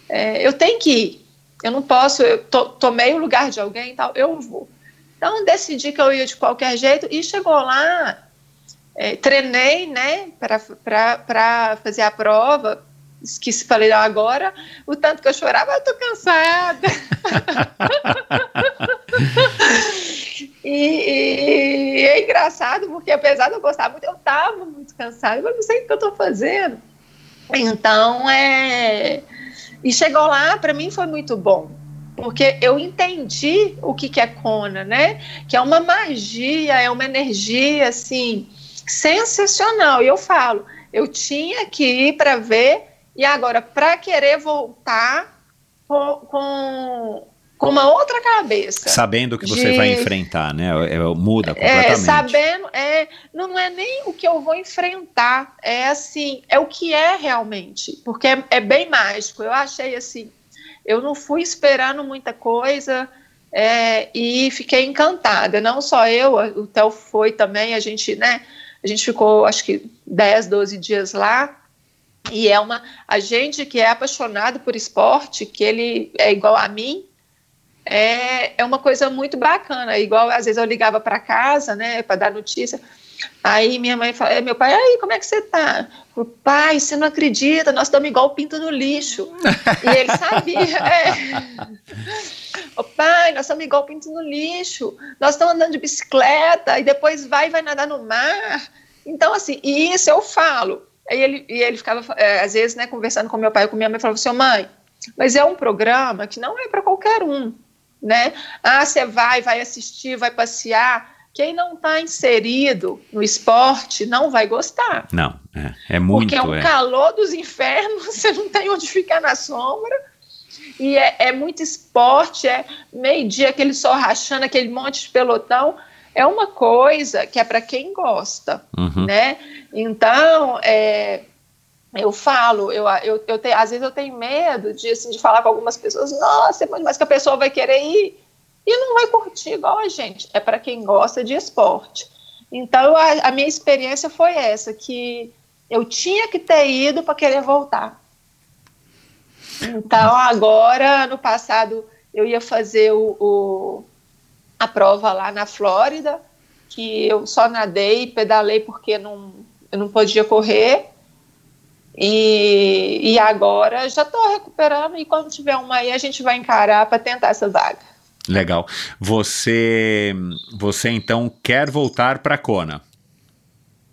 É, eu tenho que ir. Eu não posso, eu to, tomei o lugar de alguém e tal, eu vou. Então decidi que eu ia de qualquer jeito e chegou lá, é, treinei, né, para fazer a prova. Esqueci, falei, agora o tanto que eu chorava, eu tô cansada. E, e- é engraçado, porque apesar de eu gostar muito, eu estava muito cansada. Eu não sei o que eu estou fazendo. Então, é. E chegou lá, para mim foi muito bom. Porque eu entendi o que, que é Kona, né? Que é uma magia, é uma energia, assim, sensacional. E eu falo, eu tinha que ir para ver, e agora, para querer voltar com, com, com uma outra cabeça. Sabendo que você de- vai enfrentar, né? É, muda É, completamente. sabendo, é, não é nem o que eu vou enfrentar, é assim, é o que é realmente, porque é, é bem mágico. Eu achei assim, eu não fui esperando muita coisa é, e fiquei encantada. Não só eu, o Theo foi também, a gente, né? A gente ficou acho que 10, 12 dias lá. E é uma. A gente que é apaixonado por esporte, que ele é igual a mim, é, é uma coisa muito bacana. Igual às vezes eu ligava para casa, né, para dar notícia. Aí minha mãe fala, "É, meu pai, aí, como é que você tá? Eu, pai, você não acredita, nós estamos igual pinto no lixo. e ele sabia, é. Pai, nós estamos igual pinto no lixo. Nós estamos andando de bicicleta e depois vai e vai nadar no mar. Então, assim, e isso eu falo. Aí ele, e ele ficava, é, às vezes, né, conversando com meu pai ou com minha mãe, falava assim, "Ô, mãe, mas é um programa que não é para qualquer um, né? Ah, você vai, vai assistir, vai passear, quem não está inserido no esporte não vai gostar. Não, é, é muito. Porque é um é. calor dos infernos, você não tem onde ficar na sombra. E é, é muito esporte, é meio-dia, aquele sol rachando, aquele monte de pelotão. É uma coisa que é para quem gosta, Uhum. né? Então, é, eu falo, eu, eu, eu te, às vezes eu tenho medo de, assim, de falar com algumas pessoas, nossa, mas que a pessoa vai querer ir e não vai curtir igual a gente. É para quem gosta de esporte. Então, a, a, minha experiência foi essa, que eu tinha que ter ido para querer voltar. Então, agora, no passado, eu ia fazer o, o, a prova lá na Flórida, que eu só nadei e pedalei porque não, eu não podia correr. E, e agora já estou recuperando e quando tiver uma aí a gente vai encarar para tentar essa vaga. Legal. Você, você então quer voltar para?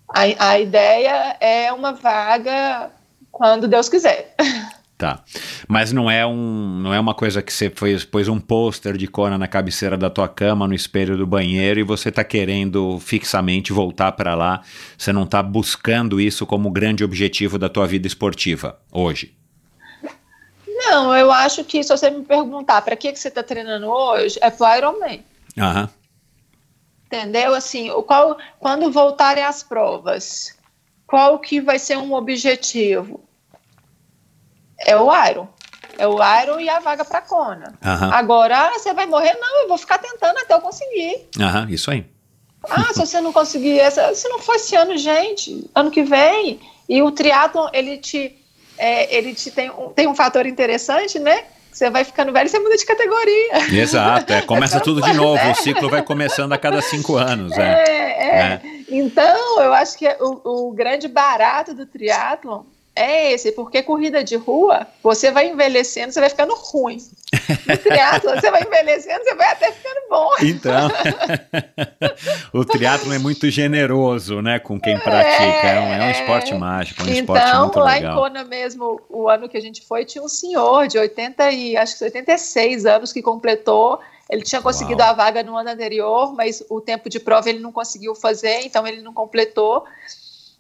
A, a ideia é uma vaga quando Deus quiser. Tá. Mas não é, um, não é uma coisa que você fez, pôs um pôster de Kona na cabeceira da tua cama, no espelho do banheiro, e você está querendo fixamente voltar para lá. Você não está buscando isso como grande objetivo da tua vida esportiva hoje. Não, eu acho que se você me perguntar para que, que você está treinando hoje, é pro Ironman. Aham. Entendeu? Assim, qual, quando voltarem as provas, qual que vai ser um objetivo? É o Iron. É o Iron e a vaga para Kona. Aham. Agora, ah, você vai morrer? Não, eu vou ficar tentando até eu conseguir. Aham, isso aí. Ah, se você não conseguir essa, se não for esse ano, gente, ano que vem. E o triatlon, ele te, é, ele te tem um, tem um fator interessante, né? Você vai ficando velho e você muda de categoria. Exato, é, começa tudo de novo. é. O ciclo vai começando a cada cinco anos. É. É, é. Então, eu acho que o, o grande barato do triatlon é esse, porque corrida de rua, você vai envelhecendo, você vai ficando ruim. No triatlon, você vai envelhecendo, você vai até ficando bom. Então, o triatlo é muito generoso, né, com quem pratica. É, um, é um esporte mágico, é um esporte então, muito lá legal. em Kona mesmo, o ano que a gente foi, tinha um senhor de 80 e acho que 86 anos que completou. Ele tinha conseguido Uau. a vaga no ano anterior, mas o tempo de prova ele não conseguiu fazer, então ele não completou.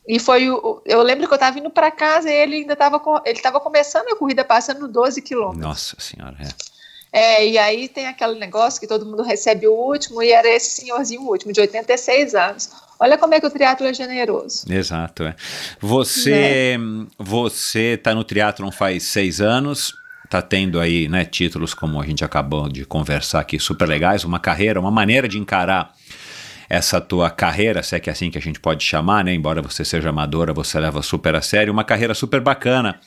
E foi o. Eu lembro que eu estava indo para casa e ele ainda estava ele estava começando a corrida passando 12 quilômetros. Nossa senhora, é. É, e aí tem aquele negócio que todo mundo recebe o último, e era esse senhorzinho último, de 86 anos. Olha como é que o triatlo é generoso. Exato, é. Você, você tá no triatlon faz seis anos, tá tendo aí, né, títulos como a gente acabou de conversar aqui, super legais, uma carreira, uma maneira de encarar essa tua carreira, se é que é assim que a gente pode chamar, né? Embora você seja amadora, você leva super a sério, uma carreira super bacana.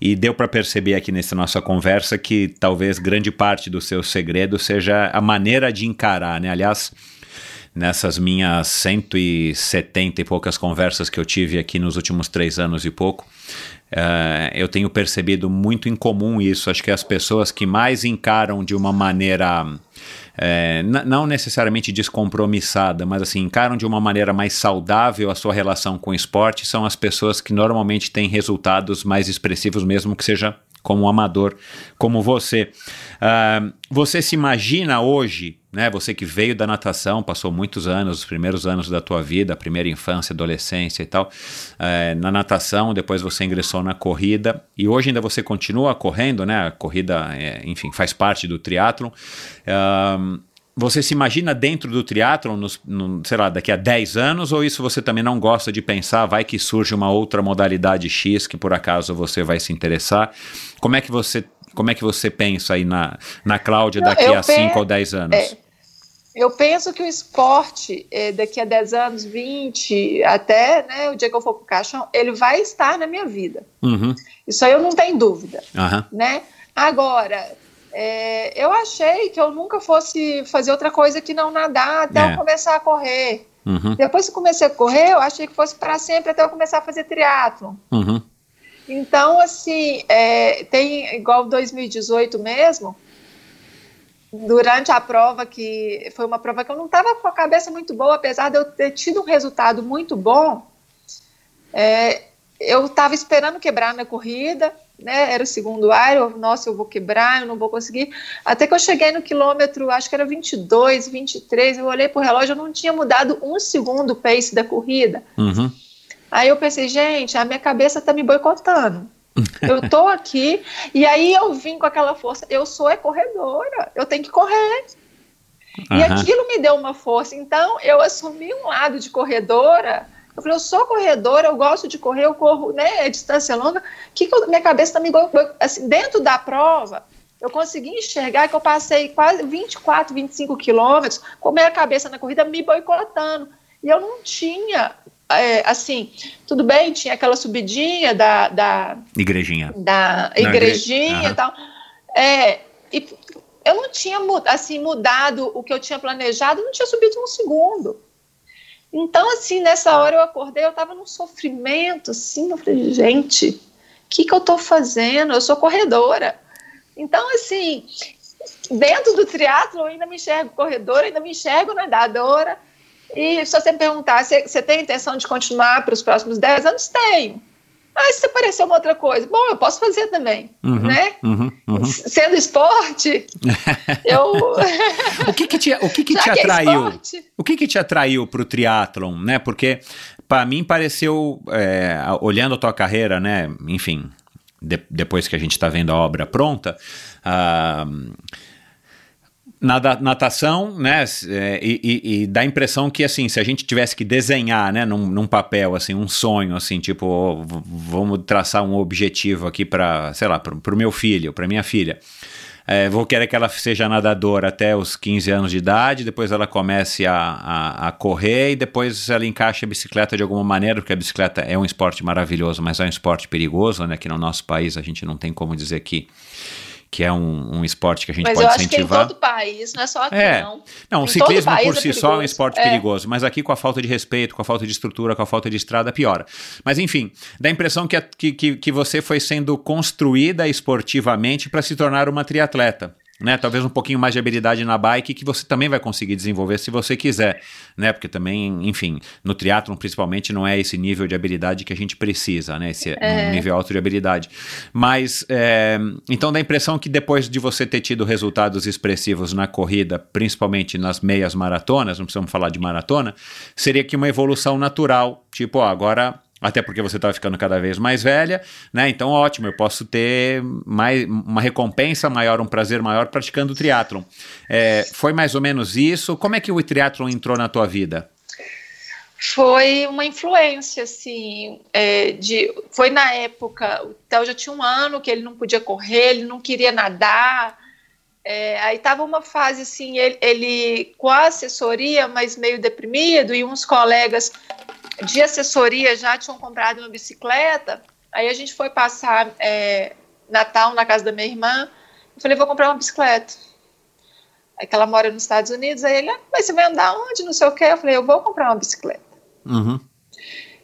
E deu para perceber aqui nessa nossa conversa que talvez grande parte do seu segredo seja a maneira de encarar, né? Aliás, nessas minhas 170 e poucas conversas que eu tive aqui nos últimos três anos e pouco, eh, eu tenho percebido muito em comum isso. Acho que as pessoas que mais encaram de uma maneira é, não necessariamente descompromissada, mas assim, encaram de uma maneira mais saudável a sua relação com o esporte, são as pessoas que normalmente têm resultados mais expressivos, mesmo que seja como um amador, como você. Ah, você se imagina hoje, né? Você que veio da natação, passou muitos anos, os primeiros anos da tua vida, a primeira infância, adolescência e tal, eh, na natação, depois você ingressou na corrida e hoje ainda você continua correndo, né? A corrida, é, enfim, faz parte do triatlon. Ahn, você se imagina dentro do triatlon, nos, no, sei lá, daqui a 10 anos, ou isso você também não gosta de pensar? Vai que surge uma outra modalidade X que por acaso você vai se interessar? Como é que você, como é que você pensa aí na, na Cláudia Não, daqui eu a 5 pe- ou 10 anos? É, eu penso que o esporte, eh, daqui a 10 anos, 20, até né, o dia que eu for pro caixão, ele vai estar na minha vida. Uhum, Isso aí eu não tenho dúvida, aham, né? Agora, eh, eu achei que eu nunca fosse fazer outra coisa que não nadar até É. eu começar a correr. uhum, Depois que comecei a correr, eu achei que fosse para sempre até eu começar a fazer triatlon. uhum, Então, assim, é, tem igual 2018 mesmo, durante a prova, que foi uma prova que eu não estava com a cabeça muito boa, apesar de eu ter tido um resultado muito bom, é, eu estava esperando quebrar na corrida, né, era o segundo ar, eu, nossa, eu vou quebrar, eu não vou conseguir. Até que eu cheguei no quilômetro, acho que era 22, 23, eu olhei pro relógio, eu não tinha mudado um segundo o pace da corrida. Uhum. Aí eu pensei, gente, a minha cabeça tá me boicotando. Eu tô aqui, e aí eu vim com aquela força, eu sou é corredora, eu tenho que correr. E Aham. aquilo me deu uma força. Então, eu assumi um lado de corredora. Eu falei, eu sou corredora, eu gosto de correr, eu corro, né, a distância longa. Que que eu- minha cabeça tá me go- go- assim, dentro da prova, eu consegui enxergar que eu passei quase 24, 25 quilômetros com minha cabeça na corrida me boicotando. E eu não tinha, é, assim, tudo bem, tinha aquela subidinha da, da, Igrejinha. da igre- igrejinha Aham. e tal. É, e eu não tinha assim, mudado o que eu tinha planejado, não tinha subido um segundo. Então, assim, nessa hora eu acordei, eu estava num sofrimento, assim, eu falei, gente, o que, que eu estou fazendo? Eu sou corredora. Então, assim, dentro do triatlo eu ainda me enxergo corredora, ainda me enxergo nadadora. E se você me perguntar, você você tem intenção de continuar para os próximos 10 anos? Tenho. Mas se aparecer uma outra coisa, bom, eu posso fazer também, Uhum, né? uhum, uhum. Sendo esporte, eu... O que que te, o que que Já te que é atraiu? esporte, O que que te atraiu pro triatlon, né? Porque para mim pareceu, é, olhando a tua carreira, né? Enfim, de- depois que a gente tá vendo a obra pronta, ah, nada, natação, né? é, e, e- e dá a impressão que assim, se a gente tivesse que desenhar, né, num, num papel assim, um sonho, assim, tipo, v- vamos traçar um objetivo aqui para, sei lá, para o meu filho, para minha filha. É, vou querer que ela seja nadadora até os 15 anos de idade, depois ela comece a, a, a correr e depois ela encaixa a bicicleta de alguma maneira, porque a bicicleta é um esporte maravilhoso, mas é um esporte perigoso, né? Que no nosso país a gente não tem como dizer que, que é um, um esporte que a gente mas eu pode acho que em incentivar. todo país, não é só aqui, É. não. Não, o ciclismo por é si só é um esporte É. perigoso, mas aqui com a falta de respeito, com a falta de estrutura, com a falta de estrada, piora. Mas enfim, dá a impressão que, a- que, que, que você foi sendo construída esportivamente para se tornar uma triatleta. Né, talvez um pouquinho mais de habilidade na bike que você também vai conseguir desenvolver se você quiser, né? Porque também, enfim, no triatlon principalmente não é esse nível de habilidade que a gente precisa, né? Esse um nível alto de habilidade. Mas é, então dá a impressão que depois de você ter tido resultados expressivos na corrida, principalmente nas meias maratonas, não precisamos falar de maratona, seria que uma evolução natural, tipo, ó, agora até porque você está ficando cada vez mais velha, né? Então, ótimo, eu posso ter mais, uma recompensa maior, um prazer maior praticando o triatlon. É, foi mais ou menos isso? Como é que o triatlon entrou na tua vida? Foi uma influência, assim, é, de, foi na época, o Theo já tinha um ano que ele não podia correr, ele não queria nadar, é, aí estava uma fase assim, ele, ele com a assessoria, mas meio deprimido, e uns colegas de assessoria já tinham comprado uma bicicleta, aí a gente foi passar é, Natal na casa da minha irmã, eu falei, vou comprar uma bicicleta. Aí que ela mora nos Estados Unidos, aí ele, ah, mas você vai andar onde, não sei o quê? Eu falei, eu vou comprar uma bicicleta. Uhum.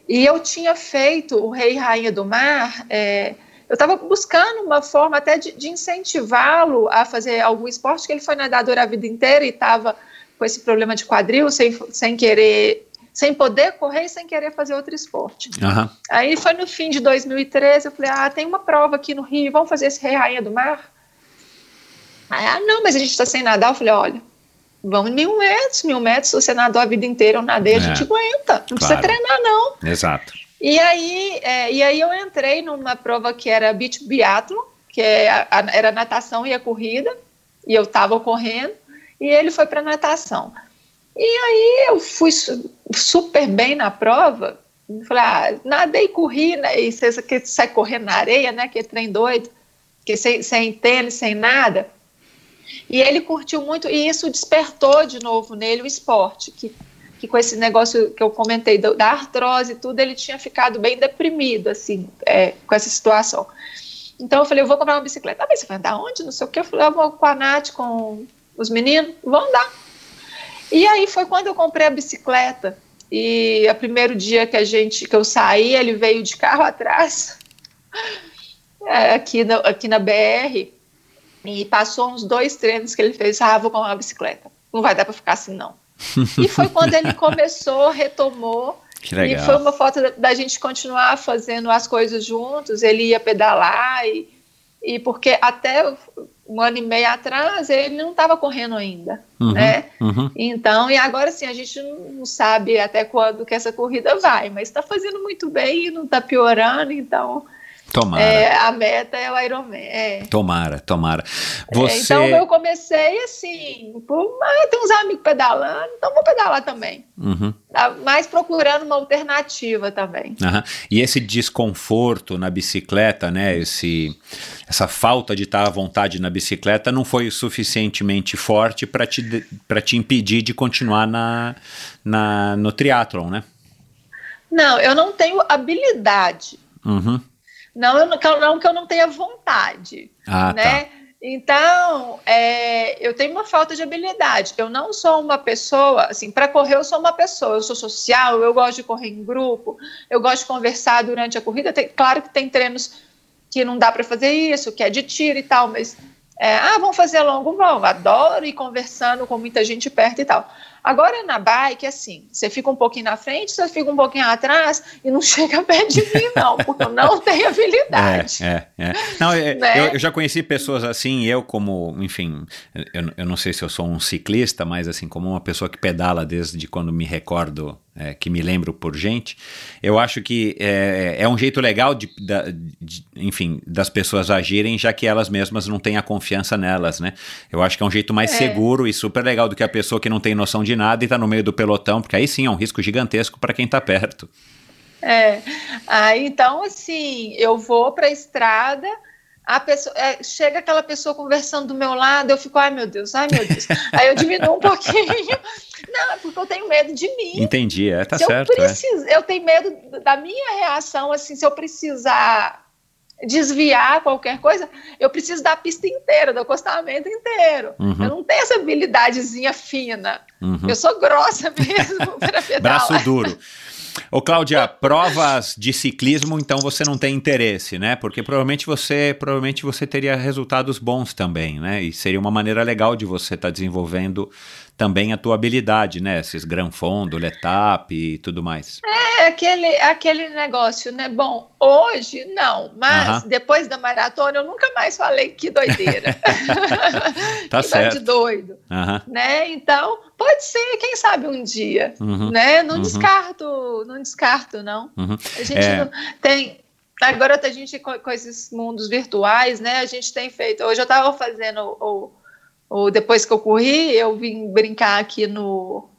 E eu tinha feito o Rei e Rainha do Mar, é, eu estava buscando uma forma até de, de incentivá-lo a fazer algum esporte, que ele foi nadador a vida inteira e estava com esse problema de quadril, sem, sem querer, sem poder correr e sem querer fazer outro esporte. Aham. Aí foi no fim de 2013, eu falei, ah, tem uma prova aqui no Rio, vamos fazer esse Rei Rainha do Mar? Aí, ah, não, mas a gente está sem nadar. Eu falei, olha, vamos mil metros, mil metros, se você nadou a vida inteira, eu nadei, a É, gente aguenta, não precisa claro. treinar não. Exato. E aí, é, e aí eu entrei numa prova que era beach biathlon, que é a- a- era a natação e a corrida, e eu estava correndo, e ele foi para natação. E aí eu fui su- super bem na prova, falei, ah, nadei corri, né, e você que sai correndo na areia, né, que é trem doido, que sem, sem tênis, sem nada. E ele curtiu muito, e isso despertou de novo nele o esporte, que que com esse negócio que eu comentei do- da artrose e tudo, ele tinha ficado bem deprimido, assim, é, com essa situação. Então eu falei, eu vou comprar uma bicicleta. Ah, mas você vai andar onde? Não sei o quê. Eu falei, eu vou com a Nath, com os meninos, vou andar. E aí foi quando eu comprei a bicicleta. E o primeiro dia que a gente, que eu saí, ele veio de carro atrás, é, aqui, na, aqui na BR, e passou uns dois treinos que ele fez, ah, vou comprar uma bicicleta. Não vai dar para ficar assim, não. E foi quando ele começou, retomou. E foi uma foto da, da, gente continuar fazendo as coisas juntos. Ele ia pedalar e, e porque até um ano e meio atrás ele não estava correndo ainda, uhum, né? Uhum. Então, e agora sim, a gente não sabe até quando que essa corrida vai, mas está fazendo muito bem e não está piorando, então Tomara. É, a meta é o Ironman. É. Tomara, tomara. É, Você... É, então eu comecei assim, por, ah, tem uns amigos pedalando, então vou pedalar também. Uhum. Tá, mas procurando uma alternativa também. Uhum. E esse desconforto na bicicleta, né? Esse, essa falta de estar à vontade na bicicleta não foi suficientemente forte para te, te impedir de continuar na, na, no triatlon, né? Não, eu não tenho habilidade. Uhum. Não, eu, não que eu não tenha vontade, ah, né? Tá. Então, é, eu tenho uma falta de habilidade. Eu não sou uma pessoa, assim, para correr eu sou uma pessoa. Eu sou social, eu gosto de correr em grupo, eu gosto de conversar durante a corrida. Tem, claro que tem treinos que não dá para fazer isso, que é de tiro e tal, mas é, ah, vamos fazer longo, vamos. Adoro ir conversando com muita gente perto e tal. Agora na bike, assim, você fica um pouquinho na frente, você fica um pouquinho atrás e não chega perto de mim, não, porque eu não tenho habilidade. É, é, é. Não, é, né? eu, eu, já conheci pessoas assim, eu como, enfim, eu, eu não sei se eu sou um ciclista, mas assim, como uma pessoa que pedala desde quando me recordo é, que me lembro por gente, eu acho que é, é um jeito legal de, de, enfim, das pessoas agirem, já que elas mesmas não têm a confiança nelas, né? Eu acho que é um jeito mais é. seguro e super legal do que a pessoa que não tem noção de nada e está no meio do pelotão, porque aí sim é um risco gigantesco para quem está perto. É, ah, então assim, eu vou para a estrada a pessoa, é, chega aquela pessoa conversando do meu lado, eu fico, ai meu Deus, ai meu Deus. Aí eu diminuo um pouquinho. Não, é porque eu tenho medo de mim. Entendi, é, tá se certo. Eu, preciso, é. eu tenho medo da minha reação, assim, se eu precisar desviar qualquer coisa, eu preciso da pista inteira, do acostamento inteiro. Uhum. Eu não tenho essa habilidadezinha fina. Uhum. Eu sou grossa mesmo para pedalar. Braço duro. Ô Cláudia, provas de ciclismo, então você não tem interesse, né? Porque provavelmente você, provavelmente você teria resultados bons também, né? E seria uma maneira legal de você estar tá desenvolvendo também a tua habilidade, né? Esses Gran Fondo, Letap e tudo mais. É, aquele, aquele negócio, né? Bom, hoje não, mas uh -huh. depois da maratona eu nunca mais falei que doideira. tá que certo. de doido, uh -huh. né? Então, pode ser, quem sabe um dia, uh uhum. -huh. né? Não uhum. descarto, não descarto, não. Uhum. A gente é... não, tem, agora a gente com, com, esses mundos virtuais, né? A gente tem feito. Hoje eu estava fazendo o, ou depois que eu corri, eu vim brincar aqui no,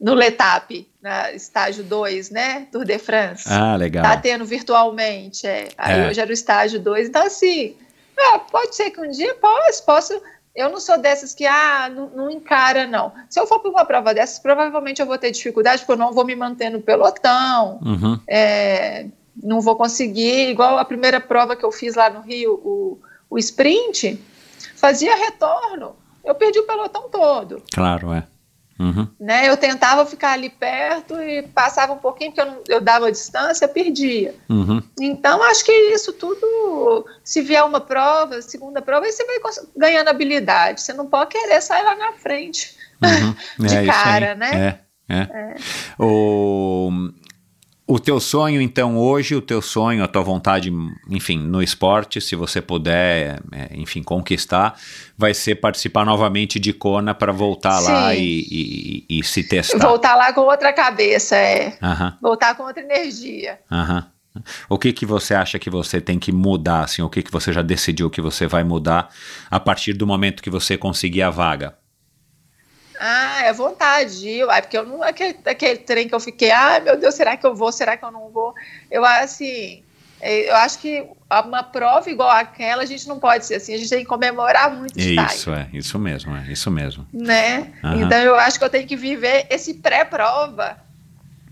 no Letap, na estágio 2, né? Tour de France. Ah, legal. Tá tendo virtualmente, é. Aí é. hoje era o estágio 2. Então, assim, é, pode ser que um dia posso, posso. Eu não sou dessas que, ah, não, não encara, não. Se eu for para uma prova dessas, provavelmente eu vou ter dificuldade, porque eu não vou me manter no pelotão. Uhum. É, não vou conseguir, igual a primeira prova que eu fiz lá no Rio, o, o sprint, fazia retorno eu perdi o pelotão todo. Claro, é. Uhum. Né, eu tentava ficar ali perto e passava um pouquinho, porque eu, não, eu dava distância, perdia. Uhum. Então, acho que isso tudo, se vier uma prova, segunda prova, aí você vai ganhando habilidade. Você não pode querer sair lá na frente uhum. de é, cara, né? É, é. é. O, o teu sonho, então, hoje, o teu sonho, a tua vontade, enfim, no esporte, se você puder, é, enfim, conquistar, vai ser participar novamente de Kona para voltar Sim. lá e, e, e, se testar. Voltar lá com outra cabeça, é. Voltar com outra energia. O que que você acha que você tem que mudar, assim? O que que você já decidiu que você vai mudar a partir do momento que você conseguir a vaga? Ah, é vontade. Ai, porque eu não. Aquele, aquele trem que eu fiquei, ai meu Deus, será que eu vou? Será que eu não vou? Eu assim. É, eu acho que uma prova igual aquela, a gente não pode ser assim, a gente tem que comemorar muito Isso, é, isso mesmo, é, isso mesmo. Né? Uhum. Então eu acho que eu tenho que viver esse pré-prova,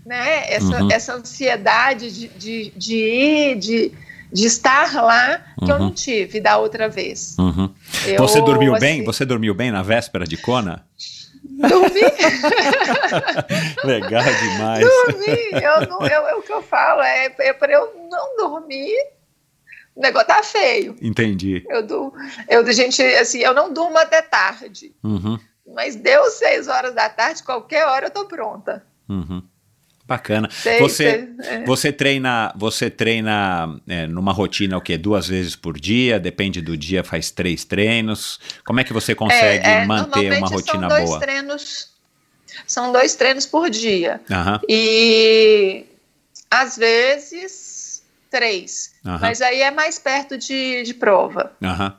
né? Essa, uhum. essa ansiedade de, de, de ir, de, de estar lá, que uhum. eu não tive da outra vez. Uhum. Eu, Você dormiu assim, bem? Você dormiu bem na véspera de Kona? Dormi. Legal demais. Dormi. Eu não, eu, é o que eu falo, é, é para eu não dormir. O negócio tá feio. Entendi. Eu, do, eu, gente, assim, eu não durmo até tarde. Uhum. Mas deu seis horas da tarde, qualquer hora eu tô pronta. Uhum. Bacana. Sei, você, sei, é. você treina, você treina é, numa rotina o quê? Duas vezes por dia? Depende do dia, faz três treinos. Como é que você consegue É, é, manter uma rotina são dois boa? Treinos, são dois treinos por dia. Aham, E às vezes três. Aham. Mas aí é mais perto de, de prova. aham,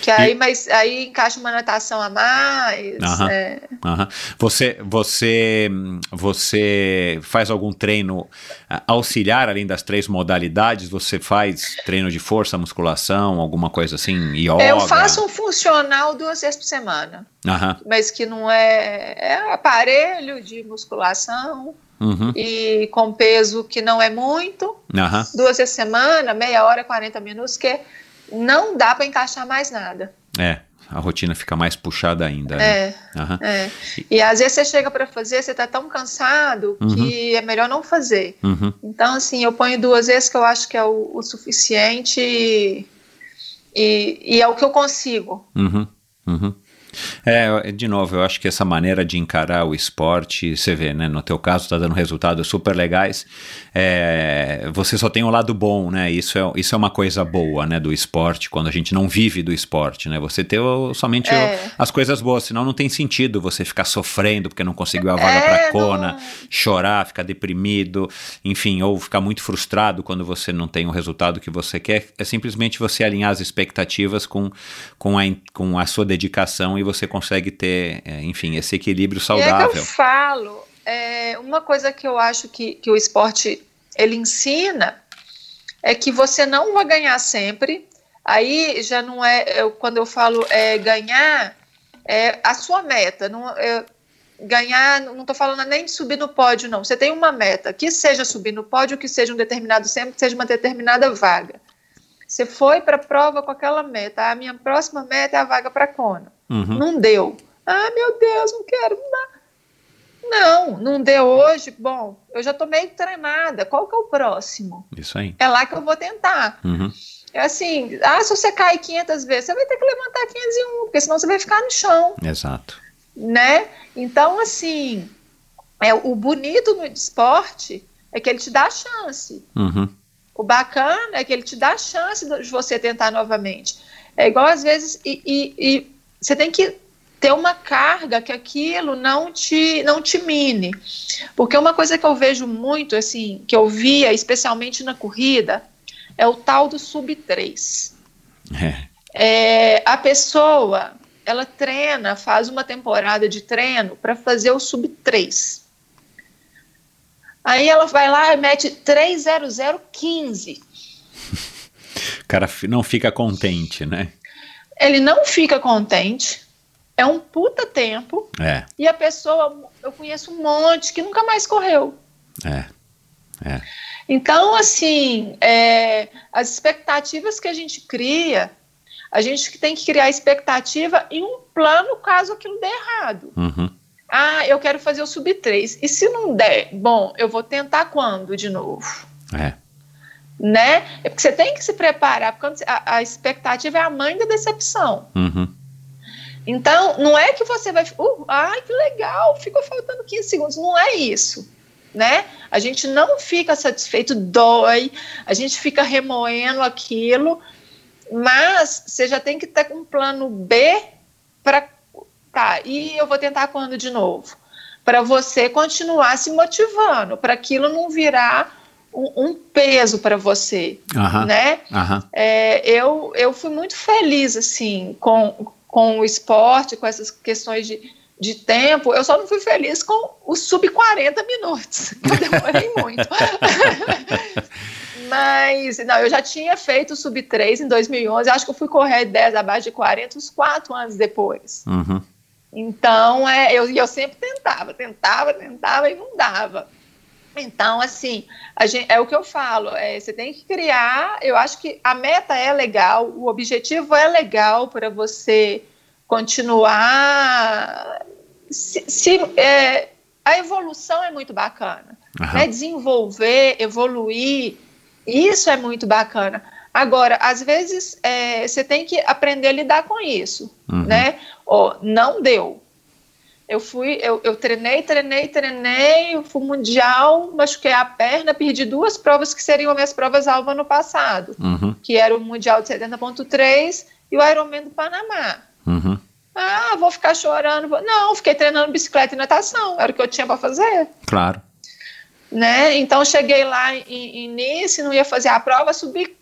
Que aí, mas, aí encaixa uma natação a mais. Aham. é. aham. Você, você, você faz algum treino ah, auxiliar além das três modalidades? Você faz treino de força, musculação, alguma coisa assim, yoga? Eu faço um funcional duas vezes por semana. Aham, Mas que não é, é aparelho de musculação uhum, e com peso que não é muito. aham. Duas vezes por semana, meia hora, 40 minutos, que não dá para encaixar mais nada. É, a rotina fica mais puxada ainda, né? É. Aham. É. E às vezes você chega para fazer, você tá tão cansado que é melhor não fazer. Uhum. Então, assim, eu ponho duas vezes que eu acho que é o, o suficiente e, e, e é o que eu consigo. Uhum, uhum. É, de novo, eu acho que essa maneira de encarar o esporte, você vê, né? No teu caso, tá dando resultados super legais. É, você só tem o lado bom, né? Isso é, isso é uma coisa boa, né? Do esporte, quando a gente não vive do esporte, né? Você ter o- somente o- É. as coisas boas, senão não tem sentido você ficar sofrendo porque não conseguiu a vaga É, pra não- Kona, chorar, ficar deprimido, enfim, ou ficar muito frustrado quando você não tem o resultado que você quer. É simplesmente você alinhar as expectativas com, com, a, com a sua dedicação e você consegue ter, é, enfim, esse equilíbrio E é que saudável. eu falo, é, uma coisa que eu acho que, que o esporte ele ensina é que você não vai ganhar sempre. Aí já não é, eu- quando eu falo é, ganhar, é a sua meta. Não, é, ganhar, não estou falando nem de subir no pódio, não. Você tem uma meta, que seja subir no pódio, que seja um determinado sempre, que seja uma determinada vaga. Você foi para a prova com aquela meta. "Ah, A minha próxima meta é a vaga para Kona. Uhum, Não deu. Ah, meu Deus, não quero. Não, não, deu hoje. Bom, eu já tô meio treinada. Qual que é o próximo? Isso aí. É lá que eu vou tentar. Uhum, É assim, ah, se você cai 500 vezes, você vai ter que levantar 501, porque senão você vai ficar no chão, exato. né? Então, assim, é, o bonito no esporte é que ele te dá a chance. Uhum, O bacana é que ele te dá a chance de você tentar novamente. É igual às vezes, e, e- e você tem que ter uma carga que aquilo não te, não te mine. Porque uma coisa que eu vejo muito, assim, que eu via, especialmente na corrida, é o tal do sub 3. é, É, a pessoa, ela treina, faz uma temporada de treino para fazer o sub 3. Aí ela vai lá e mete 30015. o cara não fica contente, né? Ele não fica contente, é um puta tempo, É, e a pessoa, eu conheço um monte que nunca mais correu. é, é. Então, assim, é, as expectativas que a gente cria, a gente tem que criar expectativa em um plano caso aquilo dê errado. Uhum, Ah, eu quero fazer o sub 3. E se não der, bom, eu vou tentar quando de novo? é. Né? É porque você tem que se preparar, porque a, a expectativa é a mãe da decepção. Uhum, Então, não é que você vai. Uh, ai, que legal, ficou faltando 15 segundos. Não é isso. Né? A gente não fica satisfeito, dói, a gente fica remoendo aquilo, mas você já tem que ter um plano B para. Tá, e eu vou tentar quando de novo? Para você continuar se motivando, para aquilo não virar um, um peso para você, aham, né? aham. É, eu, eu fui muito feliz assim com, com o esporte, com essas questões de, de tempo. Eu só não fui feliz com os sub 40 minutos. Eu demorei muito. Mas, não, eu já tinha feito o sub 3 em 2011. Acho que eu fui correr 10 abaixo de 40 uns 4 anos depois. Uhum. Então, é, eu, eu sempre tentava, tentava, tentava e não dava. Então, assim, a gente, é o que eu falo, é, você tem que criar, eu acho que a meta é legal, o objetivo é legal para você continuar. Se, se, é, a evolução é muito bacana. Aham. Né? Desenvolver, evoluir, isso é muito bacana. Agora, às vezes, é, você tem que aprender a lidar com isso, Uhum. né? Ó, não deu. Eu fui, eu, eu treinei, treinei, treinei, fui mundial, machuquei a perna, perdi duas provas que seriam minhas provas alvo ano passado, Uhum. que era o mundial de 70.3 e o Ironman do Panamá. Uhum. Ah, vou ficar chorando. vou- Não, fiquei treinando bicicleta e natação, era o que eu tinha para fazer, Claro. né? Então cheguei lá em, em Nice, não ia fazer a prova, subi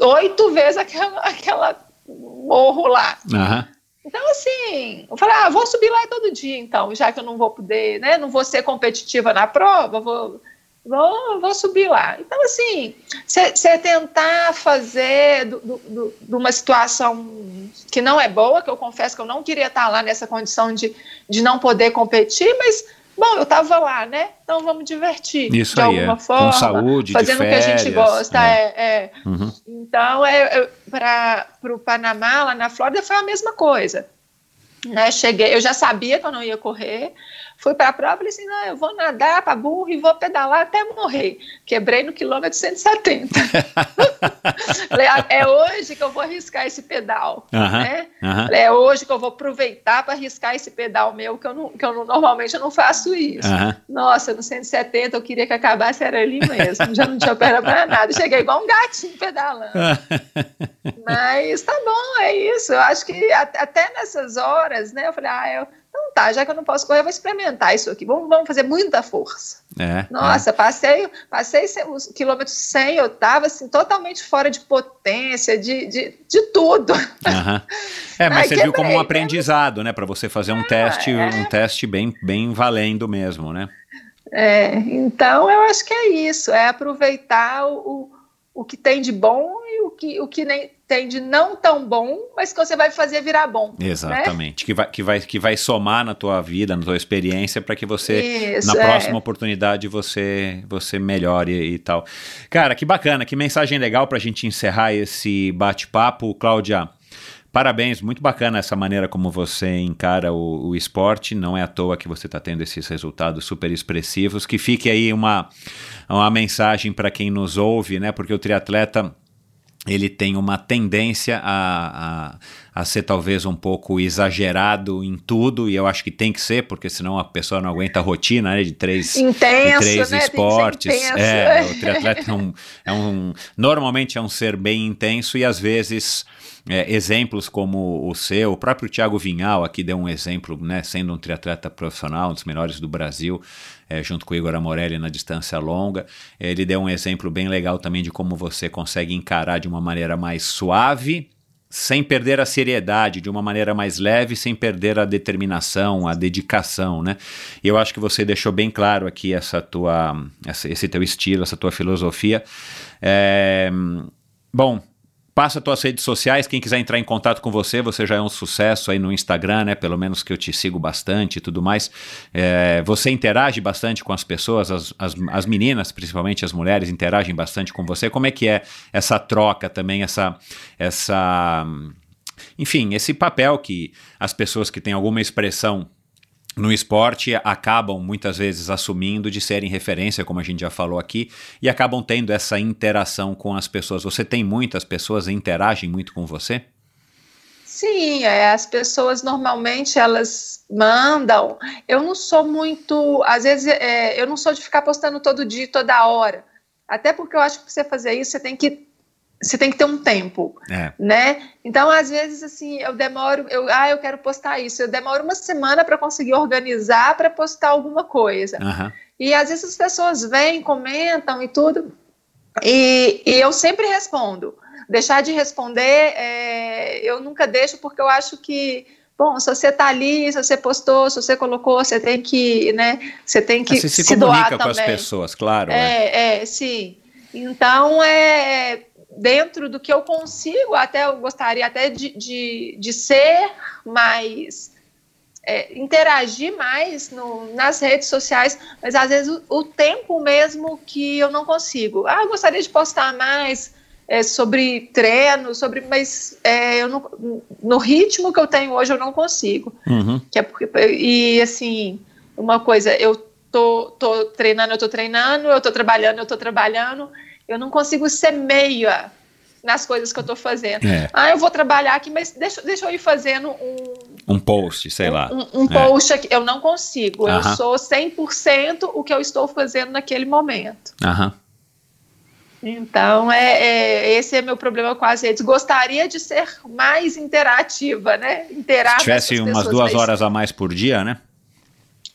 oito vezes aquela, aquela morro lá. Aham. Então, assim, eu falei, ah, vou subir lá todo dia, então, já que eu não vou poder, né, não vou ser competitiva na prova, vou, vou, vou subir lá. Então, assim, você tentar fazer do- do- do- de uma situação que não é boa, que eu confesso que eu não queria estar lá nessa condição de, de não poder competir, mas, bom, eu estava lá, né, então vamos divertir Isso de aí, alguma é. forma. Com saúde, de fazendo o que a gente férias, gosta, é. é, é. Uhum. Então, é, para o Panamá, lá na Flórida, foi a mesma coisa. Né, cheguei, eu já sabia que eu não ia correr, fui para a prova e assim: não, eu vou nadar para burro e vou pedalar até morrer. Quebrei no quilômetro 170. falei, "Ah, é hoje que eu vou arriscar esse pedal. Aham, Né? aham. Falei, é hoje que eu vou aproveitar para arriscar esse pedal meu, que eu, não, que eu não- normalmente eu não faço isso. Aham. Nossa, no 170 eu queria que acabasse, era ali mesmo, já não tinha perna para nada. Cheguei igual um gatinho pedalando. Mas tá bom, é isso. Eu acho que até nessas horas, né? Eu falei, ah, eu, tá, já que eu não posso correr, eu vou experimentar isso aqui. Vamos, vamos fazer muita força. É, Nossa, passei, passei cem- os quilômetros 100, eu tava assim, totalmente fora de potência, de, de, de tudo. é. Aham. É, mas Ai, você viu como quebrei, um né? aprendizado, né? Para você fazer um teste, é. um teste bem, bem valendo mesmo, né? É, então eu acho que é isso, é aproveitar o, o, o que tem de bom e o que, o que nem tem de não tão bom, mas que você vai fazer virar bom. né? Exatamente. Que, vai, que, vai, que vai somar na tua vida, na tua experiência, para que você, Isso, na é. próxima oportunidade, você, você melhore e tal. Cara, que bacana, que mensagem legal para a gente encerrar esse bate-papo. Cláudia, Parabéns, muito bacana essa maneira como você encara o, o esporte. Não é à toa que você está tendo esses resultados super expressivos. Que fique aí uma, uma mensagem para quem nos ouve, né? Porque o triatleta ele tem uma tendência a, a, a, ser talvez um pouco exagerado em tudo, e eu acho que tem que ser, porque senão a pessoa não aguenta a rotina né, de três, Intenso, de três né? esportes. É, o triatleta é um, é um. Normalmente é um ser bem intenso e às vezes. É, exemplos como o seu, o próprio Thiago Vinhal aqui deu um exemplo, né, sendo um triatleta profissional, um dos melhores do Brasil, é, junto com o Igor Amorelli na distância longa. Ele deu um exemplo bem legal também de como você consegue encarar de uma maneira mais suave, sem perder a seriedade, de uma maneira mais leve, sem perder a determinação, a dedicação, né? E eu acho que você deixou bem claro aqui essa tua, esse teu estilo, essa tua filosofia. É, bom, Passa as tuas redes sociais, quem quiser entrar em contato com você, você já é um sucesso aí no Instagram, né? Pelo menos que eu te sigo bastante e tudo mais. É, você interage bastante com as pessoas, as, as, as, meninas, principalmente as mulheres, interagem bastante com você. Como é que é essa troca também, essa. essa enfim, esse papel que as pessoas que têm alguma expressão no esporte acabam muitas vezes assumindo de serem referência, como a gente já falou aqui, e acabam tendo essa interação com as pessoas. Você tem muitas pessoas que interagem muito com você? Sim, é, as pessoas normalmente elas mandam. Eu não sou muito, às vezes é, eu não sou de ficar postando todo dia, toda hora. Até porque eu acho que para você fazer isso você tem que você tem que ter um tempo, é. né? Então, às vezes, assim, eu demoro, eu, ah, eu quero postar isso, eu demoro uma semana para conseguir organizar para postar alguma coisa. Uhum. E às vezes as pessoas vêm, comentam e tudo, e, e eu sempre respondo. Deixar de responder, é, eu nunca deixo, porque eu acho que Bom, se você está ali, se você postou, se você colocou, você tem que, né? Você tem que você se, se comunica doar com também. as pessoas, claro. É, é, sim. Então, é dentro do que eu consigo, até eu gostaria até de, de, de ser mais. É, interagir mais no, nas redes sociais, mas às vezes o, o, tempo mesmo que eu não consigo. Ah, eu gostaria de postar mais é, sobre treino, sobre, mas é, eu não, no ritmo que eu tenho hoje eu não consigo. Uhum. Que é porque, e assim, uma coisa, eu tô, tô treinando, eu tô treinando, eu tô trabalhando, eu tô trabalhando, eu não consigo ser meia nas coisas que eu estou fazendo. É. Ah, eu vou trabalhar aqui, mas deixa, deixa eu ir fazendo um, Um post, sei lá. um, um É. post aqui. Eu não consigo. Aham. Eu sou 100% o que eu estou fazendo naquele momento. Aham. Então, é, é- esse é meu problema com as redes. Gostaria de ser mais interativa, né? Interar Se tivesse umas duas horas a mais por dia, né?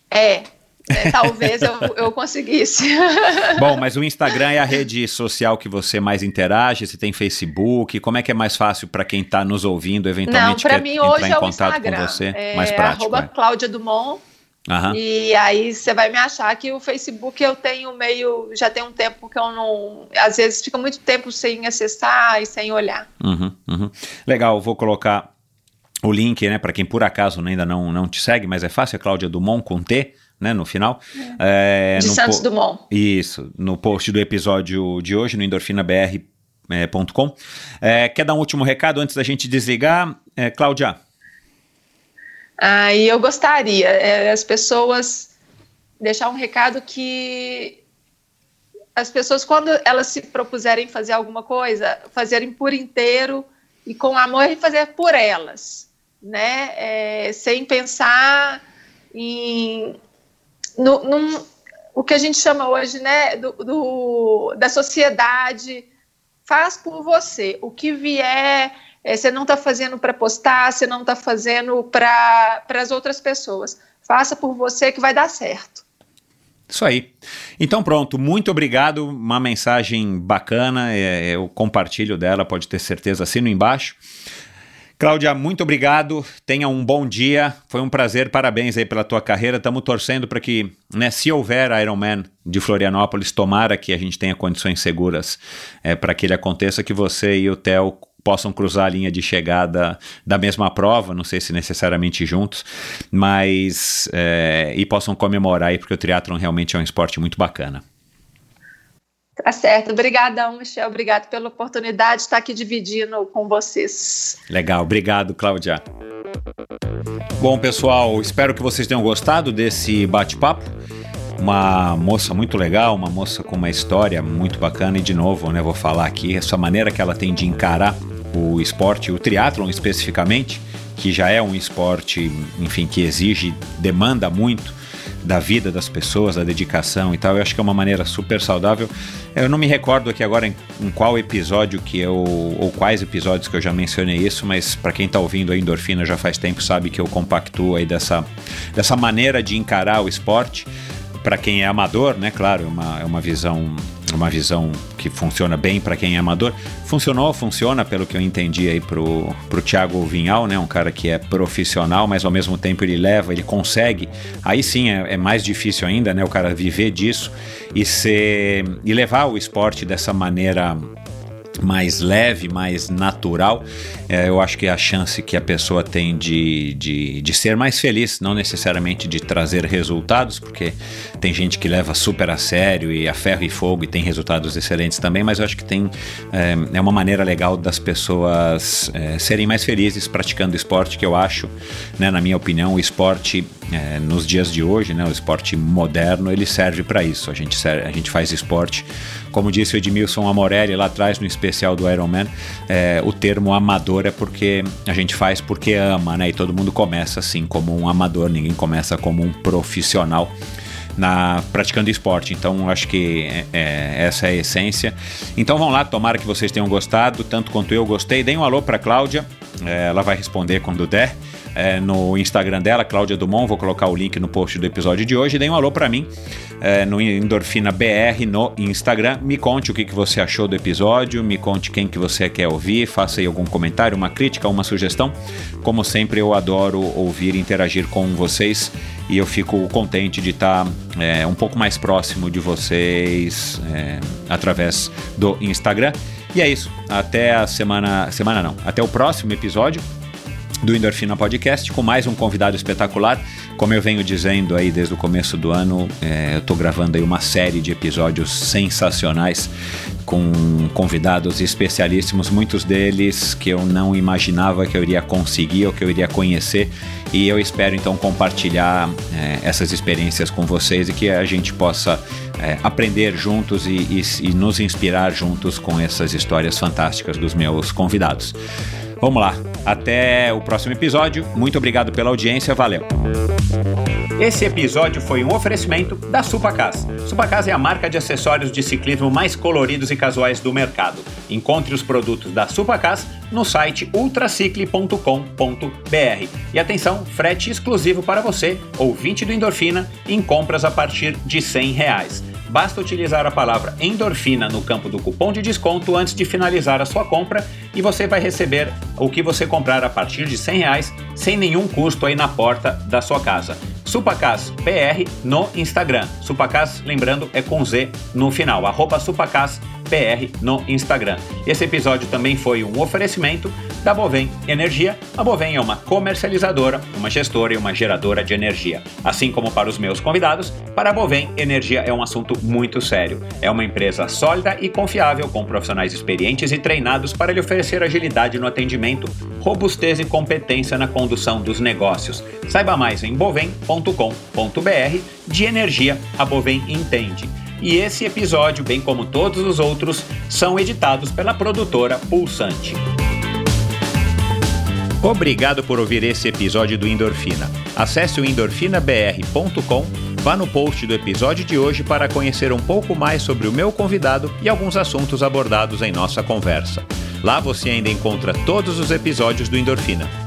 É, é, talvez eu, eu conseguisse. Bom, mas o Instagram é a rede social que você mais interage? Você tem Facebook? Como é que é mais fácil para quem está nos ouvindo, Não, eventualmente para quer mim entrar hoje em é contato Instagram. com você? É, mais prático. arroba é. Cláudia Dumont. Aham. E aí você vai me achar que o Facebook eu tenho meio. Já tem um tempo que eu não. Às vezes fica muito tempo sem acessar e sem olhar. Uhum, uhum. Legal, vou colocar o link, né, para quem por acaso ainda não, não te segue, mas é fácil, é Cláudia Dumont com T, né, no final. É, De no Santos Dumont. Isso, no post do episódio de hoje, no endorfinabr.com. É, quer dar um último recado antes da gente desligar? É, Cláudia, Aí eu gostaria, é, as pessoas deixar um recado que as pessoas, quando elas se propuserem fazer alguma coisa, fazerem por inteiro e com amor e fazer por elas, né? É, sem pensar em no, num- o que a gente chama hoje, né, do, do- da sociedade. Faz por você. O que vier, é, você não está fazendo para postar, você não está fazendo para as outras pessoas. Faça por você que vai dar certo. Isso aí. Então pronto, muito obrigado. Uma mensagem bacana, é, eu compartilho dela, pode ter certeza, assino embaixo. Cláudia, muito obrigado. Tenha um bom dia. Foi um prazer. Parabéns aí pela tua carreira. Estamos torcendo para que, né, se houver Ironman de Florianópolis, tomara que a gente tenha condições seguras é, para que ele aconteça, que você e o Theo possam cruzar a linha de chegada da mesma prova, não sei se necessariamente juntos, mas é, e possam comemorar aí, porque o triatlon realmente é um esporte muito bacana. Tá certo. Obrigadão, Michel. Obrigado pela oportunidade de estar aqui dividindo com vocês. Legal, obrigado, Cláudia. Bom, pessoal, espero que vocês tenham gostado desse bate-papo. Uma moça muito legal, uma moça com uma história muito bacana e de novo, né, vou falar aqui essa maneira que ela tem de encarar o esporte, o triatlon especificamente, que já é um esporte, enfim, que exige, demanda muito da vida das pessoas, da dedicação e tal. Eu acho que é uma maneira super saudável. Eu não me recordo aqui agora em, em qual episódio que eu ou quais episódios que eu já mencionei isso, mas para quem tá ouvindo a endorfina já faz tempo sabe que eu compactuo aí dessa dessa maneira de encarar o esporte. Para quem é amador, né? Claro, é uma, é uma visão uma visão que funciona bem para quem é amador. Funcionou, funciona, pelo que eu entendi aí pro, pro Thiago Vinhal, né? Um cara que é profissional, mas ao mesmo tempo ele leva, ele consegue. Aí sim é, é mais difícil ainda, né? O cara viver disso e ser e levar o esporte dessa maneira mais leve, mais natural, é, eu acho que a chance que a pessoa tem de, de, de ser mais feliz, não necessariamente de trazer resultados, porque tem gente que leva super a sério e a ferro e fogo e tem resultados excelentes também, mas eu acho que tem é, é uma maneira legal das pessoas é, serem mais felizes praticando esporte, que eu acho, né, na minha opinião, o esporte é, nos dias de hoje, né, o esporte moderno, ele serve para isso. A gente, a gente faz esporte, como disse o Edmilson Amorelli lá atrás no especial do Iron Man, é, o termo amador é porque a gente faz porque ama, né? E todo mundo começa assim como um amador, ninguém começa como um profissional na praticando esporte. Então acho que é, é, essa é a essência. Então vão lá, tomara que vocês tenham gostado, tanto quanto eu gostei. Deem um alô para Cláudia, é, ela vai responder quando der. É, no Instagram dela, Cláudia Dumont, vou colocar o link no post do episódio de hoje. Deem um alô para mim é, no Endorfina BR no Instagram. Me conte o que, que você achou do episódio, me conte quem que você quer ouvir, faça aí algum comentário, uma crítica, uma sugestão. Como sempre, eu adoro ouvir e interagir com vocês e eu fico contente de estar é, um pouco mais próximo de vocês é, através do Instagram. E é isso. Até a semana. Semana não. Até o próximo episódio do Endorfina Podcast com mais um convidado espetacular. Como eu venho dizendo aí desde o começo do ano, é, eu estou gravando aí uma série de episódios sensacionais com convidados especialíssimos, muitos deles que eu não imaginava que eu iria conseguir ou que eu iria conhecer. E eu espero então compartilhar é, essas experiências com vocês e que a gente possa é, aprender juntos e, e, e nos inspirar juntos com essas histórias fantásticas dos meus convidados. Vamos lá, até o próximo episódio. Muito obrigado pela audiência, valeu. Esse episódio foi um oferecimento da Supacas. Supacas é a marca de acessórios de ciclismo mais coloridos e casuais do mercado. Encontre os produtos da Supacas no site ultracicle.com.br. E atenção, frete exclusivo para você, ouvinte do Endorfina, em compras a partir de 100 reais. Basta utilizar a palavra endorfina no campo do cupom de desconto antes de finalizar a sua compra e você vai receber o que você comprar a partir de 100 reais sem nenhum custo aí na porta da sua casa. Supacas PR no Instagram. Supacas, lembrando, é com Z no final. Arroba Supacas PR no Instagram. Esse episódio também foi um oferecimento da Bovem Energia. A Bovem é uma comercializadora, uma gestora e uma geradora de energia. Assim como para os meus convidados, para a Bovem, energia é um assunto muito sério. É uma empresa sólida e confiável, com profissionais experientes e treinados para lhe oferecer agilidade no atendimento, robustez e competência na condução dos negócios. Saiba mais em bovem.com.br. De energia, a Bovem entende. E esse episódio, bem como todos os outros, são editados pela produtora Pulsante. Obrigado por ouvir esse episódio do Endorfina. Acesse o endorfinabr.com, vá no post do episódio de hoje para conhecer um pouco mais sobre o meu convidado e alguns assuntos abordados em nossa conversa. Lá você ainda encontra todos os episódios do Endorfina.